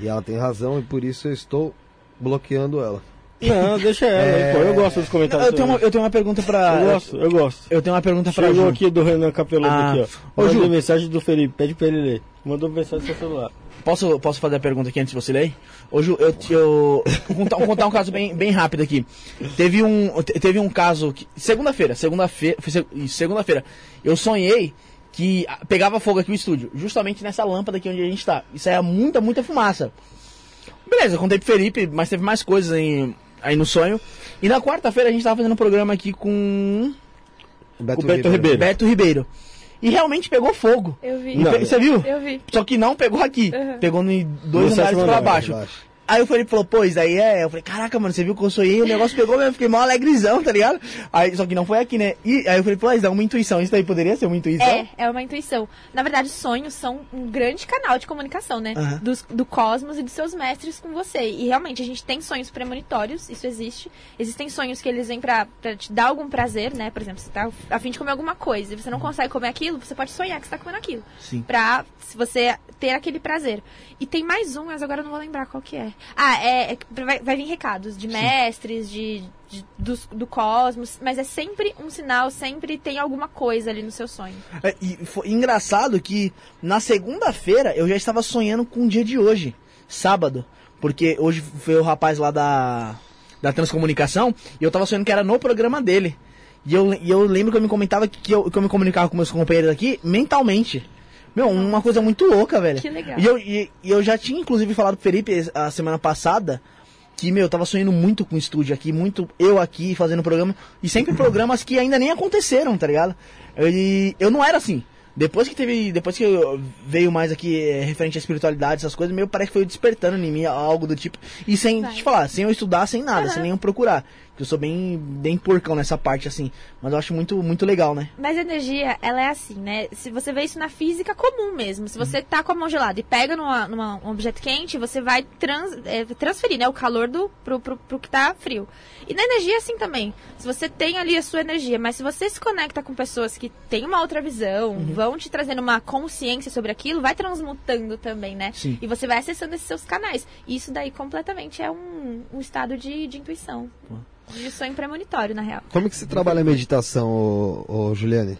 E ela tem razão e por isso eu estou bloqueando ela. Não, deixa ela, é... pô, eu gosto dos comentários. Eu tenho, uma, eu tenho uma pergunta pra. Eu gosto, eu gosto. Eu tenho uma pergunta pra. Chegou Ju. aqui do Renan Capeloso ah. aqui, ó. Ô, Mandou mensagem do Felipe, pede pra ele ler. Mandou mensagem no seu celular. Posso, posso fazer a pergunta aqui antes de você ler? Hoje eu, eu vou contar, vou contar um caso bem, bem rápido aqui. Teve um, teve um caso segunda-feira, segunda-feira, segunda-feira, eu sonhei que pegava fogo aqui no estúdio, justamente nessa lâmpada aqui onde a gente está. Isso é muita, muita fumaça. Beleza, eu contei pro Felipe, mas teve mais coisas aí, aí no sonho. E na quarta-feira a gente tava fazendo um programa aqui com Beto, o Beto Ribeiro. Beto Ribeiro. E realmente pegou fogo. Eu vi. Não, você viu? Eu vi. Só que não pegou aqui. Uhum. Pegou em dois andares pra baixo. baixo. Aí o Felipe falou, pois aí é. Eu falei, caraca, mano, você viu que eu sonhei, o negócio pegou mesmo, fiquei mal alegrezão, tá ligado? Aí, só que não foi aqui, né? E aí o Felipe falou, isso é uma intuição, isso daí poderia ser uma intuição? É, é uma intuição. Na verdade, sonhos são um grande canal de comunicação, né? Uhum. Dos, do cosmos e dos seus mestres com você. E realmente, a gente tem sonhos premonitórios, isso existe. Existem sonhos que eles vêm pra, pra te dar algum prazer, né? Por exemplo, você tá a fim de comer alguma coisa e você não consegue comer aquilo, você pode sonhar que você tá comendo aquilo. Sim. Pra se você ter aquele prazer. E tem mais um, mas agora eu não vou lembrar qual que é. Ah, é é, vai, vai vir recados de mestres, de, de do, do, cosmos, mas é sempre um sinal, sempre tem alguma coisa ali no seu sonho. É, e foi engraçado que na segunda-feira eu já estava sonhando com o dia de hoje, sábado, porque hoje foi o rapaz lá da, da transcomunicação e eu estava sonhando que era no programa dele. E eu, e eu lembro que eu me comentava que eu, que eu me comunicava com meus companheiros aqui mentalmente. Meu, uma coisa muito louca, velho. Que legal. E eu, e, e eu já tinha, inclusive, falado pro Felipe a semana passada que, meu, eu tava sonhando muito com o estúdio aqui, muito eu aqui fazendo programa, e sempre programas que ainda nem aconteceram, tá ligado? E eu não era assim. Depois que teve. Depois que veio mais aqui é, referente à espiritualidade, essas coisas, meio parece que foi despertando em mim algo do tipo. E sem Vai. te falar, sem eu estudar, sem nada, uhum. sem nenhum procurar eu sou bem, bem porcão nessa parte, assim. Mas eu acho muito, muito legal, né? Mas a energia, ela é assim, né? Se você vê isso na física comum mesmo. Se você tá com a mão gelada e pega numa, numa um objeto quente, você vai trans, é, transferir, né? O calor do, pro, pro, pro que tá frio. E na energia é assim também. Se você tem ali a sua energia, mas se você se conecta com pessoas que têm uma outra visão, uhum. vão te trazendo uma consciência sobre aquilo, vai transmutando também, né? Sim. E você vai acessando esses seus canais. E isso daí completamente é um, um estado de, de intuição. Uhum. De sonho premonitório, na real. Como que você trabalha a meditação, ô, ô, Juliane?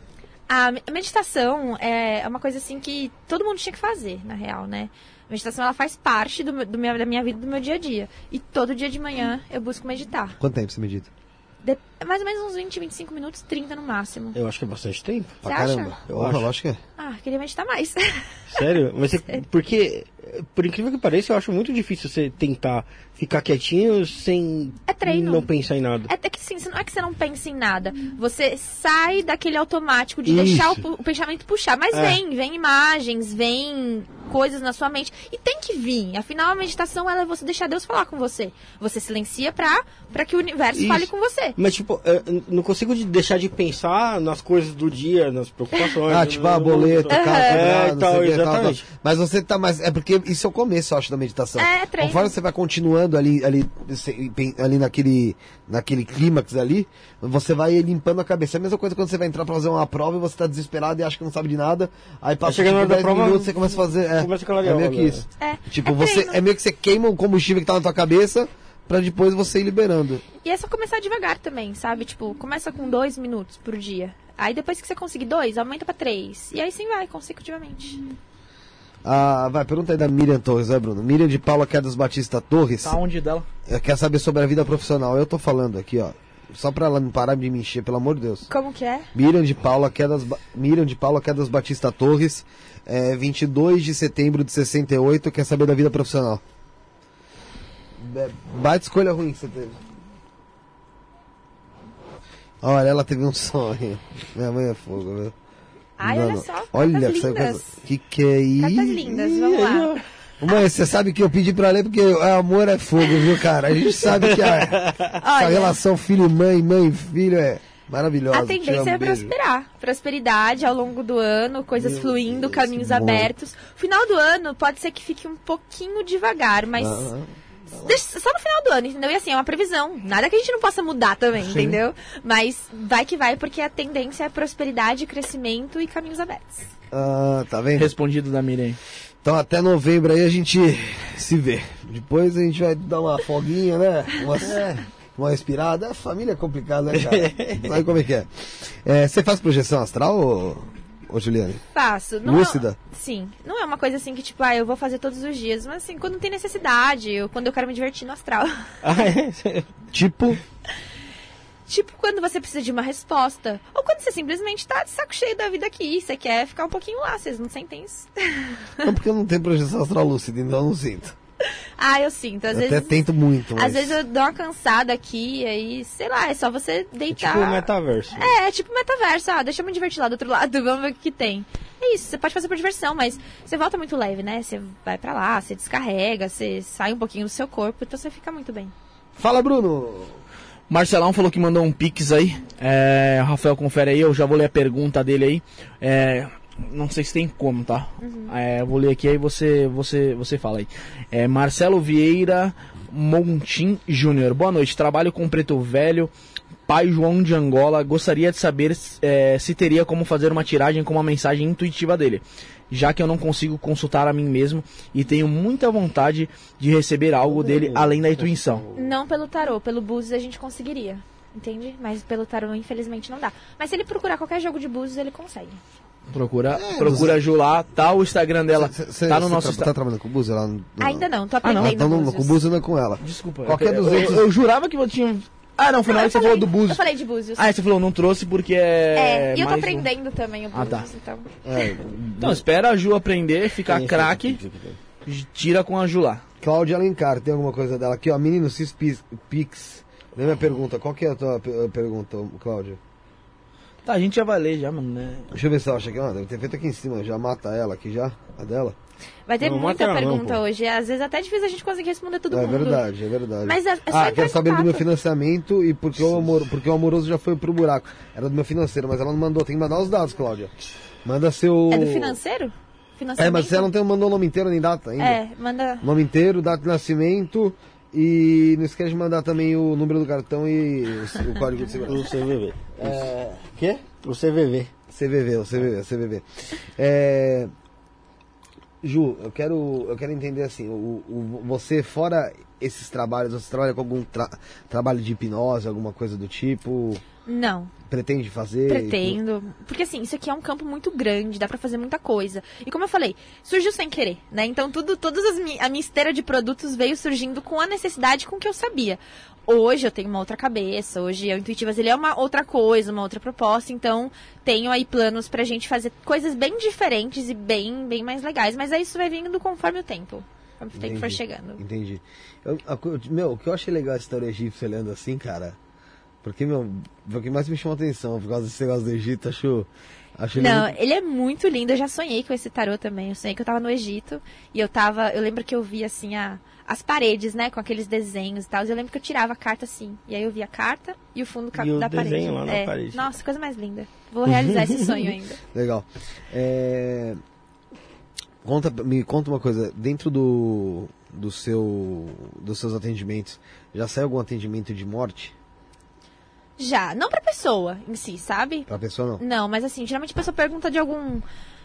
A meditação é uma coisa assim que todo mundo tinha que fazer, na real, né? A meditação ela faz parte do, do meu, da minha vida, do meu dia a dia. E todo dia de manhã eu busco meditar. Quanto tempo você medita? De, mais ou menos uns 20, 25 minutos, 30 no máximo. Eu acho que é bastante tempo. Você pra acha? caramba. Eu, acho. eu acho que é. Ah, queria meditar mais. Sério? Mas você, Sério. porque, por incrível que pareça, eu acho muito difícil você tentar ficar quietinho sem é treino. não pensar em nada. É, é que sim, não é que você não pensa em nada. Você sai daquele automático de Isso. deixar o, o, pensamento puxar. Mas é. vem, vem imagens, vem coisas na sua mente. E tem que vir. Afinal, a meditação ela é você deixar Deus falar com você. Você silencia pra, pra que o universo Isso. fale com você. Mas, tipo, eu não consigo deixar de pensar nas coisas do dia, nas preocupações. Ah, tipo, a boleta, uhum. carro é, quebrado, tal, exatamente. Tal, tal. Mas você tá mais. É porque isso é o começo, eu acho, da meditação. É, treino. Conforme você vai continuando ali, ali, ali naquele, naquele clímax ali, você vai limpando a cabeça. É a mesma coisa quando você vai entrar pra fazer uma prova e você tá desesperado e acha que não sabe de nada. Aí passa tipo, 10 prova, minutos, você começa a fazer. É, começa a é meio que isso. É, tipo, é você. É meio que você queima o combustível que tá na tua cabeça para depois você ir liberando. E é só começar devagar também, sabe? Tipo, começa com dois minutos por dia. Aí depois que você conseguir dois, aumenta para três. E aí sim vai, consecutivamente. Ah, vai, pergunta aí da Miriam Torres, vai, Bruno? Miriam de Paula Quedas Batista Torres. Tá onde dela? Quer saber sobre a vida profissional. Eu tô falando aqui, ó. Só pra ela não parar de me encher, pelo amor de Deus. Como que é? Miriam de Paula Quedas, Miriam de Paula Quedas Batista Torres, é, 22 de setembro de 68, quer saber da vida profissional. Bate escolha ruim que você teve. Olha, ela teve um sonho. Minha mãe é fogo, viu? Ai, olha só. Olha, lindas. que que é isso? Cartas lindas, vamos lá. Mãe, você sabe que eu pedi pra ler porque amor é fogo, viu, cara? A gente sabe que a, a relação filho-mãe, mãe-filho é maravilhosa. A tendência é prosperar. Prosperidade ao longo do ano, coisas Meu fluindo, Deus, caminhos abertos. Final do ano pode ser que fique um pouquinho devagar, mas. Ah só no final do ano, entendeu? E assim, é uma previsão. Nada que a gente não possa mudar também, Sim. entendeu? Mas vai que vai, porque a tendência é prosperidade, crescimento e caminhos abertos. Ah, tá vendo? Respondido da Miriam. Então até novembro aí a gente se vê. Depois a gente vai dar uma folguinha, né? Uma, é. uma respirada. A família é complicada, né, cara? Sabe como é que é? é você faz projeção astral ou ô Juliane? Faço. Não Lúcida? É, sim. Não é uma coisa assim que, tipo, ah, eu vou fazer todos os dias. Mas assim, quando tem necessidade, eu, quando eu quero me divertir no astral. Ah, é? tipo? Tipo quando você precisa de uma resposta. Ou quando você simplesmente tá de saco cheio da vida aqui. Você quer ficar um pouquinho lá, vocês não sentem isso? Não, porque eu não tenho projeção astral lúcida, então eu não sinto. Ah, eu sinto. Às eu vezes, até tento muito. Mas... Às vezes eu dou uma cansada aqui, aí, sei lá, é só você deitar. É tipo metaverso. É, é tipo metaverso. Ah, deixa eu me divertir lá do outro lado, vamos ver o que tem. É isso, você pode fazer por diversão, mas você volta muito leve, né? Você vai para lá, você descarrega, você sai um pouquinho do seu corpo, então você fica muito bem. Fala, Bruno! Marcelão falou que mandou um pix aí. É, Rafael, confere aí, eu já vou ler a pergunta dele aí. É, não sei se tem como, tá? Uhum. É, vou ler aqui aí você você você fala aí. É, Marcelo Vieira Montim Júnior. Boa noite. Trabalho com Preto Velho. Pai João de Angola. Gostaria de saber é, se teria como fazer uma tiragem com uma mensagem intuitiva dele, já que eu não consigo consultar a mim mesmo e tenho muita vontade de receber algo dele além da intuição. Não pelo tarô, pelo Búzios a gente conseguiria. Entende? Mas pelo tarô, infelizmente, não dá. Mas se ele procurar qualquer jogo de Búzios, ele consegue. Procura, é, procura a Ju lá, tá o Instagram dela. Cê, cê, tá no nosso Instagram. Tá trabalhando com o lá? No, Ainda não, tô aprendendo. Ah, não. Não, com o Búzios não é com ela. Desculpa. Qualquer eu, dos outros... eu, eu jurava que eu tinha ah, não, foi na hora que você falou do Búzios. Eu falei de Búzios. Ah, você falou, não trouxe porque é. É, e eu tô aprendendo um... também o Búzios, ah, tá. então. É, então, espera a Ju aprender, ficar craque, tira com a Ju lá. Cláudia Alencar, tem alguma coisa dela aqui, ó. Menino Cis Pix. Lê minha pergunta. Qual que é a tua pergunta, Cláudia? Tá, a gente já vai ler já, mano, né? Deixa eu ver se ela acha aqui. Ó, deve ter feito aqui em cima. Já mata ela aqui já, a dela. Vai ter não, muita pergunta não, hoje. Às vezes até é difícil a gente conseguir responder tudo é mundo. É verdade, é verdade. Mas é, é ah, quero saber do meu financiamento e porque o, amor, porque o amoroso já foi pro buraco. Era do meu financeiro, mas ela não mandou. Tem que mandar os dados, Cláudia. Manda seu. É do financeiro? É, mas você não tem, mandou o nome inteiro nem data ainda. É, manda. Nome inteiro, data de nascimento. E não esquece de mandar também o número do cartão e o, o código de segurança. O CVV. É, quê? O CVV. CVV, o CVV, o CVV. É, Ju, eu quero, eu quero entender assim, o, o, você fora esses trabalhos, você trabalha com algum tra trabalho de hipnose, alguma coisa do tipo? Não. Pretende fazer? Pretendo. Porque assim, isso aqui é um campo muito grande, dá para fazer muita coisa. E como eu falei, surgiu sem querer, né? Então tudo, todas as a minha esteira de produtos veio surgindo com a necessidade com que eu sabia. Hoje eu tenho uma outra cabeça, hoje o Intuitivas ele é uma outra coisa, uma outra proposta, então tenho aí planos pra gente fazer coisas bem diferentes e bem, bem mais legais, mas aí isso vai vindo conforme o tempo. Conforme o tempo for chegando. Entendi. Eu, meu, o que eu achei legal a história egípcia olhando assim, cara, porque, meu, o que mais me chamou a atenção por causa desse negócio do Egito, acho. Acho ele Não, muito... ele é muito lindo. Eu já sonhei com esse tarô também. Eu sonhei que eu tava no Egito e eu tava. Eu lembro que eu vi assim a, as paredes, né, com aqueles desenhos e tal. Eu lembro que eu tirava a carta assim. E aí eu via a carta e o fundo e da o parede. Lá é. na parede. Nossa, coisa mais linda. Vou realizar esse sonho ainda. Legal. É... Conta, me conta uma coisa, dentro do, do seu, dos seus atendimentos, já saiu algum atendimento de morte? Já, não pra pessoa em si, sabe? Pra pessoa não? Não, mas assim, geralmente a pessoa pergunta de algum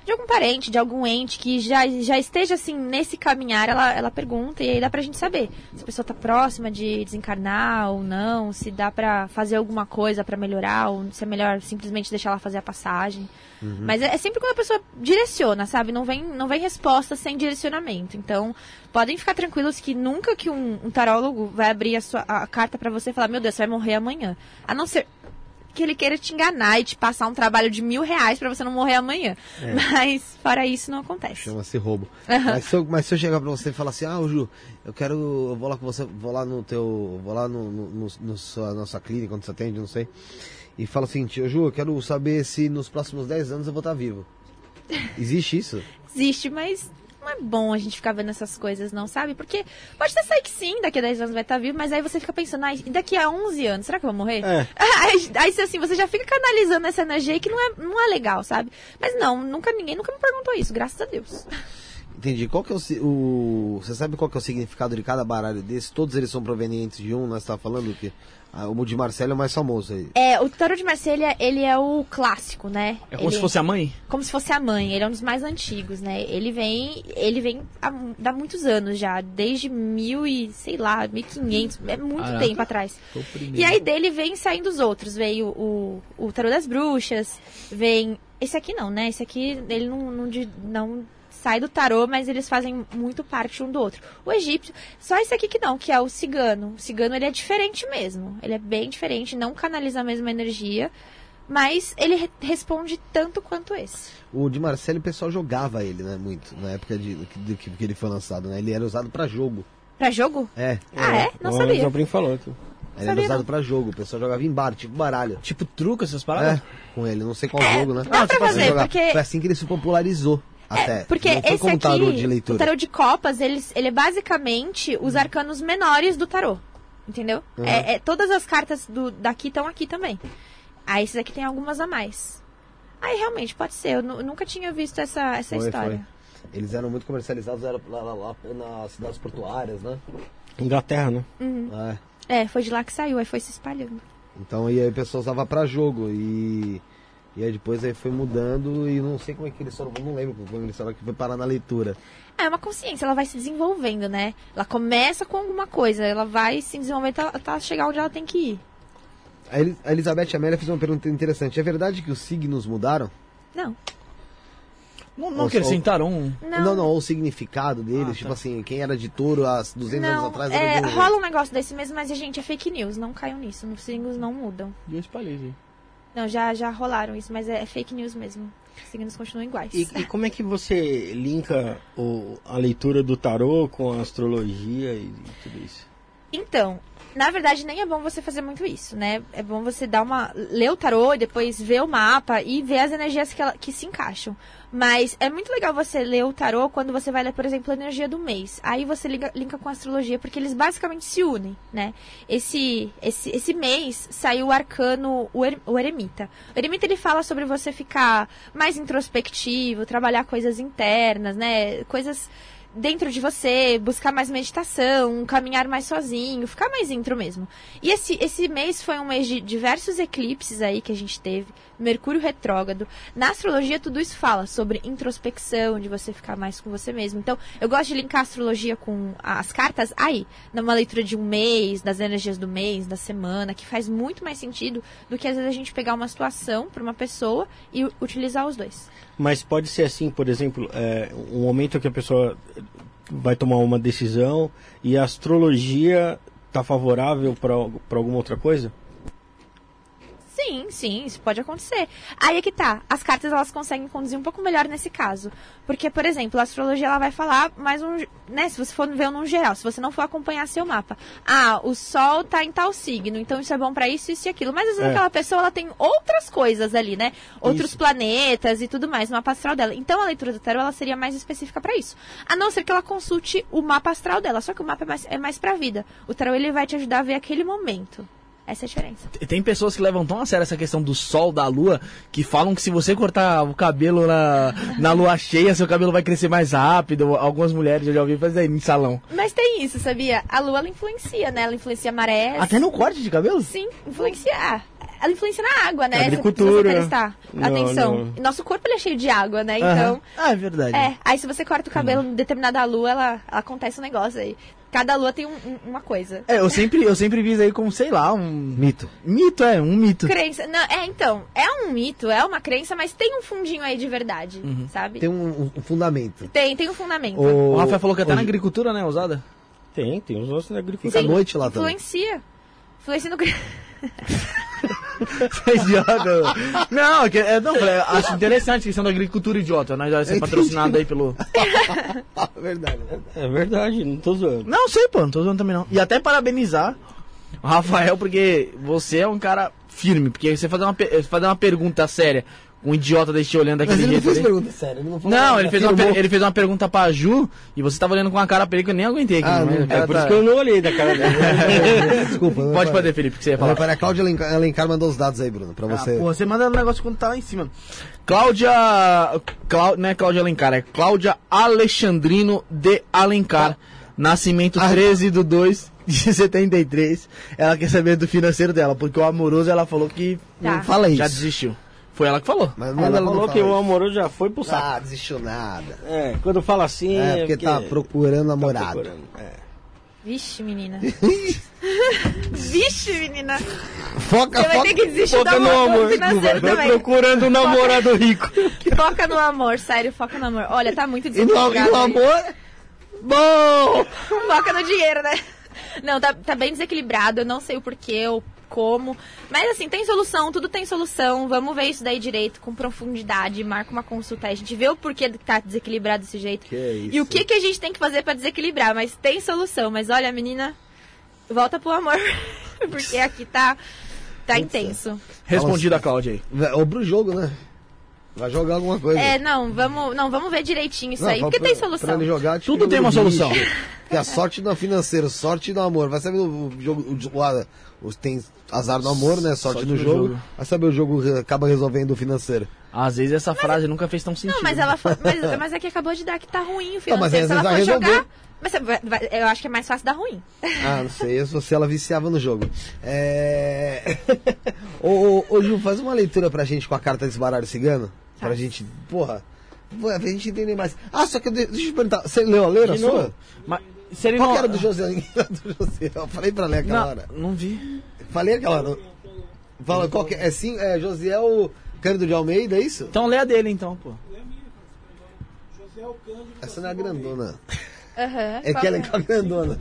de algum parente, de algum ente que já, já esteja assim nesse caminhar, ela, ela pergunta e aí dá pra gente saber se a pessoa tá próxima de desencarnar ou não, se dá pra fazer alguma coisa para melhorar, ou se é melhor simplesmente deixar ela fazer a passagem. Uhum. Mas é, é, sempre quando a pessoa direciona, sabe? Não vem, não vem resposta sem direcionamento. Então, podem ficar tranquilos que nunca que um, um tarólogo vai abrir a, sua, a carta para você e falar, meu Deus, você vai morrer amanhã. A não ser que ele queira te enganar e te passar um trabalho de mil reais para você não morrer amanhã. É. Mas, para isso, não acontece. Chama-se roubo. Uhum. Mas, se eu, mas, se eu, chegar para você e falar assim, ah, Ju, eu quero, eu vou lá com você, vou lá no teu, vou lá no, no, no, no sua, nossa clínica, onde você atende, não sei, e fala assim, tio Ju, eu quero saber se nos próximos 10 anos eu vou estar vivo. Existe isso? Existe, mas não é bom a gente ficar vendo essas coisas, não, sabe? Porque pode até sair que sim, daqui a 10 anos vai estar vivo, mas aí você fica pensando, ah, daqui a 11 anos, será que eu vou morrer? É. Aí, aí, assim, você já fica canalizando essa energia que não é, não é legal, sabe? Mas não, nunca ninguém nunca me perguntou isso, graças a Deus. Entendi. Qual que é o, o, Você sabe qual que é o significado de cada baralho desse? Todos eles são provenientes de um, nós estávamos falando que ah, o de Marcelo é o mais famoso aí. É, o tarot de Marselha, ele é o clássico, né? É como ele, se fosse a mãe? Como se fosse a mãe, ele é um dos mais antigos, né? Ele vem, ele vem há, há muitos anos já, desde mil e, sei lá, 1500, é muito Caraca, tempo atrás. E aí dele vem saindo os outros, veio o, o tarot das bruxas, vem... Esse aqui não, né? Esse aqui, ele não, não, não sai do tarô, mas eles fazem muito parte um do outro. O egípcio, só esse aqui que não, que é o cigano. O cigano ele é diferente mesmo. Ele é bem diferente, não canaliza a mesma energia, mas ele re responde tanto quanto esse. O de Marcelo, o pessoal jogava ele, né, muito, na época de, de, de que ele foi lançado, né? Ele era usado para jogo. Para jogo? É. Ah, é? Não sabia. O falou aqui. Ele era usado para jogo, o pessoal jogava em bar, tipo baralho. Tipo truco, essas paradas? É, com ele, não sei qual é, jogo, né? Dá ah, pra tipo fazer, assim, porque... Foi assim que ele se popularizou. Até. É, porque esse aqui, tarô de leitura. o tarô de copas, ele, ele é basicamente os arcanos menores do tarô. Entendeu? Uhum. É, é, todas as cartas do, daqui estão aqui também. Aí esses aqui tem algumas a mais. Aí realmente, pode ser. Eu nunca tinha visto essa, essa foi, história. Foi. Eles eram muito comercializados era lá, lá, lá, nas cidades portuárias, né? Inglaterra, né? Uhum. É. é, foi de lá que saiu, aí foi se espalhando. Então, e aí a pessoa usava pra jogo. E e aí depois aí foi mudando e não sei como é que eles foram, não lembro como eles foram que foi parar na leitura. É uma consciência, ela vai se desenvolvendo, né? Ela começa com alguma coisa, ela vai se desenvolvendo até chegar onde ela tem que ir. A Elizabeth Amélia fez uma pergunta interessante. É verdade que os signos mudaram? Não. Não, não eles sentaram Não. não, não, o significado deles, ah, tipo tá. assim, quem era de touro há 200 não, anos atrás é, era de rola um negócio desse mesmo, mas a gente é fake news, não caiam nisso, os signos não mudam. E eu espalhei, gente. Não, já, já rolaram isso, mas é, fake news mesmo. Os signos continuam iguais. E, e como é que você linka o, a leitura do tarô com a astrologia e, e tudo isso? Então, Na verdade, nem é bom você fazer muito isso, né? É bom você dar uma. ler o tarô e depois ver o mapa e ver as energias que, ela, que se encaixam. Mas é muito legal você ler o tarô quando você vai ler, por exemplo, a energia do mês. Aí você liga, linka com a astrologia, porque eles basicamente se unem, né? Esse, esse, esse mês saiu o arcano, o, er, o eremita. O eremita ele fala sobre você ficar mais introspectivo, trabalhar coisas internas, né? Coisas dentro de você, buscar mais meditação, caminhar mais sozinho, ficar mais intro mesmo. E esse, esse mês foi um mês de diversos eclipses aí que a gente teve, Mercúrio retrógrado. Na astrologia, tudo isso fala sobre introspecção, de você ficar mais com você mesmo. Então, eu gosto de linkar a astrologia com as cartas aí, numa leitura de um mês, das energias do mês, da semana, que faz muito mais sentido do que às vezes a gente pegar uma situação para uma pessoa e utilizar os dois. Mas pode ser assim, por exemplo, é, um momento que a pessoa vai tomar uma decisão e a astrologia está favorável para alguma outra coisa? Sim, sim, isso pode acontecer. Aí é que tá. As cartas elas conseguem conduzir um pouco melhor nesse caso. Porque, por exemplo, a astrologia ela vai falar mais um. Né, se você for ver num geral, se você não for acompanhar seu mapa. Ah, o sol tá em tal signo, então isso é bom para isso, isso e aquilo. Mas às vezes é. aquela pessoa ela tem outras coisas ali, né? Outros isso. planetas e tudo mais no mapa astral dela. Então a leitura do tarot ela seria mais específica para isso. A não ser que ela consulte o mapa astral dela. Só que o mapa é mais, é mais pra vida. O tarot ele vai te ajudar a ver aquele momento. Essa é a diferença. Tem pessoas que levam tão a sério essa questão do sol, da lua, que falam que se você cortar o cabelo na, na lua cheia, seu cabelo vai crescer mais rápido. Algumas mulheres eu já ouvi fazer em salão. Mas tem isso, sabia? A lua ela influencia, né? Ela influencia marés. Até no corte de cabelo? Sim, influencia. Ah, ela influencia na água, né? Agricultura. Se prestar não, atenção. Não. Nosso corpo ele é cheio de água, né? Então. Ah, é verdade. É. Aí se você corta o cabelo em determinada lua, ela, ela acontece um negócio aí. Cada lua tem um, um, uma coisa. É, eu sempre, eu sempre vi isso aí como, sei lá, um. Mito. Mito, é, um mito. Crença. Não, é, então, é um mito, é uma crença, mas tem um fundinho aí de verdade, uhum. sabe? Tem um, um, fundamento. Tem, tem um fundamento. O, o Rafael falou que até Hoje... na agricultura, né, usada? Tem, tem os ossos na agricultura. Fica à noite lá também. Influencia. Influencia no. Você é idiota. Não, é, é, não, acho interessante a questão da agricultura idiota. Nós vai ser patrocinado aí pelo. verdade, é verdade, não tô zoando. Não, sei, pô, não tô zoando também não. E até parabenizar o Rafael, porque você é um cara firme, porque você fazer uma, fazer uma pergunta séria um idiota desse olhando daquele Mas ele jeito. Não fez pergunta séria, ele não falou Não, ele fez, uma, ele fez uma pergunta pra Ju e você tava olhando com uma cara pra ele que eu nem aguentei aqui. Ah, não, é, por tá... isso que eu não olhei da cara dele. Desculpa. Pode fazer, Felipe, que você ia falar. Para a Cláudia Alencar mandou os dados aí, Bruno, pra ah, você. Porra, você manda um negócio quando tá lá em cima. Cláudia. Clá, não é Cláudia Alencar, é Cláudia Alexandrino de Alencar. Nascimento ah, 13 do 2 de 73. Ela quer saber do financeiro dela, porque o amoroso ela falou que. Tá. Fala isso. Já desistiu. Foi ela que falou. Mas ela, ela falou que o amoroso já foi pro saco. Ah, desistiu nada. É, quando fala assim. É, porque, é porque tá procurando namorado. Tá procurando, é. Vixe, menina. Vixe, menina. Foca, Você vai ter que desistir foca do amor, amor financeiro vai também. procurando um namorado foca, rico. Foca no amor, sério, foca no amor. Olha, tá muito desequilibrado. E no, no amor? Bom! Foca no dinheiro, né? Não, tá, tá bem desequilibrado. Eu não sei o porquê, ou como. Mas assim, tem solução, tudo tem solução. Vamos ver isso daí direito, com profundidade. Marca uma consulta aí. A gente vê o porquê que tá desequilibrado desse jeito. e o que, que a gente tem que fazer para desequilibrar. Mas tem solução. Mas olha, menina, volta pro amor. Porque aqui tá, tá intenso. Respondido a Cláudia aí. Obra o jogo, né? Vai jogar alguma coisa. É, não, vamos, não, vamos ver direitinho isso não, aí, porque pra, tem solução. Pra ele jogar, Tudo tem uma solução. Que a sorte no financeiro, sorte no amor. Vai saber o jogo, o, o, tem azar no amor, né? Sorte, sorte no, no jogo. jogo. Saber o jogo acaba resolvendo o financeiro. Às vezes essa mas, frase nunca fez tão sentido. Não, mas ela mas, mas é que acabou de dar que tá ruim o financeiro. Não, mas às vezes ela for jogar, mas eu acho que é mais fácil dar ruim. Ah, não sei, eu se ela viciava no jogo. É... ô, ô, ô, Ju, faz uma leitura pra gente com a carta desse baralho cigano. Tá. Pra gente, porra, pra gente entender mais. Ah, só que deixa eu te perguntar, você leu a letra sua? Mas, se ele Qual não... que era do José? do José? Eu falei pra ler aquela não, hora. Não vi. Falei aquela hora. Fala, qual que é? É, sim, é Josiel Cândido de Almeida, é isso? Então lê a dele então, pô. Essa não é a grandona. Uhum, é que ela é com a grandona.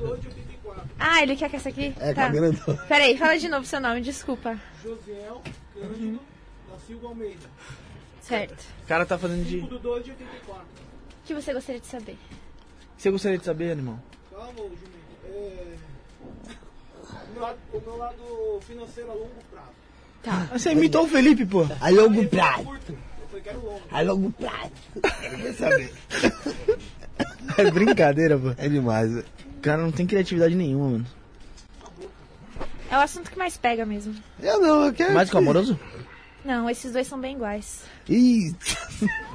Ah, ele quer que essa aqui? É, tá. com a tá. grandona. Peraí, fala de novo seu nome, desculpa. Josiel Cândido da Silva Almeida. Certo. O cara tá fazendo de. 5 2 de 84. O que você gostaria de saber? O que você gostaria de saber, animal? Calma, Jumento. É... meu lado, o meu lado financeiro a longo prazo. Tá. Você imitou o Felipe, pô. A longo prazo. Eu falei, quero longo. A longo prazo. Quer saber? É brincadeira, pô. É demais. O cara não tem criatividade nenhuma, mano. É o assunto que mais pega mesmo. Eu não, eu quero. Mais que o amoroso? Não, esses dois são bem iguais. Ih,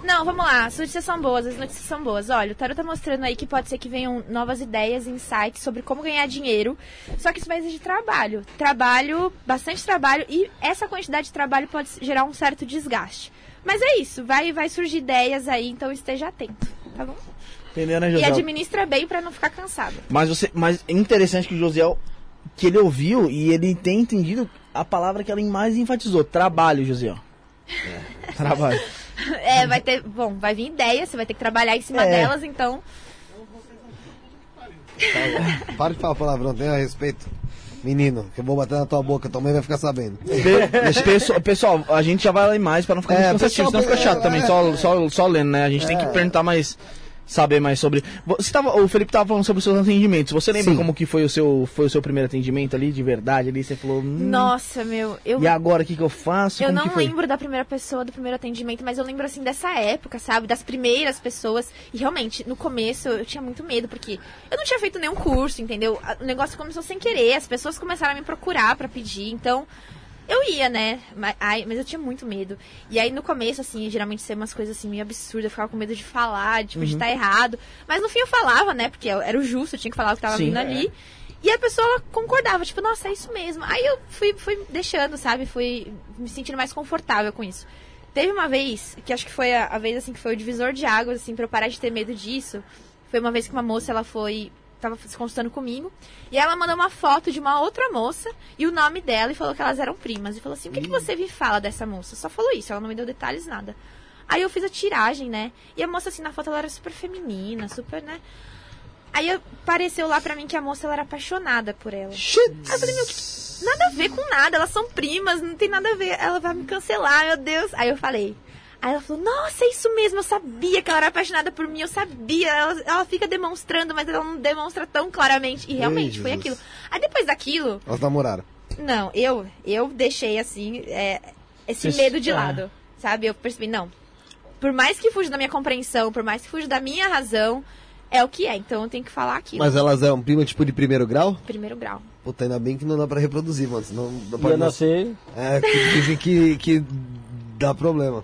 Não, vamos lá. As notícias são boas, as notícias são boas. Olha, o Tarot tá mostrando aí que pode ser que venham novas ideias, insights sobre como ganhar dinheiro. Só que isso vai exigir trabalho. Trabalho, bastante trabalho. E essa quantidade de trabalho pode gerar um certo desgaste. Mas é isso, vai, vai surgir ideias aí, então esteja atento, tá bom? Entendeu, né, E Josiel? administra bem pra não ficar cansado. Mas, você, mas é interessante que o Josiel, que ele ouviu e ele tem entendido a palavra que ela mais enfatizou. Trabalho, Josiel. Trabalho. É, vai ter. Bom, vai vir ideia, você vai ter que trabalhar em cima É. delas, então. para de falar palavrão, tenha respeito. Menino, que eu vou bater na tua boca, tua mãe vai ficar sabendo. Pe- Pessoal, pessoal, a gente já vai lá em mais pra não ficar É, muito cansativo, pessoal, senão fica chato é, também, é. só, só, só lendo, né? A gente tem que perguntar mais, saber mais sobre. Você tava, o Felipe tava falando sobre os seus atendimentos. Você lembra Sim. como que foi o seu, foi o seu primeiro atendimento ali, de verdade? Ali você falou, hum, Nossa, meu. Eu, e agora o que, que eu faço? eu Como não que foi? lembro da primeira pessoa, do primeiro atendimento, mas eu lembro assim dessa época, sabe? Das primeiras pessoas. E realmente, no começo eu tinha muito medo, porque eu não tinha feito nenhum curso, entendeu? O negócio começou sem querer, as pessoas começaram a me procurar pra pedir, então. Eu ia, né? Mas, ai, mas eu tinha muito medo. E aí no começo, assim, geralmente ser umas coisas assim meio absurdas, eu ficava com medo de falar, tipo, Uhum. de estar errado. Mas no fim eu falava, né? Porque era o justo, eu tinha que falar o que tava Sim. vindo ali. E a pessoa ela concordava, tipo, nossa, é isso mesmo. Aí eu fui, fui deixando, sabe? Fui me sentindo mais confortável com isso. Teve uma vez, que acho que foi a, a vez assim que foi o divisor de águas, assim, pra eu parar de ter medo disso. Foi uma vez que uma moça, ela foi. Tava se consultando comigo. E ela mandou uma foto de uma outra moça e o nome dela e falou que elas eram primas. E falou assim: o que, que você me fala dessa moça? Só falou isso, ela não me deu detalhes, nada. Aí eu fiz a tiragem, né? E a moça, assim, na foto ela era super feminina, super, né? Aí eu- pareceu lá pra mim que a moça ela era apaixonada por ela. Aí eu falei, meu, nada a ver com nada, elas são primas, não tem nada a ver, ela vai me cancelar, meu Deus. Aí eu falei. Aí ela falou, nossa, é isso mesmo, eu sabia que ela era apaixonada por mim, eu sabia. Ela, ela fica demonstrando, mas ela não demonstra tão claramente. E realmente foi Jesus. aquilo. Aí depois daquilo, Elas namoraram. não, eu, eu deixei assim, é, esse Você- medo de é. lado. Sabe? Eu percebi, não. Por mais que fuja da minha compreensão, por mais que fuja da minha razão, é o que é. Então eu tenho que falar aquilo. Mas elas eram prima tipo de primeiro grau? Primeiro grau. Puta, ainda bem que não dá pra reproduzir, mano. Senão não Ia pode nascer. É, que dizem que, que dá problema.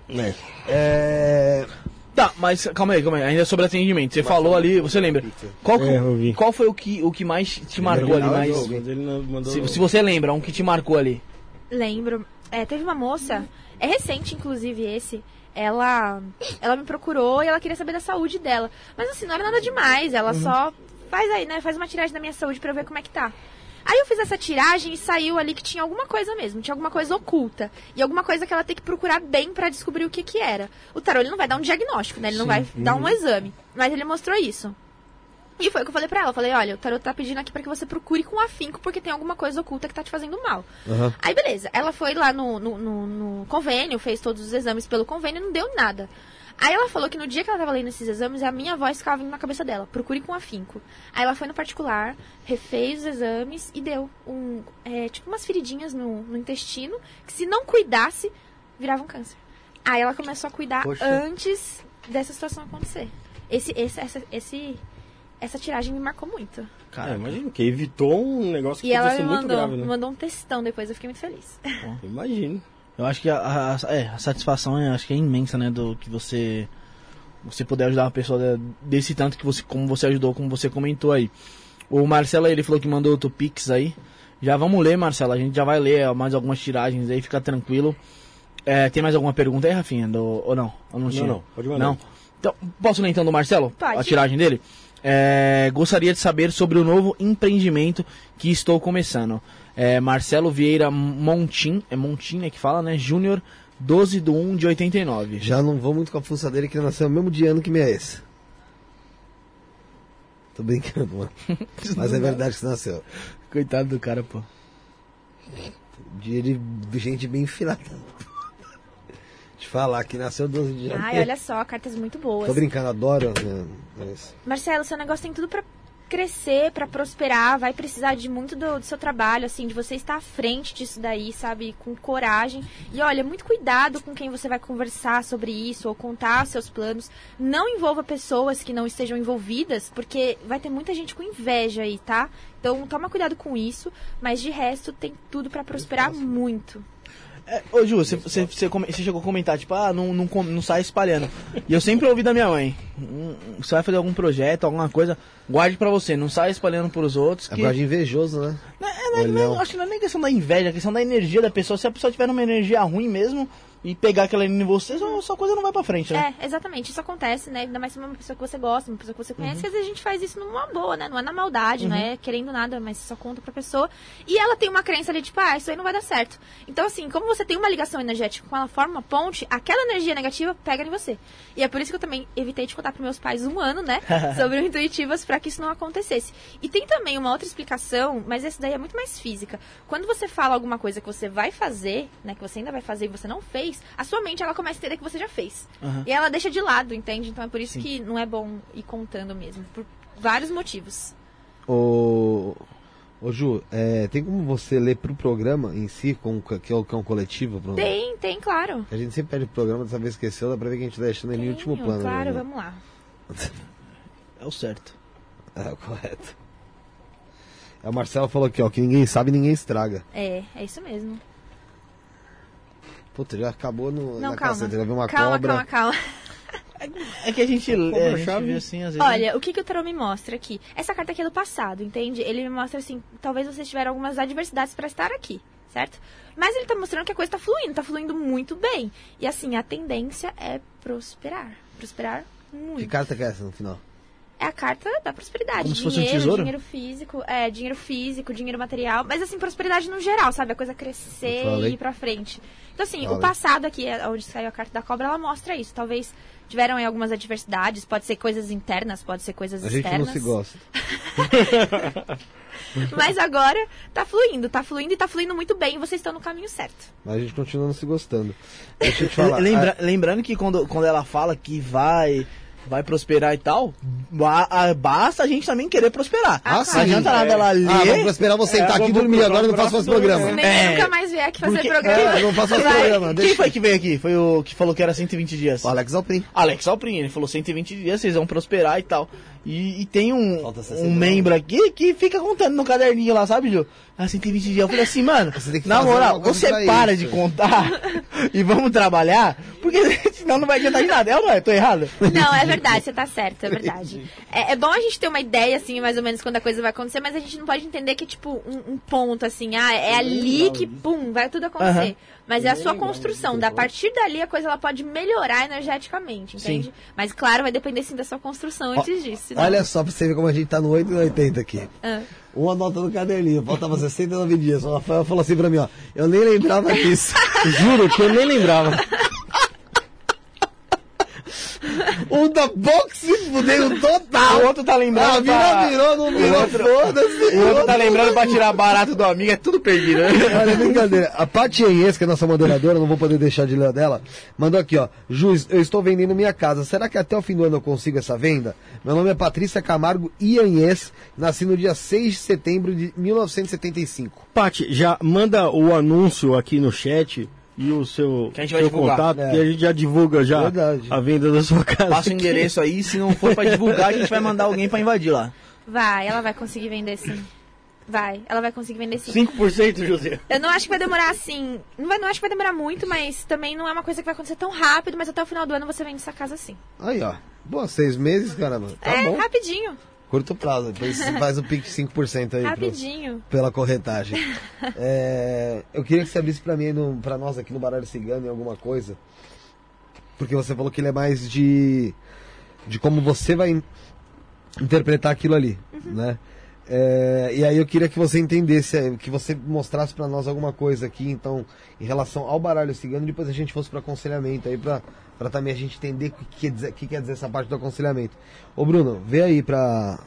É. Tá, mas calma aí, calma aí. Ainda sobre atendimento. Você falou ali, você lembra? Qual, que- É, qual foi o que, o que mais te marcou ali? Mais, Mas mandou. se, se você lembra, um que te marcou ali. Lembro. É, teve uma moça, é recente inclusive esse. Ela, ela me procurou e ela queria saber da saúde dela. Mas assim, não era nada demais. Ela só faz aí, né? Faz uma tiragem da minha saúde pra eu ver como é que tá. Aí eu fiz essa tiragem e saiu ali que tinha alguma coisa mesmo, tinha alguma coisa oculta. E alguma coisa que ela tem que procurar bem pra descobrir o que que era. O tarô ele não vai dar um diagnóstico, né? Ele não vai dar um exame. Mas ele mostrou isso. E foi o que eu falei pra ela. Eu falei, olha, o tarot tá pedindo aqui pra que você procure com afinco, porque tem alguma coisa oculta que tá te fazendo mal. Aham. Aí, beleza. Ela foi lá no, no, no- no convênio, fez todos os exames pelo convênio e não deu nada. Aí ela falou que no dia que ela tava lendo esses exames, a minha voz ficava vindo na cabeça dela. Procure com afinco. Aí ela foi no particular, refez os exames e deu um, é, tipo umas feridinhas no, no intestino, que se não cuidasse, virava um câncer. Aí ela começou a cuidar Poxa. antes dessa situação acontecer. Esse, esse, essa, esse, essa tiragem me marcou muito. Cara, imagina, que evitou um negócio que E ela me ser muito mandou, grave, né? mandou um textão depois, eu fiquei muito feliz. Imagino. Eu acho que a, a- é, a satisfação é, acho que é imensa, né? Do que você você puder ajudar uma pessoa de- desse tanto que você, como você ajudou, como você comentou aí. O Marcelo ele falou que mandou outro Pix aí. Já vamos ler, Marcelo. A gente já vai ler mais algumas tiragens aí, fica tranquilo. É, tem mais alguma pergunta aí, Rafinha? Do, ou não? Ou não, tinha? não, pode mandar. Não. Então, posso ler então do Marcelo? Pode. A tiragem dele? É, gostaria de saber sobre o novo empreendimento que estou começando. É, Marcelo Vieira Montim, é Montim né, que fala, né? Júnior, 12 de 1 de 89. Já não vou muito com a fuça dele que ele nasceu no mesmo dia ano que minha ex. Tô brincando, mano. Mas é verdade que você nasceu. Coitado do cara, pô. Dia de gente bem filada. Te falar que nasceu 12 de janeiro. Ai, olha só, cartas muito boas. Tô brincando, adoro. Né? Mas... Marcelo, seu negócio tem tudo pra crescer, para prosperar, vai precisar de muito do, do, seu trabalho, assim, de você estar à frente disso daí, sabe? Com coragem. E olha, muito cuidado com quem você vai conversar sobre isso ou contar seus planos. Não envolva pessoas que não estejam envolvidas, porque vai ter muita gente com inveja aí, tá? Então toma cuidado com isso, mas de resto tem tudo para prosperar muito. É, ô Ju, você, você, você, chegou a comentar, tipo, ah, não, não, não sai espalhando. E eu sempre ouvi da minha mãe, você vai fazer algum projeto, alguma coisa, guarde pra você, não sai espalhando pros outros. É que... É de invejoso, né? Não, é, não, é, acho que não é nem questão da inveja, é questão da energia da pessoa. Se a pessoa tiver uma energia ruim mesmo, e pegar aquela em você, só, só coisa não vai pra frente, né? É, exatamente. Isso acontece, né? Ainda mais se é uma pessoa que você gosta, uma pessoa que você conhece, uhum. que às vezes a gente faz isso numa boa, né? Não é na maldade, uhum. não é querendo nada, mas só conta pra pessoa. E ela tem uma crença ali, tipo, ah, isso aí não vai dar certo. Então, assim, como você tem uma ligação energética com ela forma uma ponte, aquela energia negativa pega em você. E é por isso que eu também evitei de contar pros meus pais um ano, né? sobre o intuitivas para que isso não acontecesse. E tem também uma outra explicação, mas essa daí é muito mais física. Quando você fala alguma coisa que você vai fazer, né? Que você ainda vai fazer e você não fez, a sua mente ela começa a entender que você já fez. Uhum. E ela deixa de lado, entende? Então é por isso Sim. que não é bom ir contando mesmo. Por vários motivos. Ô, ô Ju, é, tem como você ler pro programa em si, com, que, é, que é um coletivo? Pro... Tem, tem, claro. A gente sempre pede pro programa, dessa vez esqueceu, dá pra ver que a gente tá deixando ele em último plano. Claro, né? vamos lá. É o certo. É o correto. É, o Marcelo falou aqui, ó, que ninguém sabe, ninguém estraga. É, é isso mesmo. Puta, já acabou no, Não, na calma. caceta, já viu uma calma, cobra. Calma, calma, É que a gente, é, a gente vê assim, às vezes. Olha, o que, que o tarot me mostra aqui? Essa carta aqui é do passado, entende? Ele me mostra assim, talvez vocês tiveram algumas adversidades para estar aqui, certo? Mas ele tá mostrando que a coisa tá fluindo, tá fluindo muito bem. E assim, a tendência é prosperar. Prosperar muito. Que carta que é essa no final? é a carta da prosperidade. Como dinheiro, se fosse um tesouro? dinheiro físico, é, dinheiro físico, dinheiro material, mas assim, prosperidade no geral, sabe? A coisa crescer e ir pra frente. Então, assim, Falei. o passado aqui, é onde saiu a carta da cobra, ela mostra isso. Talvez tiveram aí algumas adversidades, pode ser coisas internas, pode ser coisas a externas. A gente não se gosta. Mas agora tá fluindo, tá fluindo e tá fluindo muito bem, vocês estão no caminho certo. Mas a gente continua não se gostando. Deixa eu te falar. Lembra, a... Lembrando que quando, quando ela fala que vai vai prosperar e tal, basta a gente também querer prosperar. Ah, não adianta nada ela ler. Ah, vamos prosperar, você sentar é, aqui e dormir, agora não faço mais programa. Nem é. nunca mais vier aqui fazer Porque, programa. É, não faço mais programa. Quem foi que veio aqui? Foi o que falou que era 120 dias? O Alex Alprin. Alex Alprin, ele falou 120 dias, vocês vão prosperar e tal. E, e tem um, um membro aqui que fica contando no caderninho lá, sabe, Ju? Ah, 120 dias. Eu falei assim, mano, na moral, você para isso. de contar e vamos trabalhar, porque senão não vai adiantar de nada. É ou não é? Tô errado? Não, é verdade, você tá certo, é verdade. É, é, bom a gente ter uma ideia, assim, mais ou menos, quando a coisa vai acontecer, mas a gente não pode entender que, tipo, um, um ponto, assim, ah, é ali que, pum, vai tudo acontecer. Uhum. Mas é a sua construção. Da partir dali a coisa ela pode melhorar energeticamente, entende? Sim. Mas claro, vai depender sim da sua construção antes disso. Senão... Olha só pra você ver como a gente tá no 8 e 80 aqui. Ah. Uma nota no caderninho, faltava 69 dias. O Rafael falou assim pra mim, ó. Eu nem lembrava disso. Juro que eu nem lembrava. O da boxe fudeu total. O outro tá lembrando. Ah, virou, pra... virou, não virou, foda-se. O outro tá lembrando pra tirar barato do amigo, é tudo perdido, né? Olha, brincadeira. A Paty Enhes, que é nossa moderadora, não vou poder deixar de ler dela, mandou aqui, ó. Juiz, eu estou vendendo minha casa. Será que até o fim do ano eu consigo essa venda? Meu nome é Patrícia Camargo Ianhes, nasci no dia 6 de setembro de 1975. Paty, já manda o anúncio aqui no chat e o seu, que a gente vai seu contato, é. que a gente já divulga já Verdade. a venda da sua casa. Passa o endereço aí, se não for para divulgar, a gente vai mandar alguém para invadir lá. Vai, ela vai conseguir vender sim. Vai, ela vai conseguir vender sim. 5%, José. Eu não acho que vai demorar assim. Não, vai, não acho que vai demorar muito, mas também não é uma coisa que vai acontecer tão rápido, mas até o final do ano você vende essa casa sim. Aí, ó. Boa, seis meses, caramba. Tá é, bom. rapidinho. Curto prazo, depois faz o pique 5% aí. Rapidinho. Pela corretagem. é, eu queria que você abrisse pra mim, no, pra nós aqui no Baralho Cigano, em alguma coisa. Porque você falou que ele é mais de. de como você vai interpretar aquilo ali, uhum. né? É, e aí eu queria que você entendesse, que você mostrasse para nós alguma coisa aqui, então, em relação ao baralho cigano, depois a gente fosse para aconselhamento aí para também a gente entender o que quer, dizer, que quer dizer essa parte do aconselhamento. Ô Bruno, vê aí pra,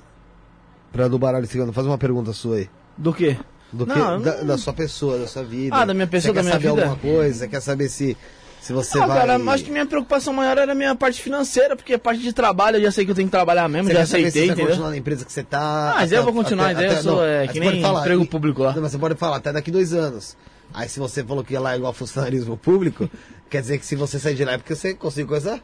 pra do baralho cigano, faz uma pergunta sua aí. Do quê? Do não, que, da, da, sua pessoa, da sua vida. Ah, da minha pessoa, da minha vida? Você quer saber alguma coisa? Quer saber se, Se você Não, vai. cara, acho que minha preocupação maior era a minha parte financeira, porque a parte de trabalho eu já sei que eu tenho que trabalhar mesmo, Você já quer saber se aceitei, você vai entendeu? continuar na empresa que você tá. mas eu vou continuar, entendeu? Eu sou, é, aí que você nem emprego público lá. Não, mas você pode falar até daqui dois anos. Aí se você falou que ia lá igual funcionarismo público, quer dizer que se você sair de lá é porque você conseguiu coisa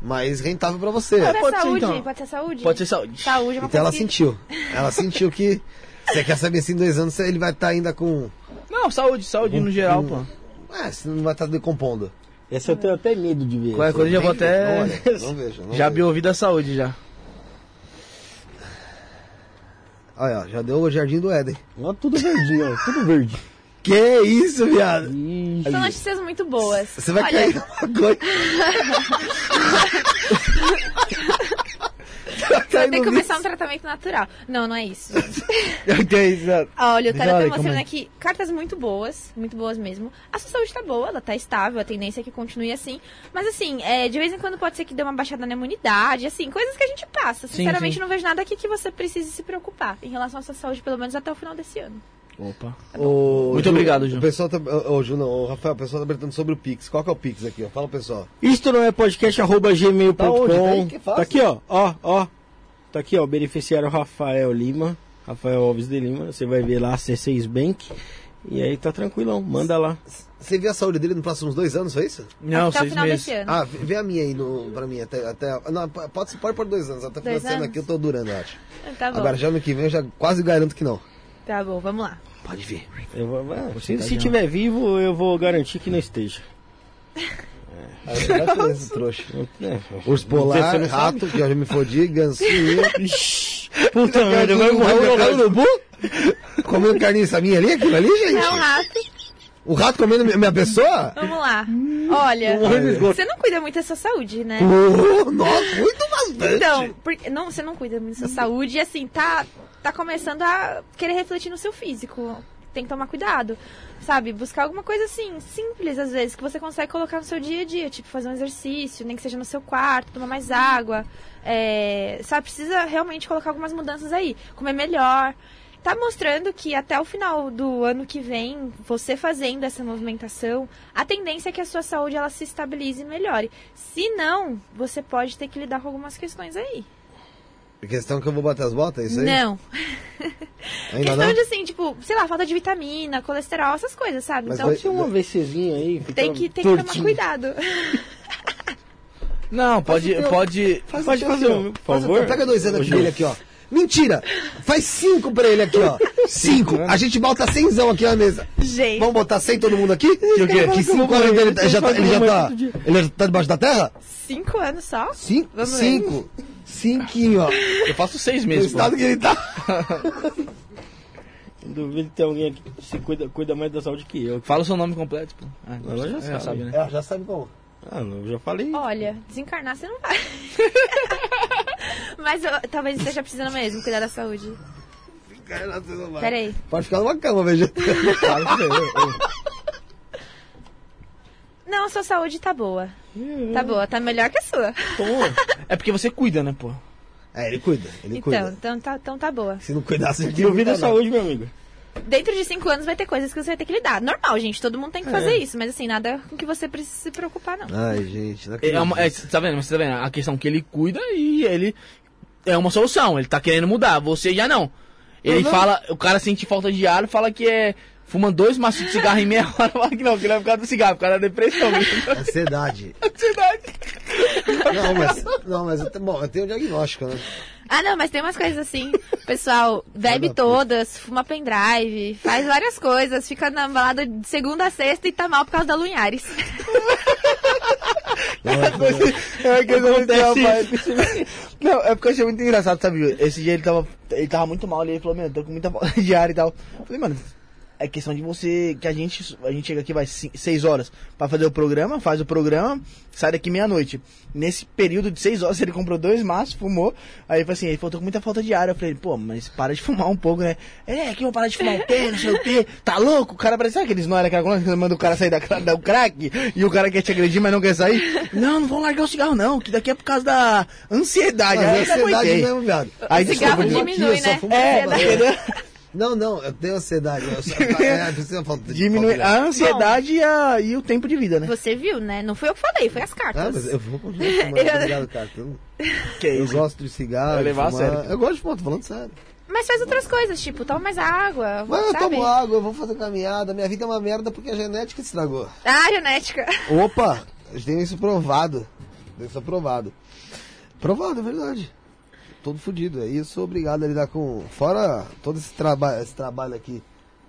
mais rentável pra você. Pode ser pode ser, saúde, então. pode ser saúde. Pode ser saúde. Saúde é uma Então ela coisa que- sentiu. Ela sentiu que. Você quer saber se em dois anos ele vai estar ainda com. Não, saúde, saúde no geral, pô. É, se não vai estar decompondo. Essa eu tenho até medo de ver. Qualquer coisa eu já vou até. Não, olha, não vejo. Não Já vejo. vi ouvido a saúde já. Olha, já deu o jardim do Éden. Ó, tudo verdinho, ó, tudo verde. Que isso, viado? São notícias muito boas. Você vai Olha, cair numa coisa. Você vai ter que começar um tratamento natural. Não, não é isso. que é isso? Olha, o eu tá mostrando aqui cartas muito boas, muito boas mesmo. A sua saúde tá boa, ela tá estável, a tendência é que continue assim. Mas assim, é, de vez em quando pode ser que dê uma baixada na imunidade, assim, coisas que a gente passa. Sim, Sinceramente, sim. não vejo nada aqui que você precise se preocupar em relação à sua saúde, pelo menos até o final desse ano. Opa. Ô, Muito obrigado, Ju. O pessoal tá, ô, ô, Ju, não, ô, Rafael, o pessoal tá perguntando sobre o Pix. Qual que é o Pix aqui, ó? Fala, pessoal. Isto não é podcast arroba Tá onde? Tá gmail.com. que Tá, aqui, ó, ó, ó. Tá aqui, ó, beneficiário Rafael Lima, Rafael Alves de Lima. Você vai ver lá C6 Bank. E aí tá tranquilão, manda lá. Você viu a saúde dele nos próximos dois anos, foi isso? Não, até o seis final meses. desse ano. Ah, vê a minha aí no, pra mim, até. até não, pode, pode por dois anos, até Dois financiando anos? aqui eu tô durando, eu acho. Tá bom. Agora já ano que vem eu já quase garanto que não. Tá bom, vamos lá. Pode vir. Eu vou- ah, se, se tiver vivo, eu vou garantir que não esteja. Aí você vai trouxa. É, Urso polar, rato, que eu já me fodi, gancinho. Puta merda, vai morrer Comendo o carne urubu? Comendo carninha essa minha ali, aquilo ali, gente? É um rato. O rato comendo minha, pessoa? Vamos lá. Olha, você não cuida muito da sua saúde, né? Oh, nossa, muito bastante. Então, porque, não, você não cuida muito da sua saúde e assim, tá, tá começando a querer refletir no seu físico. Tem que tomar cuidado. Sabe? Buscar alguma coisa assim, simples às vezes, que você consegue colocar no seu dia a dia. Tipo, fazer um exercício, nem que seja no seu quarto, tomar mais água. É, sabe? Precisa realmente colocar algumas mudanças aí. Comer melhor. Tá mostrando que até o final do ano que vem, você fazendo essa movimentação, a tendência é que a sua saúde ela se estabilize e melhore. Se não, você pode ter que lidar com algumas questões aí. A questão é que eu vou bater as botas, é isso aí? Não. Ainda Questão não? de assim, tipo, sei lá, falta de vitamina, colesterol, essas coisas, sabe? Mas então vai- Tinha um AVCzinho aí. tem que, tem que tomar cuidado. Não, pode, pode. Faz Pode o fazer um, por favor. Pega dois anos aqui, ó. Mentira! Faz cinco pra ele aqui, ó. Cinco. A gente bota cenzão aqui na mesa. Gente, Vamos botar cem todo mundo aqui? Que o quê? Que cinco anos dele tá- já tá, ele já tá. Ele já tá debaixo da terra? cinco anos só? Cinco? Vamos cinco. Cinquinho, ó. Eu faço seis No meses, pô. estado que ele tá. Duvido que tem alguém aqui que se cuida, cuida mais da saúde que eu. Fala o seu nome completo, pô. Ah, Ela já sabe. né? É, já sabe como. Ah, não, eu já falei. Olha, desencarnar você não vai. Mas eu- talvez esteja precisando mesmo cuidar da saúde. Peraí. Pode ficar numa cama, veja. Não, a sua saúde tá boa. Tá boa, tá melhor que a sua. É porque você cuida, né, pô? É, ele cuida, ele Então, cuida. então tá, então tá boa. Se não cuidasse, ele Duvida não a saúde, meu amigo. Dentro de cinco anos vai ter coisas que você vai ter que lidar. Normal, gente, todo mundo tem que fazer isso, mas assim, nada com que você precise se preocupar, não. Ai, gente, não É uma, é, acredito. tá vendo? Você tá vendo? A questão que ele cuida e ele é uma solução. Ele tá querendo mudar. Você já não. Ele Uhum. fala, o cara sente falta de ar, fala que é. Fuma dois maços de cigarro em meia hora, fala que não, que não é por causa do cigarro, por causa da depressão. Ansiedade. Ansiedade. Não, mas, não, mas bom, eu tenho um diagnóstico, né? Ah, não, mas tem umas coisas assim. O pessoal bebe todas, fuma pendrive, faz várias coisas, fica na balada de segunda a sexta e tá mal por causa da Lunhares. É que Acontece Não, é porque eu achei muito engraçado, sabe? Esse dia ele tava, ele tava muito mal ali, ele falou, meu, tô com muita falta de ar e tal. Eu falei, mano, é questão de você, que a gente, a gente chega aqui, vai 6 horas pra fazer o programa, faz o programa, sai daqui meia-noite. Nesse período de 6 horas, ele comprou dois maços, fumou, aí falou assim, ele falou, tô com muita falta de ar. Eu falei, pô, mas para de fumar um pouco, né? É, que eu vou parar de fumar o quê, não sei o quê, tá louco? O cara parece, sabe aqueles não era que manda o cara sair da, da crack, e o cara quer te agredir, mas não quer sair? Não, não vou largar o cigarro não, que daqui é por causa da ansiedade. É não ansiedade mesmo, viado. Aí O cigarro aqui, diminui, só né? É? Não, não, eu tenho ansiedade. Eu só, é, falta Diminui a ansiedade e, a, e, o tempo de vida, né? Você viu, né? Não foi eu que falei, foi as cartas. Ah, mas eu vou continuar fumando, obrigado, cara. Eu, eu gosto de cigarro. Eu levar a sério. Eu gosto de ponto, falando sério. Mas faz outras coisas, tipo, toma mais água. Mas eu tomo água, eu vou fazer caminhada. Minha vida é uma merda porque a genética estragou. Ah, genética. Opa, eu tenho isso provado. Tenho isso provado. Provado, é verdade todo fodido. Aí eu sou obrigado a lidar com. Fora todo esse, traba esse trabalho aqui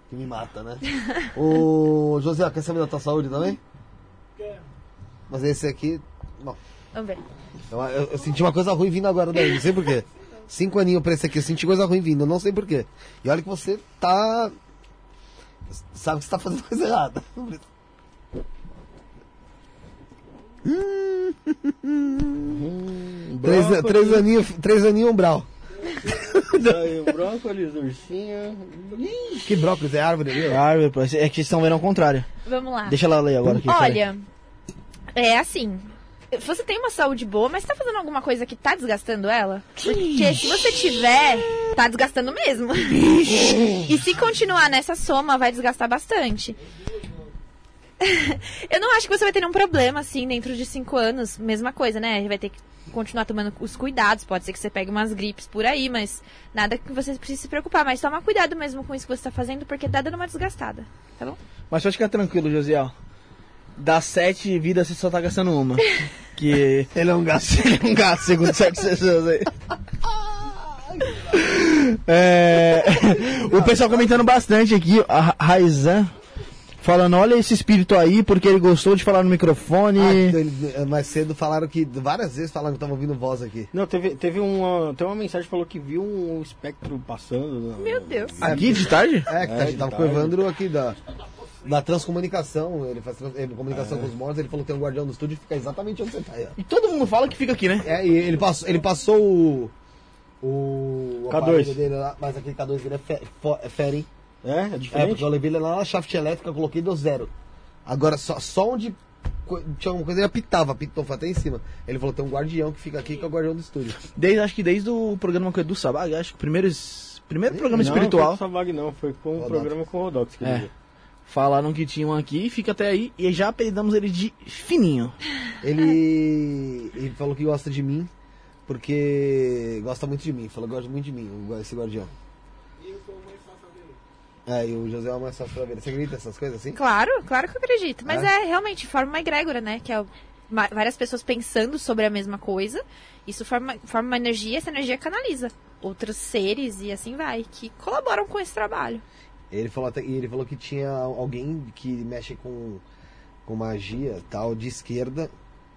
que me mata, né? Ô, José, quer saber da tua saúde também? Quero. Mas esse aqui. Não. Vamos ver. Eu, eu, eu, senti uma coisa ruim vindo agora daí, não sei porquê. Cinco aninhos pra esse aqui, eu senti coisa ruim vindo, eu não sei porquê. E olha que você tá. Sabe que você tá fazendo coisa errada. Hum, três, três aninhos, três aninhos umbral. brócolis, ursinho. Que brócolis? É árvore? É árvore, é que vocês estão vendo ao contrário. Vamos lá. Deixa ela ler agora aqui. Olha, é assim. Você tem uma saúde boa, mas tá fazendo alguma coisa que tá desgastando ela? Porque se você tiver, tá desgastando mesmo. e se continuar nessa soma, vai desgastar bastante. eu não acho que você vai ter nenhum problema, assim, dentro de cinco anos. Mesma coisa, né? Vai ter que continuar tomando os cuidados. Pode ser que você pegue umas gripes por aí, mas nada que você precise se preocupar. Mas toma cuidado mesmo com isso que você está fazendo, porque tá dando uma desgastada, tá bom? Mas pode ficar tranquilo, Josiel. Das sete vidas, você só tá gastando uma. que ele é um gasto, ele é um gasto, segundo sete pessoas aí. é... o pessoal comentando bastante aqui, a Raizan falando, olha esse espírito aí, porque ele gostou de falar no microfone. Ah, ele, eh, mais cedo falaram que, várias vezes falaram que estavam ouvindo voz aqui. Não, teve, teve uma, tem uma mensagem que falou que viu um espectro passando. Meu Deus. Aqui de tarde? É, que tá, é, tava com o Evandro aqui da, da transcomunicação, ele faz trans, ele, comunicação é. com os mortos, ele falou que tem um guardião do estúdio e fica exatamente onde você tá aí. E todo mundo fala que fica aqui, né? É, e ele passou, ele passou o. O. K2. Dele lá, mas aquele K2 dele é, fe, é fere, é? É diferente? É, porque eu levei ele lá na shaft elétrica, coloquei do zero. Agora, só, só onde tinha alguma coisa, ele apitava, apitou, foi até em cima. Ele falou, tem um guardião que fica aqui, que é o guardião do estúdio. Desde, acho que desde o programa do Sabag, acho que o primeiro, primeiro programa não, espiritual. Não, foi Sabag não, foi com o programa com o Rodox que é. Falaram que tinham aqui, fica até aí, e já apelidamos ele de Fininho. Ele, ele falou que gosta de mim, porque gosta muito de mim, falou que gosta muito de mim, esse guardião. É, e o José é uma sócio ver. Você acredita nessas coisas assim? Claro, claro que eu acredito. Mas é, é realmente, forma uma egrégora, né? Que é várias pessoas pensando sobre a mesma coisa. Isso forma, forma uma energia, essa energia canaliza outros seres e assim vai, que colaboram com esse trabalho. Ele falou, até, ele falou que tinha alguém que mexe com, com magia tal de esquerda,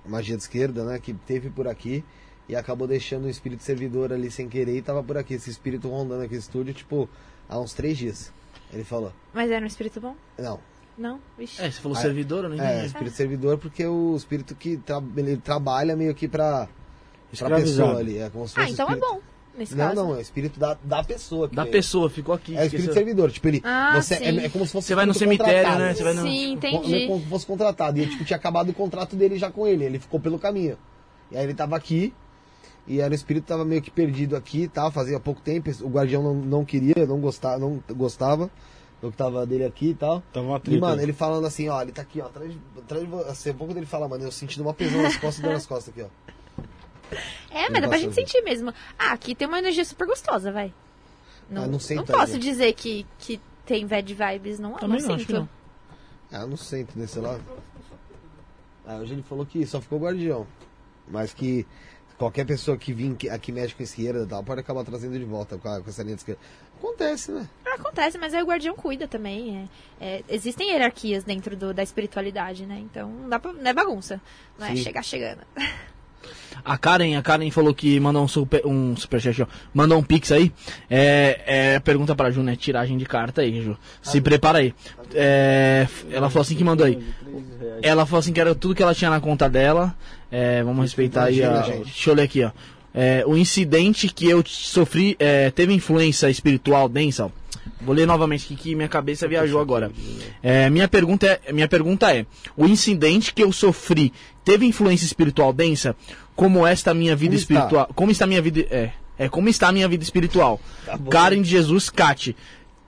magia de esquerda, né? Que teve por aqui e acabou deixando o espírito servidor ali sem querer e tava por aqui. Esse espírito rondando aqui no estúdio, tipo, há uns três dias. Ele falou. Mas era um espírito bom? Não. Não? Vixe. É, você falou ah, servidor, não É, espírito servidor porque o espírito que tra ele trabalha meio que pra, pra pessoa ali. É como se fosse ah, então é espírito... é bom. Nesse não, caso. não, é o espírito da, da pessoa. da pessoa, ficou aqui. É o espírito servidor. Tipo, ele. Ah, você, é, é, como se fosse. Você vai no cemitério, né? Você vai no... Sim, entendi. Como se fosse contratado. E tipo, tinha acabado o contrato dele já com ele. Ele ficou pelo caminho. E aí ele tava aqui. E era o espírito tava meio que perdido aqui e tal. Fazia pouco tempo. O guardião não, não queria, não gostava. Não gostava eu que tava dele aqui e tal. Tava uma treta. E, mano, ele falando assim, ó, ele tá aqui, ó, atrás, atrás de você. Assim, um pouco dele fala, mano, eu sentindo uma prisão nas costas dor nas costas aqui, ó. É, mas dá pra gente sentir mesmo. Ah, aqui tem uma energia super gostosa, vai. Não, ah, não, sinto não posso dizer que, que tem bad vibes, não, Também não, não sinto. Não. Ah, não sinto desse lado. Ah, hoje ele falou que só ficou guardião. Mas que qualquer pessoa que vir aqui mexe com esquerda e tal, pode acabar trazendo de volta com, a, com essa linha de esquerda. Acontece, né? Acontece, mas aí o guardião cuida também. É, é, existem hierarquias dentro do, da espiritualidade, né? Então não, dá pra, não é bagunça. Não é Sim. é chegar chegando. A Karen, a Karen falou que mandou um super, um superchat, mandou um pix aí. É, é pergunta pra Ju, né? Tiragem de carta aí, Ju. Se prepara aí. É, ela falou assim que mandou aí. Ela falou assim que era tudo que ela tinha na conta dela. É, vamos respeitar aí. A, deixa eu ler aqui, ó. É, o incidente que eu sofri é, teve influência espiritual densa. Vou ler novamente aqui que minha cabeça viajou agora. É, minha, pergunta é, minha pergunta é: o incidente que eu sofri teve influência espiritual densa? Como esta minha vida como espiritual? Está? Como está minha vida? É, é como está a minha vida espiritual? Tá Karen de Jesus Cate.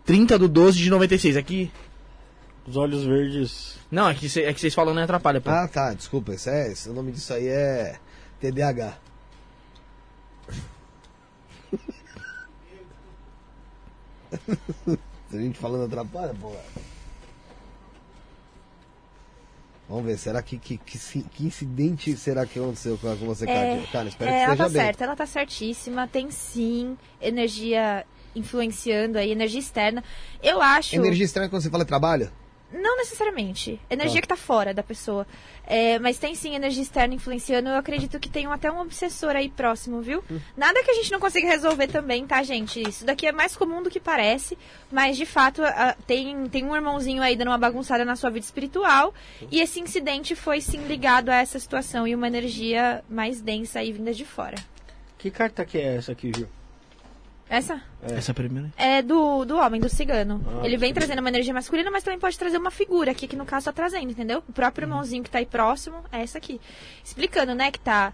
30 do 12 de 96. Aqui. Os olhos verdes. Não, é que, cê, é que vocês falam não atrapalha, pô. Ah, tá, desculpa. Esse é, esse, o nome disso aí é TDAH. Se a gente falando atrapalha, pô. Vamos ver, será que que, que, que, incidente será que aconteceu com você, é, Cara, espero é, que ela tá bem. certa, ela tá certíssima, tem sim energia influenciando aí, energia externa. Eu acho. Energia externa quando você fala trabalho? Não necessariamente. Energia tá. que está fora da pessoa. É, mas tem sim energia externa influenciando. Eu acredito que tem até um obsessor aí próximo, viu? Hum. Nada que a gente não consiga resolver também, tá, gente? Isso daqui é mais comum do que parece. Mas, de fato, a, tem, tem um irmãozinho aí dando uma bagunçada na sua vida espiritual. Hum. E esse incidente foi sim ligado a essa situação e uma energia mais densa aí vinda de fora. Que carta que é essa aqui, viu? Essa? É. Essa primeira? É do, do homem, do cigano. Ah, ele vem trazendo uma energia masculina, mas também pode trazer uma figura, aqui que no caso tá trazendo, entendeu? O próprio uhum. irmãozinho que tá aí próximo é essa aqui. Explicando, né, que tá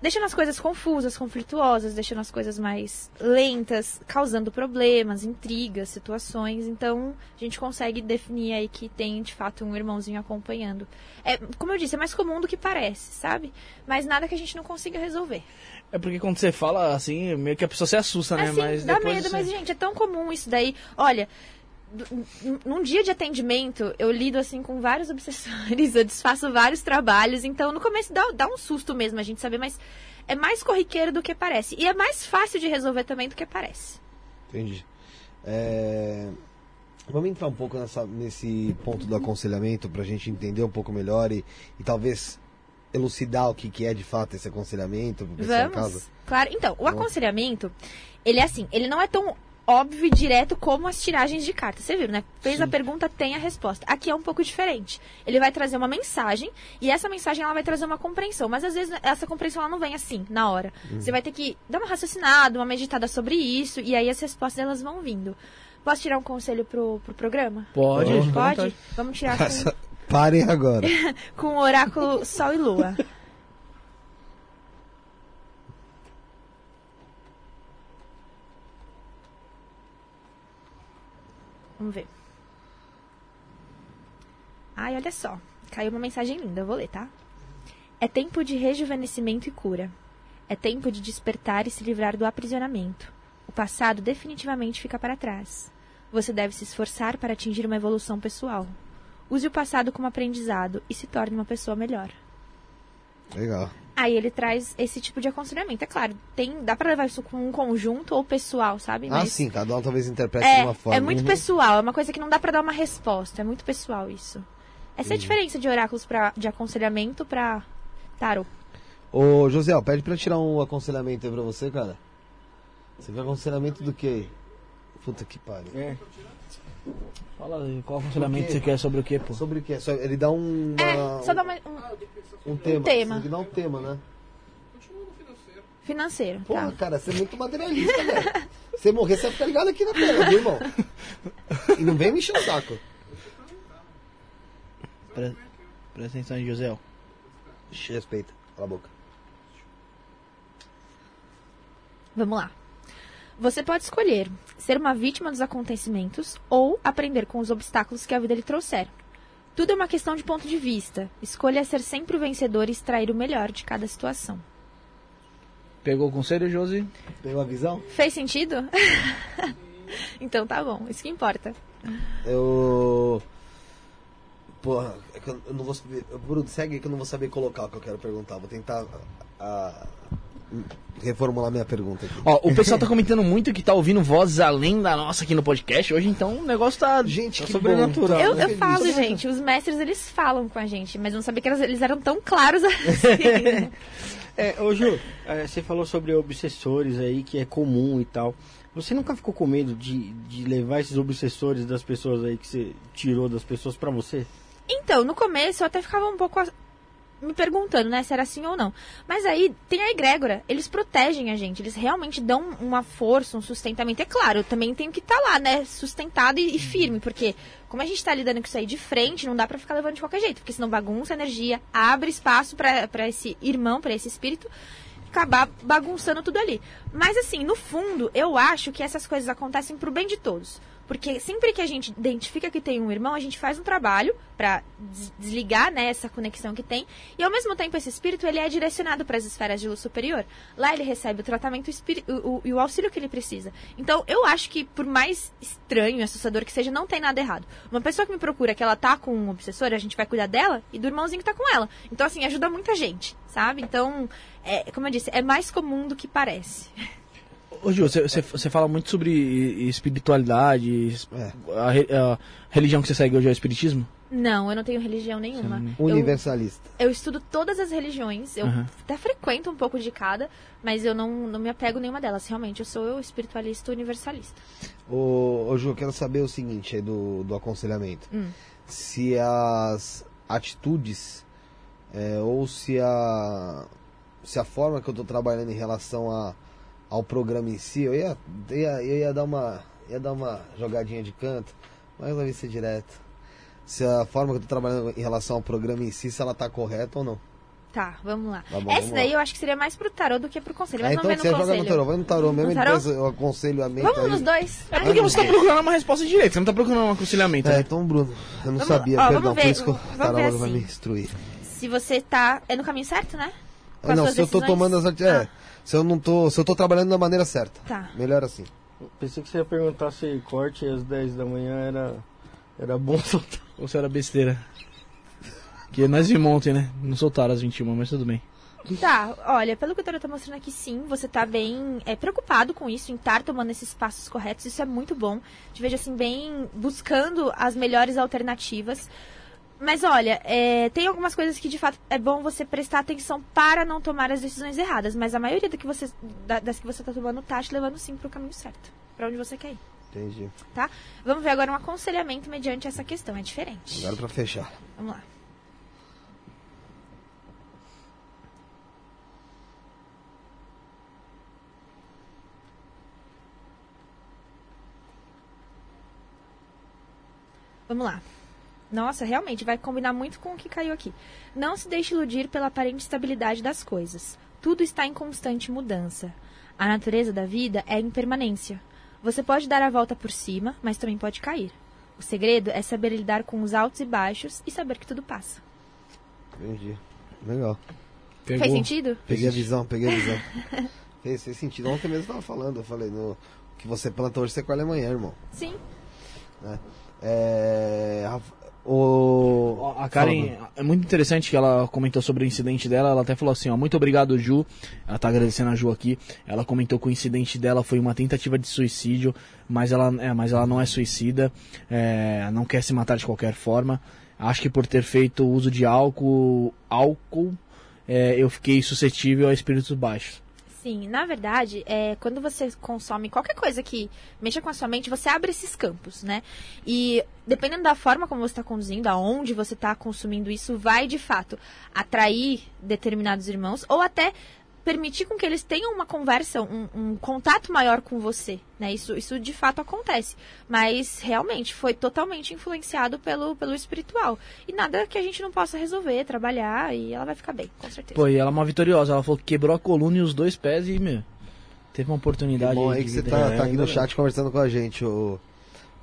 deixando as coisas confusas, conflituosas, deixando as coisas mais lentas, causando problemas, intrigas, situações. Então, a gente consegue definir aí que tem, de fato, um irmãozinho acompanhando. É, como eu disse, é mais comum do que parece, sabe? Mas nada que a gente não consiga resolver. É porque quando você fala assim, meio que a pessoa se assusta, né? Assim, mas dá medo, assim... mas, gente, é tão comum isso daí. Olha, num dia de atendimento, eu lido assim com vários obsessores, eu desfaço vários trabalhos, então no começo dá, dá um susto mesmo a gente saber, mas é mais corriqueiro do que parece. E é mais fácil de resolver também do que parece. Entendi. É... Vamos entrar um pouco nessa, nesse ponto do aconselhamento para a gente entender um pouco melhor e, e talvez elucidar o que, que é de fato esse aconselhamento casa? Claro. Então, o aconselhamento, ele é assim, ele não é tão óbvio e direto como as tiragens de cartas. Você viu, né? Fez Sim. a pergunta, tem a resposta. Aqui é um pouco diferente. Ele vai trazer uma mensagem e essa mensagem ela vai trazer uma compreensão. Mas às vezes essa compreensão ela não vem assim, na hora. Uhum. Você vai ter que dar uma raciocinada, uma meditada sobre isso e aí as respostas elas vão vindo. Posso tirar um conselho pro, pro programa? Pode. Pode? Pode? Vamos tirar com... Parem agora. com o oráculo Sol e Lua. Vamos ver. Ai, olha só. Caiu uma mensagem linda, eu vou ler, tá? É tempo de rejuvenescimento e cura. É tempo de despertar e se livrar do aprisionamento. O passado definitivamente fica para trás. Você deve se esforçar para atingir uma evolução pessoal. Use o passado como aprendizado e se torne uma pessoa melhor. Legal. Aí ele traz esse tipo de aconselhamento. É claro, tem, dá para levar isso com um conjunto ou pessoal, sabe? Ah, Mas ah, sim, cada um talvez interprete é, de uma forma. É muito uhum. pessoal, é uma coisa que não dá para dar uma resposta, é muito pessoal isso. Essa uhum. é a uhum. diferença de oráculos pra, de aconselhamento para tarot. Ô, José, pede para tirar um aconselhamento aí pra você, cara. Você quer aconselhamento do que? Puta que pariu. É. Fala qual aconselhamento você quer sobre o que, pô? Sobre o que? Ele dá um. É, só dá uma, um, um tema. Um tema. Que dar um tema, né? Financeiro. Porra, tá. cara, você é muito materialista, velho. Você morrer, você vai ficar ligado aqui na tela, viu, irmão? E não vem me encher o saco. Pre presta atenção aí, José. Respeita, cala a boca. Vamos lá. Você pode escolher ser uma vítima dos acontecimentos ou aprender com os obstáculos que a vida lhe trouxer. Tudo é uma questão de ponto de vista. Escolha ser sempre o vencedor e extrair o melhor de cada situação. Pegou o conselho, Josi? Pegou a visão? Fez sentido? então tá bom, isso que importa. Eu. Porra, é eu não vou saber. Bruno, segue que eu não vou saber colocar o que eu quero perguntar. Vou tentar. A, reformular minha pergunta aqui. Ó, o pessoal tá comentando muito que tá ouvindo vozes além da nossa aqui no podcast. Hoje, então, o negócio tá, gente, tá que sobrenatural. Eu, eu falo, gente, os mestres, eles falam com a gente, mas eu não sabia que eles eram tão claros assim. é, ô Ju, é, você falou sobre obsessores aí, que é comum e tal. Você nunca ficou com medo de, de levar esses obsessores das pessoas aí que você tirou das pessoas para você? Então, no começo eu até ficava um pouco me perguntando, né, se era assim ou não. Mas aí tem a egrégora, eles protegem a gente, eles realmente dão uma força, um sustentamento. É claro, eu também tenho que estar tá lá, né, sustentado e, e, firme, porque como a gente está lidando com isso aí de frente, não dá para ficar levando de qualquer jeito, porque senão bagunça a energia, abre espaço para esse irmão, para esse espírito acabar bagunçando tudo ali. Mas assim, no fundo, eu acho que essas coisas acontecem pro bem de todos. Porque sempre que a gente identifica que tem um irmão, a gente faz um trabalho para desligar né, essa conexão que tem. E ao mesmo tempo, esse espírito ele é direcionado para as esferas de luz superior. Lá ele recebe o tratamento e o, o, auxílio que ele precisa. Então, eu acho que, por mais estranho assustador que seja, não tem nada errado. Uma pessoa que me procura que ela tá com um obsessor, a gente vai cuidar dela e do irmãozinho que tá com ela. Então, assim, ajuda muita gente, sabe? Então, é, como eu disse, é mais comum do que parece. Ô Gil, você, você fala muito sobre espiritualidade, é. a, a, religião que você segue hoje é o espiritismo? Não, eu não tenho religião nenhuma. Universalista. Eu, eu, estudo todas as religiões, eu uhum. até frequento um pouco de cada, mas eu não, não me apego a nenhuma delas. Realmente, eu sou eu espiritualista universalista. Ô, ô Ju, eu quero saber o seguinte aí do, do aconselhamento. Hum. Se as atitudes é, ou se a, se a forma que eu estou trabalhando em relação a ao programa em si, eu ia, ia, eu ia dar uma ia dar uma jogadinha de canto, mas vai ser direto. Se a forma que eu tô trabalhando em relação ao programa em si, se ela tá correta ou não. Tá, vamos lá. Tá bom, Essa daí lá. eu acho que seria mais pro tarô do que pro conselho. Mas é, então você joga no tarô, vai no tarô mesmo, no tarô? depois eu aconselho a mente. Vamos aí. nos dois. É porque você tá procurando uma resposta direita, você não tá procurando um aconselhamento. É, né? então, Bruno, eu não vamos, sabia, ó, perdão, ver, por isso que o tarô assim. vai me instruir. Se você tá. É no caminho certo, né? Com não, se decisões? eu tô tomando as. É, ah se eu não tô, se eu tô trabalhando da maneira certa. Tá. Melhor assim. Pensei que você ia perguntar se corte às 10 da manhã era era bom soltar ou se era besteira. Que nós vimos ontem, né? Não soltaram às 21, mas tudo bem. Tá, olha, pelo que o Toro tá mostrando aqui, sim, você tá bem é, preocupado com isso, em estar tomando esses passos corretos, isso é muito bom. Te vejo assim, bem buscando as melhores alternativas. Mas olha, é, tem algumas coisas que de fato é bom você prestar atenção para não tomar as decisões erradas. Mas a maioria que você, das que você está tomando tá te levando sim para o caminho certo. Para onde você quer ir. Entendi. Tá? Vamos ver agora um aconselhamento mediante essa questão. É diferente. Agora para fechar. Vamos lá. Vamos lá. Nossa, realmente, vai combinar muito com o que caiu aqui. Não se deixe iludir pela aparente estabilidade das coisas. Tudo está em constante mudança. A natureza da vida é a impermanência. Você pode dar a volta por cima, mas também pode cair. O segredo é saber lidar com os altos e baixos e saber que tudo passa. Entendi. Legal. Pegou. Fez sentido? Peguei a visão, peguei a visão. fez, fez sentido. Ontem mesmo eu estava falando, eu falei, no, que você planta hoje, você colhe amanhã, irmão. Sim. Né? É, o... A Karen, é muito interessante que ela comentou sobre o incidente dela. Ela até falou assim: ó, muito obrigado, Ju. Ela tá agradecendo a Ju aqui. Ela comentou que o incidente dela foi uma tentativa de suicídio, mas ela, é, mas ela não é suicida, é, não quer se matar de qualquer forma. Acho que por ter feito uso de álcool, álcool é, eu fiquei suscetível a espíritos baixos. Sim, na verdade, é, quando você consome qualquer coisa que mexa com a sua mente, você abre esses campos, né? E dependendo da forma como você está conduzindo, aonde você está consumindo isso, vai de fato atrair determinados irmãos ou até permitir com que eles tenham uma conversa, um, um, contato maior com você, né? Isso, isso de fato acontece. Mas realmente foi totalmente influenciado pelo, pelo espiritual. E nada que a gente não possa resolver, trabalhar e ela vai ficar bem, com certeza. Pô, e ela é uma vitoriosa. Ela falou que quebrou a coluna e os dois pés e, meu, teve uma oportunidade. Que bom aí que você tá, tá, aqui no chat conversando com a gente, ô.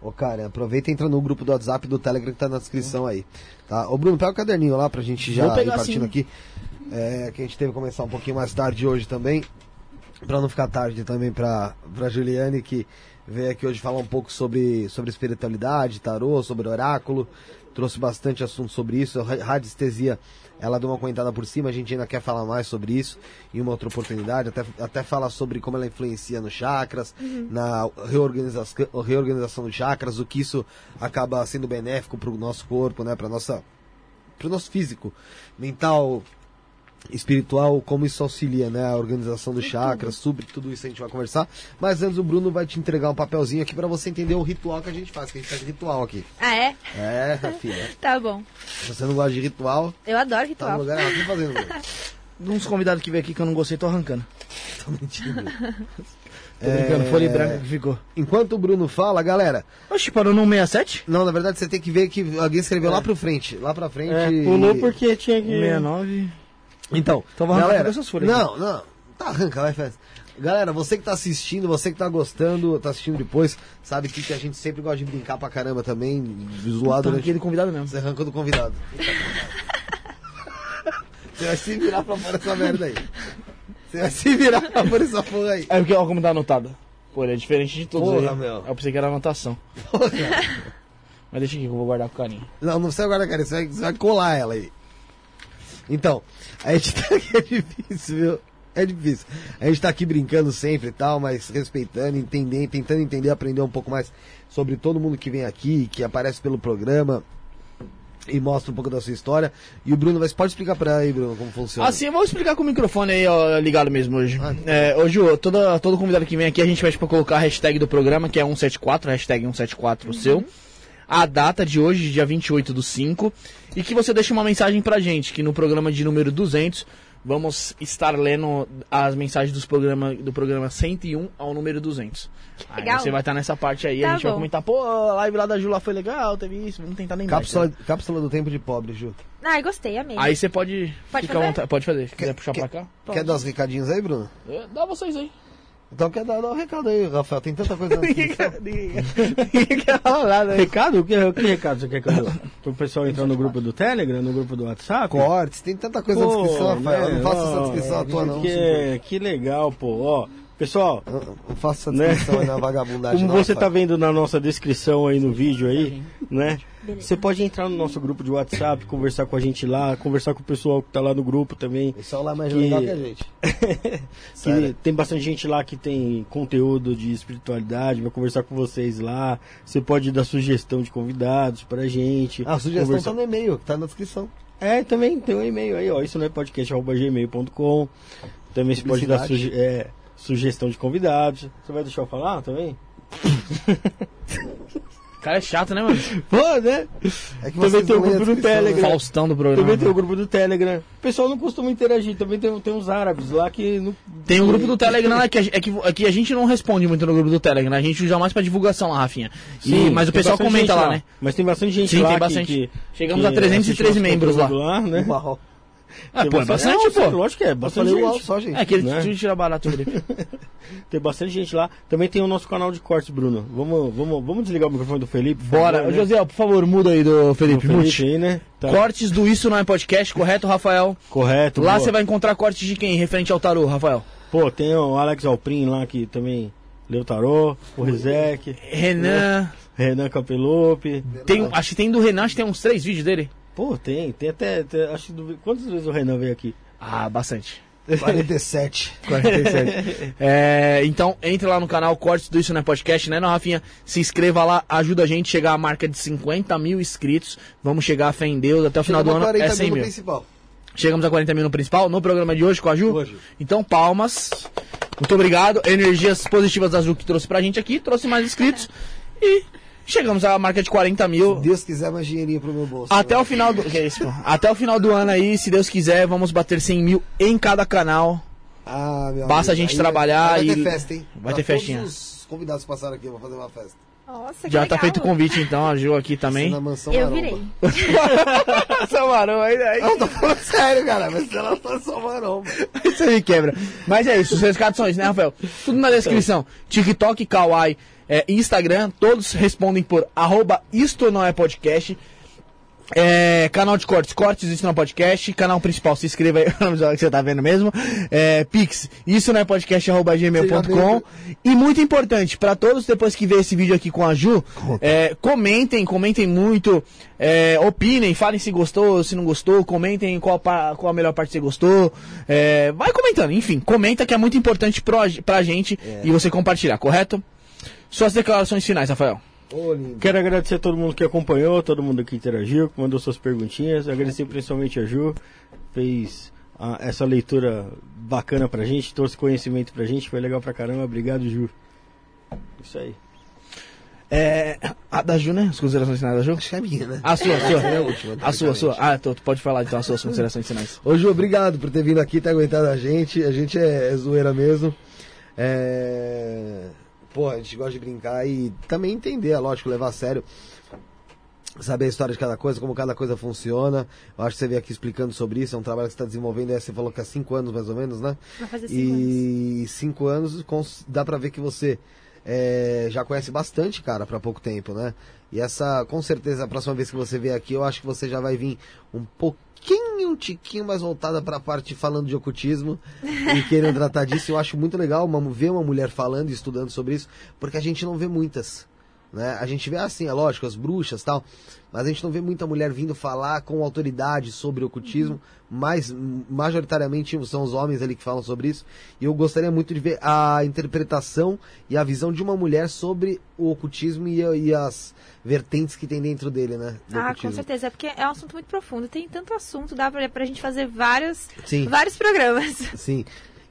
Ô, cara, aproveita e entra no grupo do WhatsApp do Telegram que tá na descrição aí. Tá? Ô, Bruno, pega o caderninho lá pra gente já ir partindo sim. aqui é, que a gente teve que começar um pouquinho mais tarde hoje também, para não ficar tarde também para Juliane, que veio aqui hoje falar um pouco sobre, sobre espiritualidade, tarô, sobre oráculo, trouxe bastante assunto sobre isso, radiestesia, ela deu uma comentada por cima, a gente ainda quer falar mais sobre isso em uma outra oportunidade, até, até falar sobre como ela influencia nos chakras, uhum. na reorganização, reorganização dos chakras, o que isso acaba sendo benéfico para o nosso corpo, né, para nossa para o nosso físico, mental, espiritual, como isso auxilia, né? A organização dos chakras, sobre tudo isso a gente vai conversar. Mas antes o Bruno vai te entregar um papelzinho aqui para você entender o ritual que a gente faz, que a gente faz ritual aqui. Ah, é? É, filha. tá bom. Se você não gosta de ritual... Eu adoro ritual. Tá no lugar errado, fazendo. Uns convidados que veio aqui que eu não gostei, tô arrancando. tô mentindo. Tô brincando, é... folha branca que ficou. Enquanto o Bruno fala, galera. Oxe, parou no 67? Não, na verdade você tem que ver que alguém escreveu é. lá pro frente. Lá pra frente. É, pulou porque tinha que. 69. Então, então galera, essas folhas. Não, não. Tá, arranca, vai, festa. Galera, você que tá assistindo, você que tá gostando, tá assistindo depois, sabe que, que a gente sempre gosta de brincar pra caramba também, zoar durante... aquele convidado mesmo. Você arranca do convidado. você vai se virar pra fora essa merda aí. Você vai se virar pra fora essa porra aí. É porque, ó, como tá anotado. Pô, ele é diferente de todos Porra, aí. meu. Eu pensei que era anotação. Porra. Mas deixa aqui que eu vou guardar com carinho. Não, não precisa guardar, cara, você vai, você vai colar ela aí. Então, a gente tá aqui, é difícil, viu? É difícil. A gente tá aqui brincando sempre e tal, mas respeitando, entendendo, tentando entender, aprender um pouco mais sobre todo mundo que vem aqui, que aparece pelo programa e mostra um pouco da sua história. E o Bruno, mas pode explicar pra aí, Bruno, como funciona? Assim, eu vou explicar com o microfone aí, ó, ligado mesmo hoje. Ah, É, hoje, ó, toda, todo convidado que vem aqui, a gente vai pra colocar a hashtag do programa, que é 174, hashtag 174 o seu. A data de hoje, dia 28 do 5. E que você deixe uma mensagem pra gente, que no programa de número 200, vamos estar lendo as mensagens dos programa, do programa 101 ao número 200. Aí Legal. você vai estar nessa parte aí, Tá a gente vai bom. comentar, pô, a live lá da Ju lá foi legal, teve isso, vamos tentar lembrar. Cápsula, então. cápsula do tempo de pobre, Ju. Ai, gostei, amei. Aí você pode, Pode ficar à fazer? vontade, pode fazer, se quiser Quer- puxar quer- pra cá. Quer dar os recadinhos aí, Bruno? É, Dá vocês aí. Então quer dar, dar um recado aí, Rafael. Tem tanta coisa na descrição. Ninguém quer falar nada. aí. Recado? O que, o que recado você quer que eu dou? Pro pessoal entrar no grupo do Telegram, no grupo do WhatsApp? Cortes, tem tanta coisa na descrição, Rafael. né? Não faça essa Ó, descrição à toa, não. Que, que legal, pô. Ó, pessoal, Não não faça essa Né? descrição aí na vagabundagem. como não, você tá Rafael. vendo na nossa descrição aí no vídeo aí, né? Você pode entrar no nosso grupo de WhatsApp, conversar com a gente lá, conversar com o pessoal que tá lá no grupo também. É o lá mais Que- legal que a gente. que tem bastante gente lá que tem conteúdo de espiritualidade, vai conversar com vocês lá. Você pode dar sugestão de convidados pra gente. Ah, a sugestão conversar- tá no e-mail, que tá na descrição. É, também tem um e-mail aí, ó. Isso não é podcast.gmail.com. Também você pode dar suge é, sugestão de convidados. Você vai deixar eu falar também? O cara é chato, né, mano? Pô, né? É que Também tem o grupo do descrição, né? Telegram. Faustão do programa. Também tem o grupo do Telegram. O pessoal não costuma interagir. Também tem, tem uns árabes lá que não. Tem um grupo do Telegram lá que a, é que, é que a gente não responde muito no grupo do Telegram. né? A gente usa mais pra divulgação lá, Rafinha. E- Sim, mas o pessoal comenta gente lá, né? Mas tem bastante gente Sim, lá tem que- bastante. que- Chegamos que a 313 assiste nosso membros lá. lá, né? Uau. Ah, Tem pô, é bastante, É, pô. Lógico que é, Eu bastante falei uau gente. só, gente. É que ele Né? tira barato, Felipe. Tem bastante gente lá. Também tem o nosso canal de cortes, Bruno. Vamos, vamos, vamos desligar o microfone do Felipe? Bora. favor, né? José, por favor, muda aí do Do Felipe. Mute. aí, né? Tá. Cortes do Isso Não É Podcast, correto, Rafael? Correto. Lá você vai encontrar cortes de quem? Referente ao tarô, Rafael. Pô, tem o Alex Alprin lá que também leu tarô, o Rizek, Renan. Renan Campelope. Tem, acho que tem do Renan, acho que tem uns três vídeos dele. Pô, tem, tem até. tem- acho quantas vezes o Renan veio aqui? Ah, bastante. 47. 47. É, então, entre lá no canal Cortes do Isso Não é Podcast, né, não, Rafinha? Se inscreva lá, ajuda a gente a chegar à marca de 50 mil inscritos. Vamos chegar a fé em Deus. Até o final do Chegamos ano é 40 100 mil no mil. principal. Chegamos a 40 mil no principal, no programa de hoje com a Ju. Hoje. Então, palmas. Muito obrigado. Energias positivas da Ju que trouxe pra gente aqui, trouxe mais inscritos. E chegamos à marca de 40 mil. Se Deus quiser mais dinheirinho pro meu bolso. Até o final do. Que é? Até o final do ano aí, se Deus quiser, vamos bater 100 mil em cada canal. Ah, meu Basta amigo, a gente aí trabalhar vai e- ter festa, hein? vai Pra ter festinha. Todos os convidados que passaram aqui, eu vou fazer uma festa. Nossa, que Já tá legal. feito o convite então, a Ju aqui também. Na mansão Eu Maromba. virei. Samarão, aí, aí. Não, tô falando sério, cara. Mas se ela for só maromba. Isso aí quebra. Mas é isso, os recados são isso, né, Rafael? Tudo na descrição. TikTok, Kawaii, é, Instagram, todos respondem por arroba isto não é podcast. É, canal de cortes, cortes, isso não é podcast. Canal principal, se inscreva aí, no que você tá vendo mesmo. É, Pix, isso não é podcast, arroba gmail.com. E muito importante, para todos depois que ver esse vídeo aqui com a Ju, é, comentem, comentem muito, é, opinem, falem se gostou, se não gostou, comentem qual, qual a melhor parte você gostou. É, vai comentando, enfim, comenta que é muito importante pro, pra gente e você compartilhar, correto? Suas declarações finais, Rafael. Quero agradecer a todo mundo que acompanhou, todo mundo que interagiu, que mandou suas perguntinhas. Agradecer principalmente a Ju, fez ah, essa leitura bacana pra gente, trouxe conhecimento pra gente, foi legal pra caramba. Obrigado, Ju. Isso aí. É, a da Ju, né? As considerações finais da Ju? Acho que é minha, né? A sua, a sua. É a última, A sua, a sua. Ah, tu, tu pode falar então as suas considerações finais. Ô, Ju, obrigado por ter vindo aqui, ter aguentado a gente. A gente é, é zoeira mesmo. É... Pô, a gente gosta de brincar e também entender, é lógico, levar a sério. saber a história de cada coisa, como cada coisa funciona. Eu acho que você veio aqui explicando sobre isso, é um trabalho que você está desenvolvendo, aí você falou que há cinco anos mais ou menos, né? Vai fazer cinco e anos. cinco anos dá para ver que você é, já conhece bastante, cara, para pouco tempo, né? E essa, com certeza, a próxima vez que você vier aqui, eu acho que você já vai vir um pouquinho, um tiquinho mais voltada para a parte falando de ocultismo e querendo tratar disso. Eu acho muito legal uma, ver uma mulher falando e estudando sobre isso, porque a gente não vê muitas. Né? A gente vê assim, é lógico, as bruxas tal, mas a gente não vê muita mulher vindo falar com autoridade sobre o ocultismo, mas majoritariamente são os homens ali que falam sobre isso. E eu gostaria muito de ver a interpretação e a visão de uma mulher sobre o ocultismo e, e as vertentes que tem dentro dele, né? ah, ocultismo. com certeza, é porque é um assunto muito profundo, tem tanto assunto, dá pra, pra gente fazer vários, Sim. vários programas. Sim.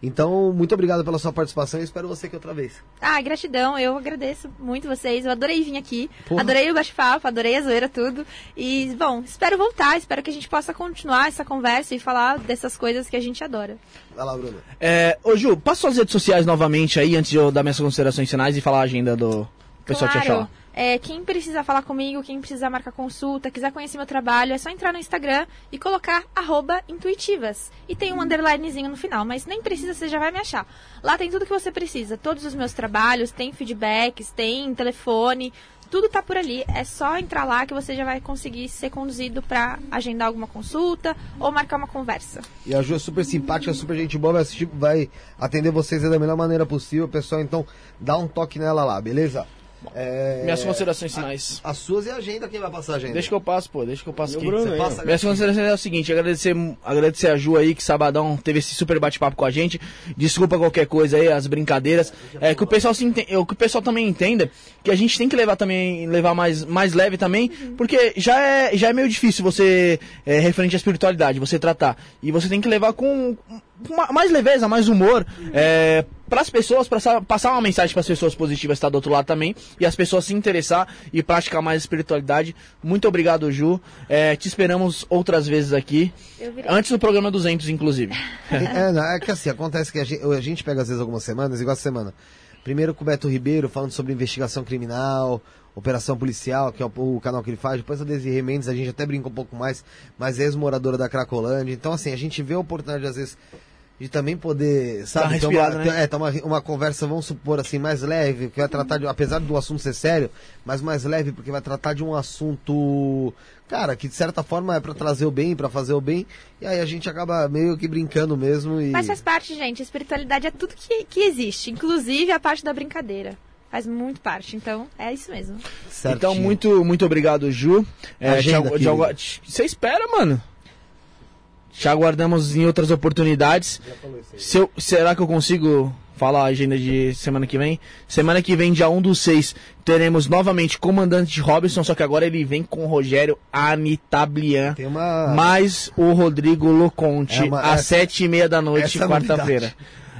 Então, muito obrigado pela sua participação e espero você aqui outra vez. Ah, gratidão. Eu agradeço muito vocês. Eu adorei vir aqui. Porra. Adorei o bate-papo, adorei a zoeira, tudo. E, bom, espero voltar. Espero que a gente possa continuar essa conversa e falar dessas coisas que a gente adora. Vai lá, Bruno. É, ô, Ju, passa suas redes sociais novamente aí, antes de eu dar minhas considerações finais e falar a agenda do pessoal claro. te achar. É, quem precisar falar comigo, quem precisar marcar consulta, quiser conhecer meu trabalho, é só entrar no Instagram e colocar intuitivas. E tem um underlinezinho no final, mas nem precisa, você já vai me achar. Lá tem tudo que você precisa, todos os meus trabalhos, tem feedbacks, tem telefone, tudo tá por ali. É só entrar lá que você já vai conseguir ser conduzido para agendar alguma consulta ou marcar uma conversa. E a Ju é super simpática, super gente boa, vai, assistir, vai atender vocês da melhor maneira possível, pessoal. Então, dá um toque nela lá, beleza? É... Minhas considerações finais. A, as suas e a agenda, quem vai passar a agenda? Deixa que eu passo, pô, deixa que eu passo aqui. Bruno, passa, Minhas considerações é o seguinte, agradecer, agradecer a Ju aí, que sabadão teve esse super bate-papo com a gente. Desculpa qualquer coisa aí, as brincadeiras. É, que o pessoal se entende, que o pessoal também entenda que a gente tem que levar também, levar mais, mais leve também, porque já é, já é meio difícil você, é, referente à espiritualidade, você tratar. E você tem que levar com mais leveza, mais humor, é, para as pessoas, para passar uma mensagem para as pessoas positivas estar tá do outro lado também e as pessoas se interessar e praticar mais espiritualidade. Muito obrigado, Ju. É, te esperamos outras vezes aqui, antes do programa 200, inclusive. É, não, é que assim, acontece que a gente, a gente pega às vezes algumas semanas, igual a semana. Primeiro com o Beto Ribeiro falando sobre investigação criminal, Operação Policial, que é o, o, canal que ele faz. Depois a Desirê Mendes, a gente até brinca um pouco mais, mas é ex-moradora da Cracolândia. Então, assim, a gente vê a oportunidade, às vezes, de também poder, sabe, ter, uma, né? ter, é, ter uma, uma, conversa, vamos supor assim, mais leve, que vai tratar de, apesar do assunto ser sério, mas mais leve, porque vai tratar de um assunto, cara, que de certa forma é para trazer o bem, para fazer o bem, e aí a gente acaba meio que brincando mesmo e... Mas faz parte, gente, a espiritualidade é tudo que, que existe, inclusive a parte da brincadeira faz muito parte. Então, é isso mesmo. Certinho. Então, muito, muito obrigado, Ju. É, você espera, mano. Te aguardamos em outras oportunidades. Se eu, será que eu consigo falar a agenda de semana que vem? Semana que vem, dia 1 do 6, teremos novamente Comandante Robinson, só que agora ele vem com o Rogério Anitablian, uma... mais o Rodrigo Loconte, é uma... às sete e meia da noite, é quarta-feira.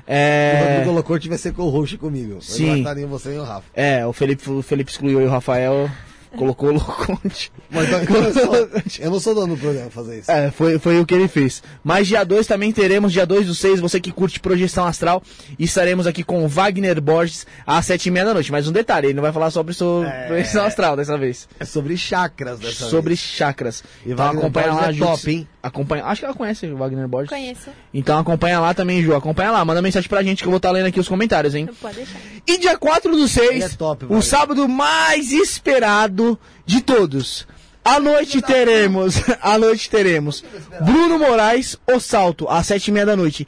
É... O Rodrigo Loconte vai ser com o roxo comigo. Sim. Estar você e o Rafa. É, o Felipe, o Felipe excluiu e o Rafael colocou o Loconte. Mas eu, sou, eu não sou dono do programa fazer isso. É, foi, foi o que ele fez. Mas dia 2 também teremos, dia 2 do 6, você que curte projeção astral, estaremos aqui com o Wagner Borges às 7 e meia da noite. Mas um detalhe, ele não vai falar sobre, sobre é... projeção astral dessa vez. É sobre chakras dessa sobre vez. Sobre chakras. E então acompanha lá, é top, hein? Acompanha, acho que ela conhece o Wagner Borges. Conheço. Então acompanha lá também, Ju. Acompanha lá, manda mensagem pra gente que eu vou estar tá lendo aqui os comentários, hein? Pode deixar. E dia 4 do 6, é top, o sábado mais esperado de todos. À noite teremos, à noite teremos Bruno Moraes, o salto, às sete e meia da noite.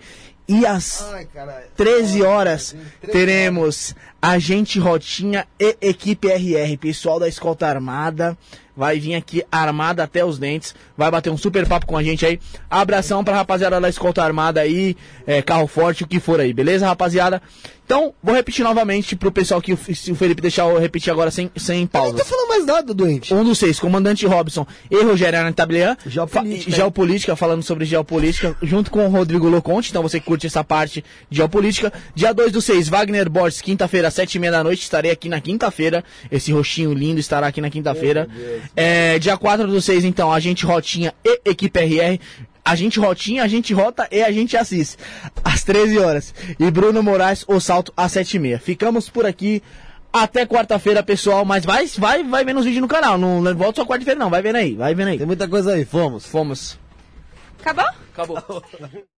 E às Ai, 13 horas teremos Agente Rotinha e Equipe RR, pessoal da Escolta Armada vai vir aqui armada até os dentes, vai bater um super papo com a gente aí. Abração pra rapaziada da escolta armada aí, é, carro forte, o que for aí, beleza, rapaziada? Então, vou repetir novamente pro pessoal que se o Felipe deixar eu repetir agora sem, sem pausa. não tô falando mais nada, doente. Um dos seis, comandante Robson e Rogério Anatablian. Geopolítica. Fa geopolítica, falando sobre geopolítica, junto com o Rodrigo Loconte. Então você curte essa parte de geopolítica. Dia 2 do 6, Wagner Borges, quinta-feira, sete e meia da noite. Estarei aqui na quinta-feira. Esse roxinho lindo estará aqui na quinta-feira. É, dia 4 do 6, então, a gente Rotinha e Equipe RR a gente rotinha, a gente rota e a gente assiste. Às 13 horas. E Bruno Moraes, o salto às 7 e meia. Ficamos por aqui. Até quarta-feira, pessoal, mas vai, vai, vai vendo os vídeos no canal. Não, não volta só quarta-feira, não. Vai vendo aí, vai vendo aí. Tem muita coisa aí, fomos. Fomos. Acabou? Acabou.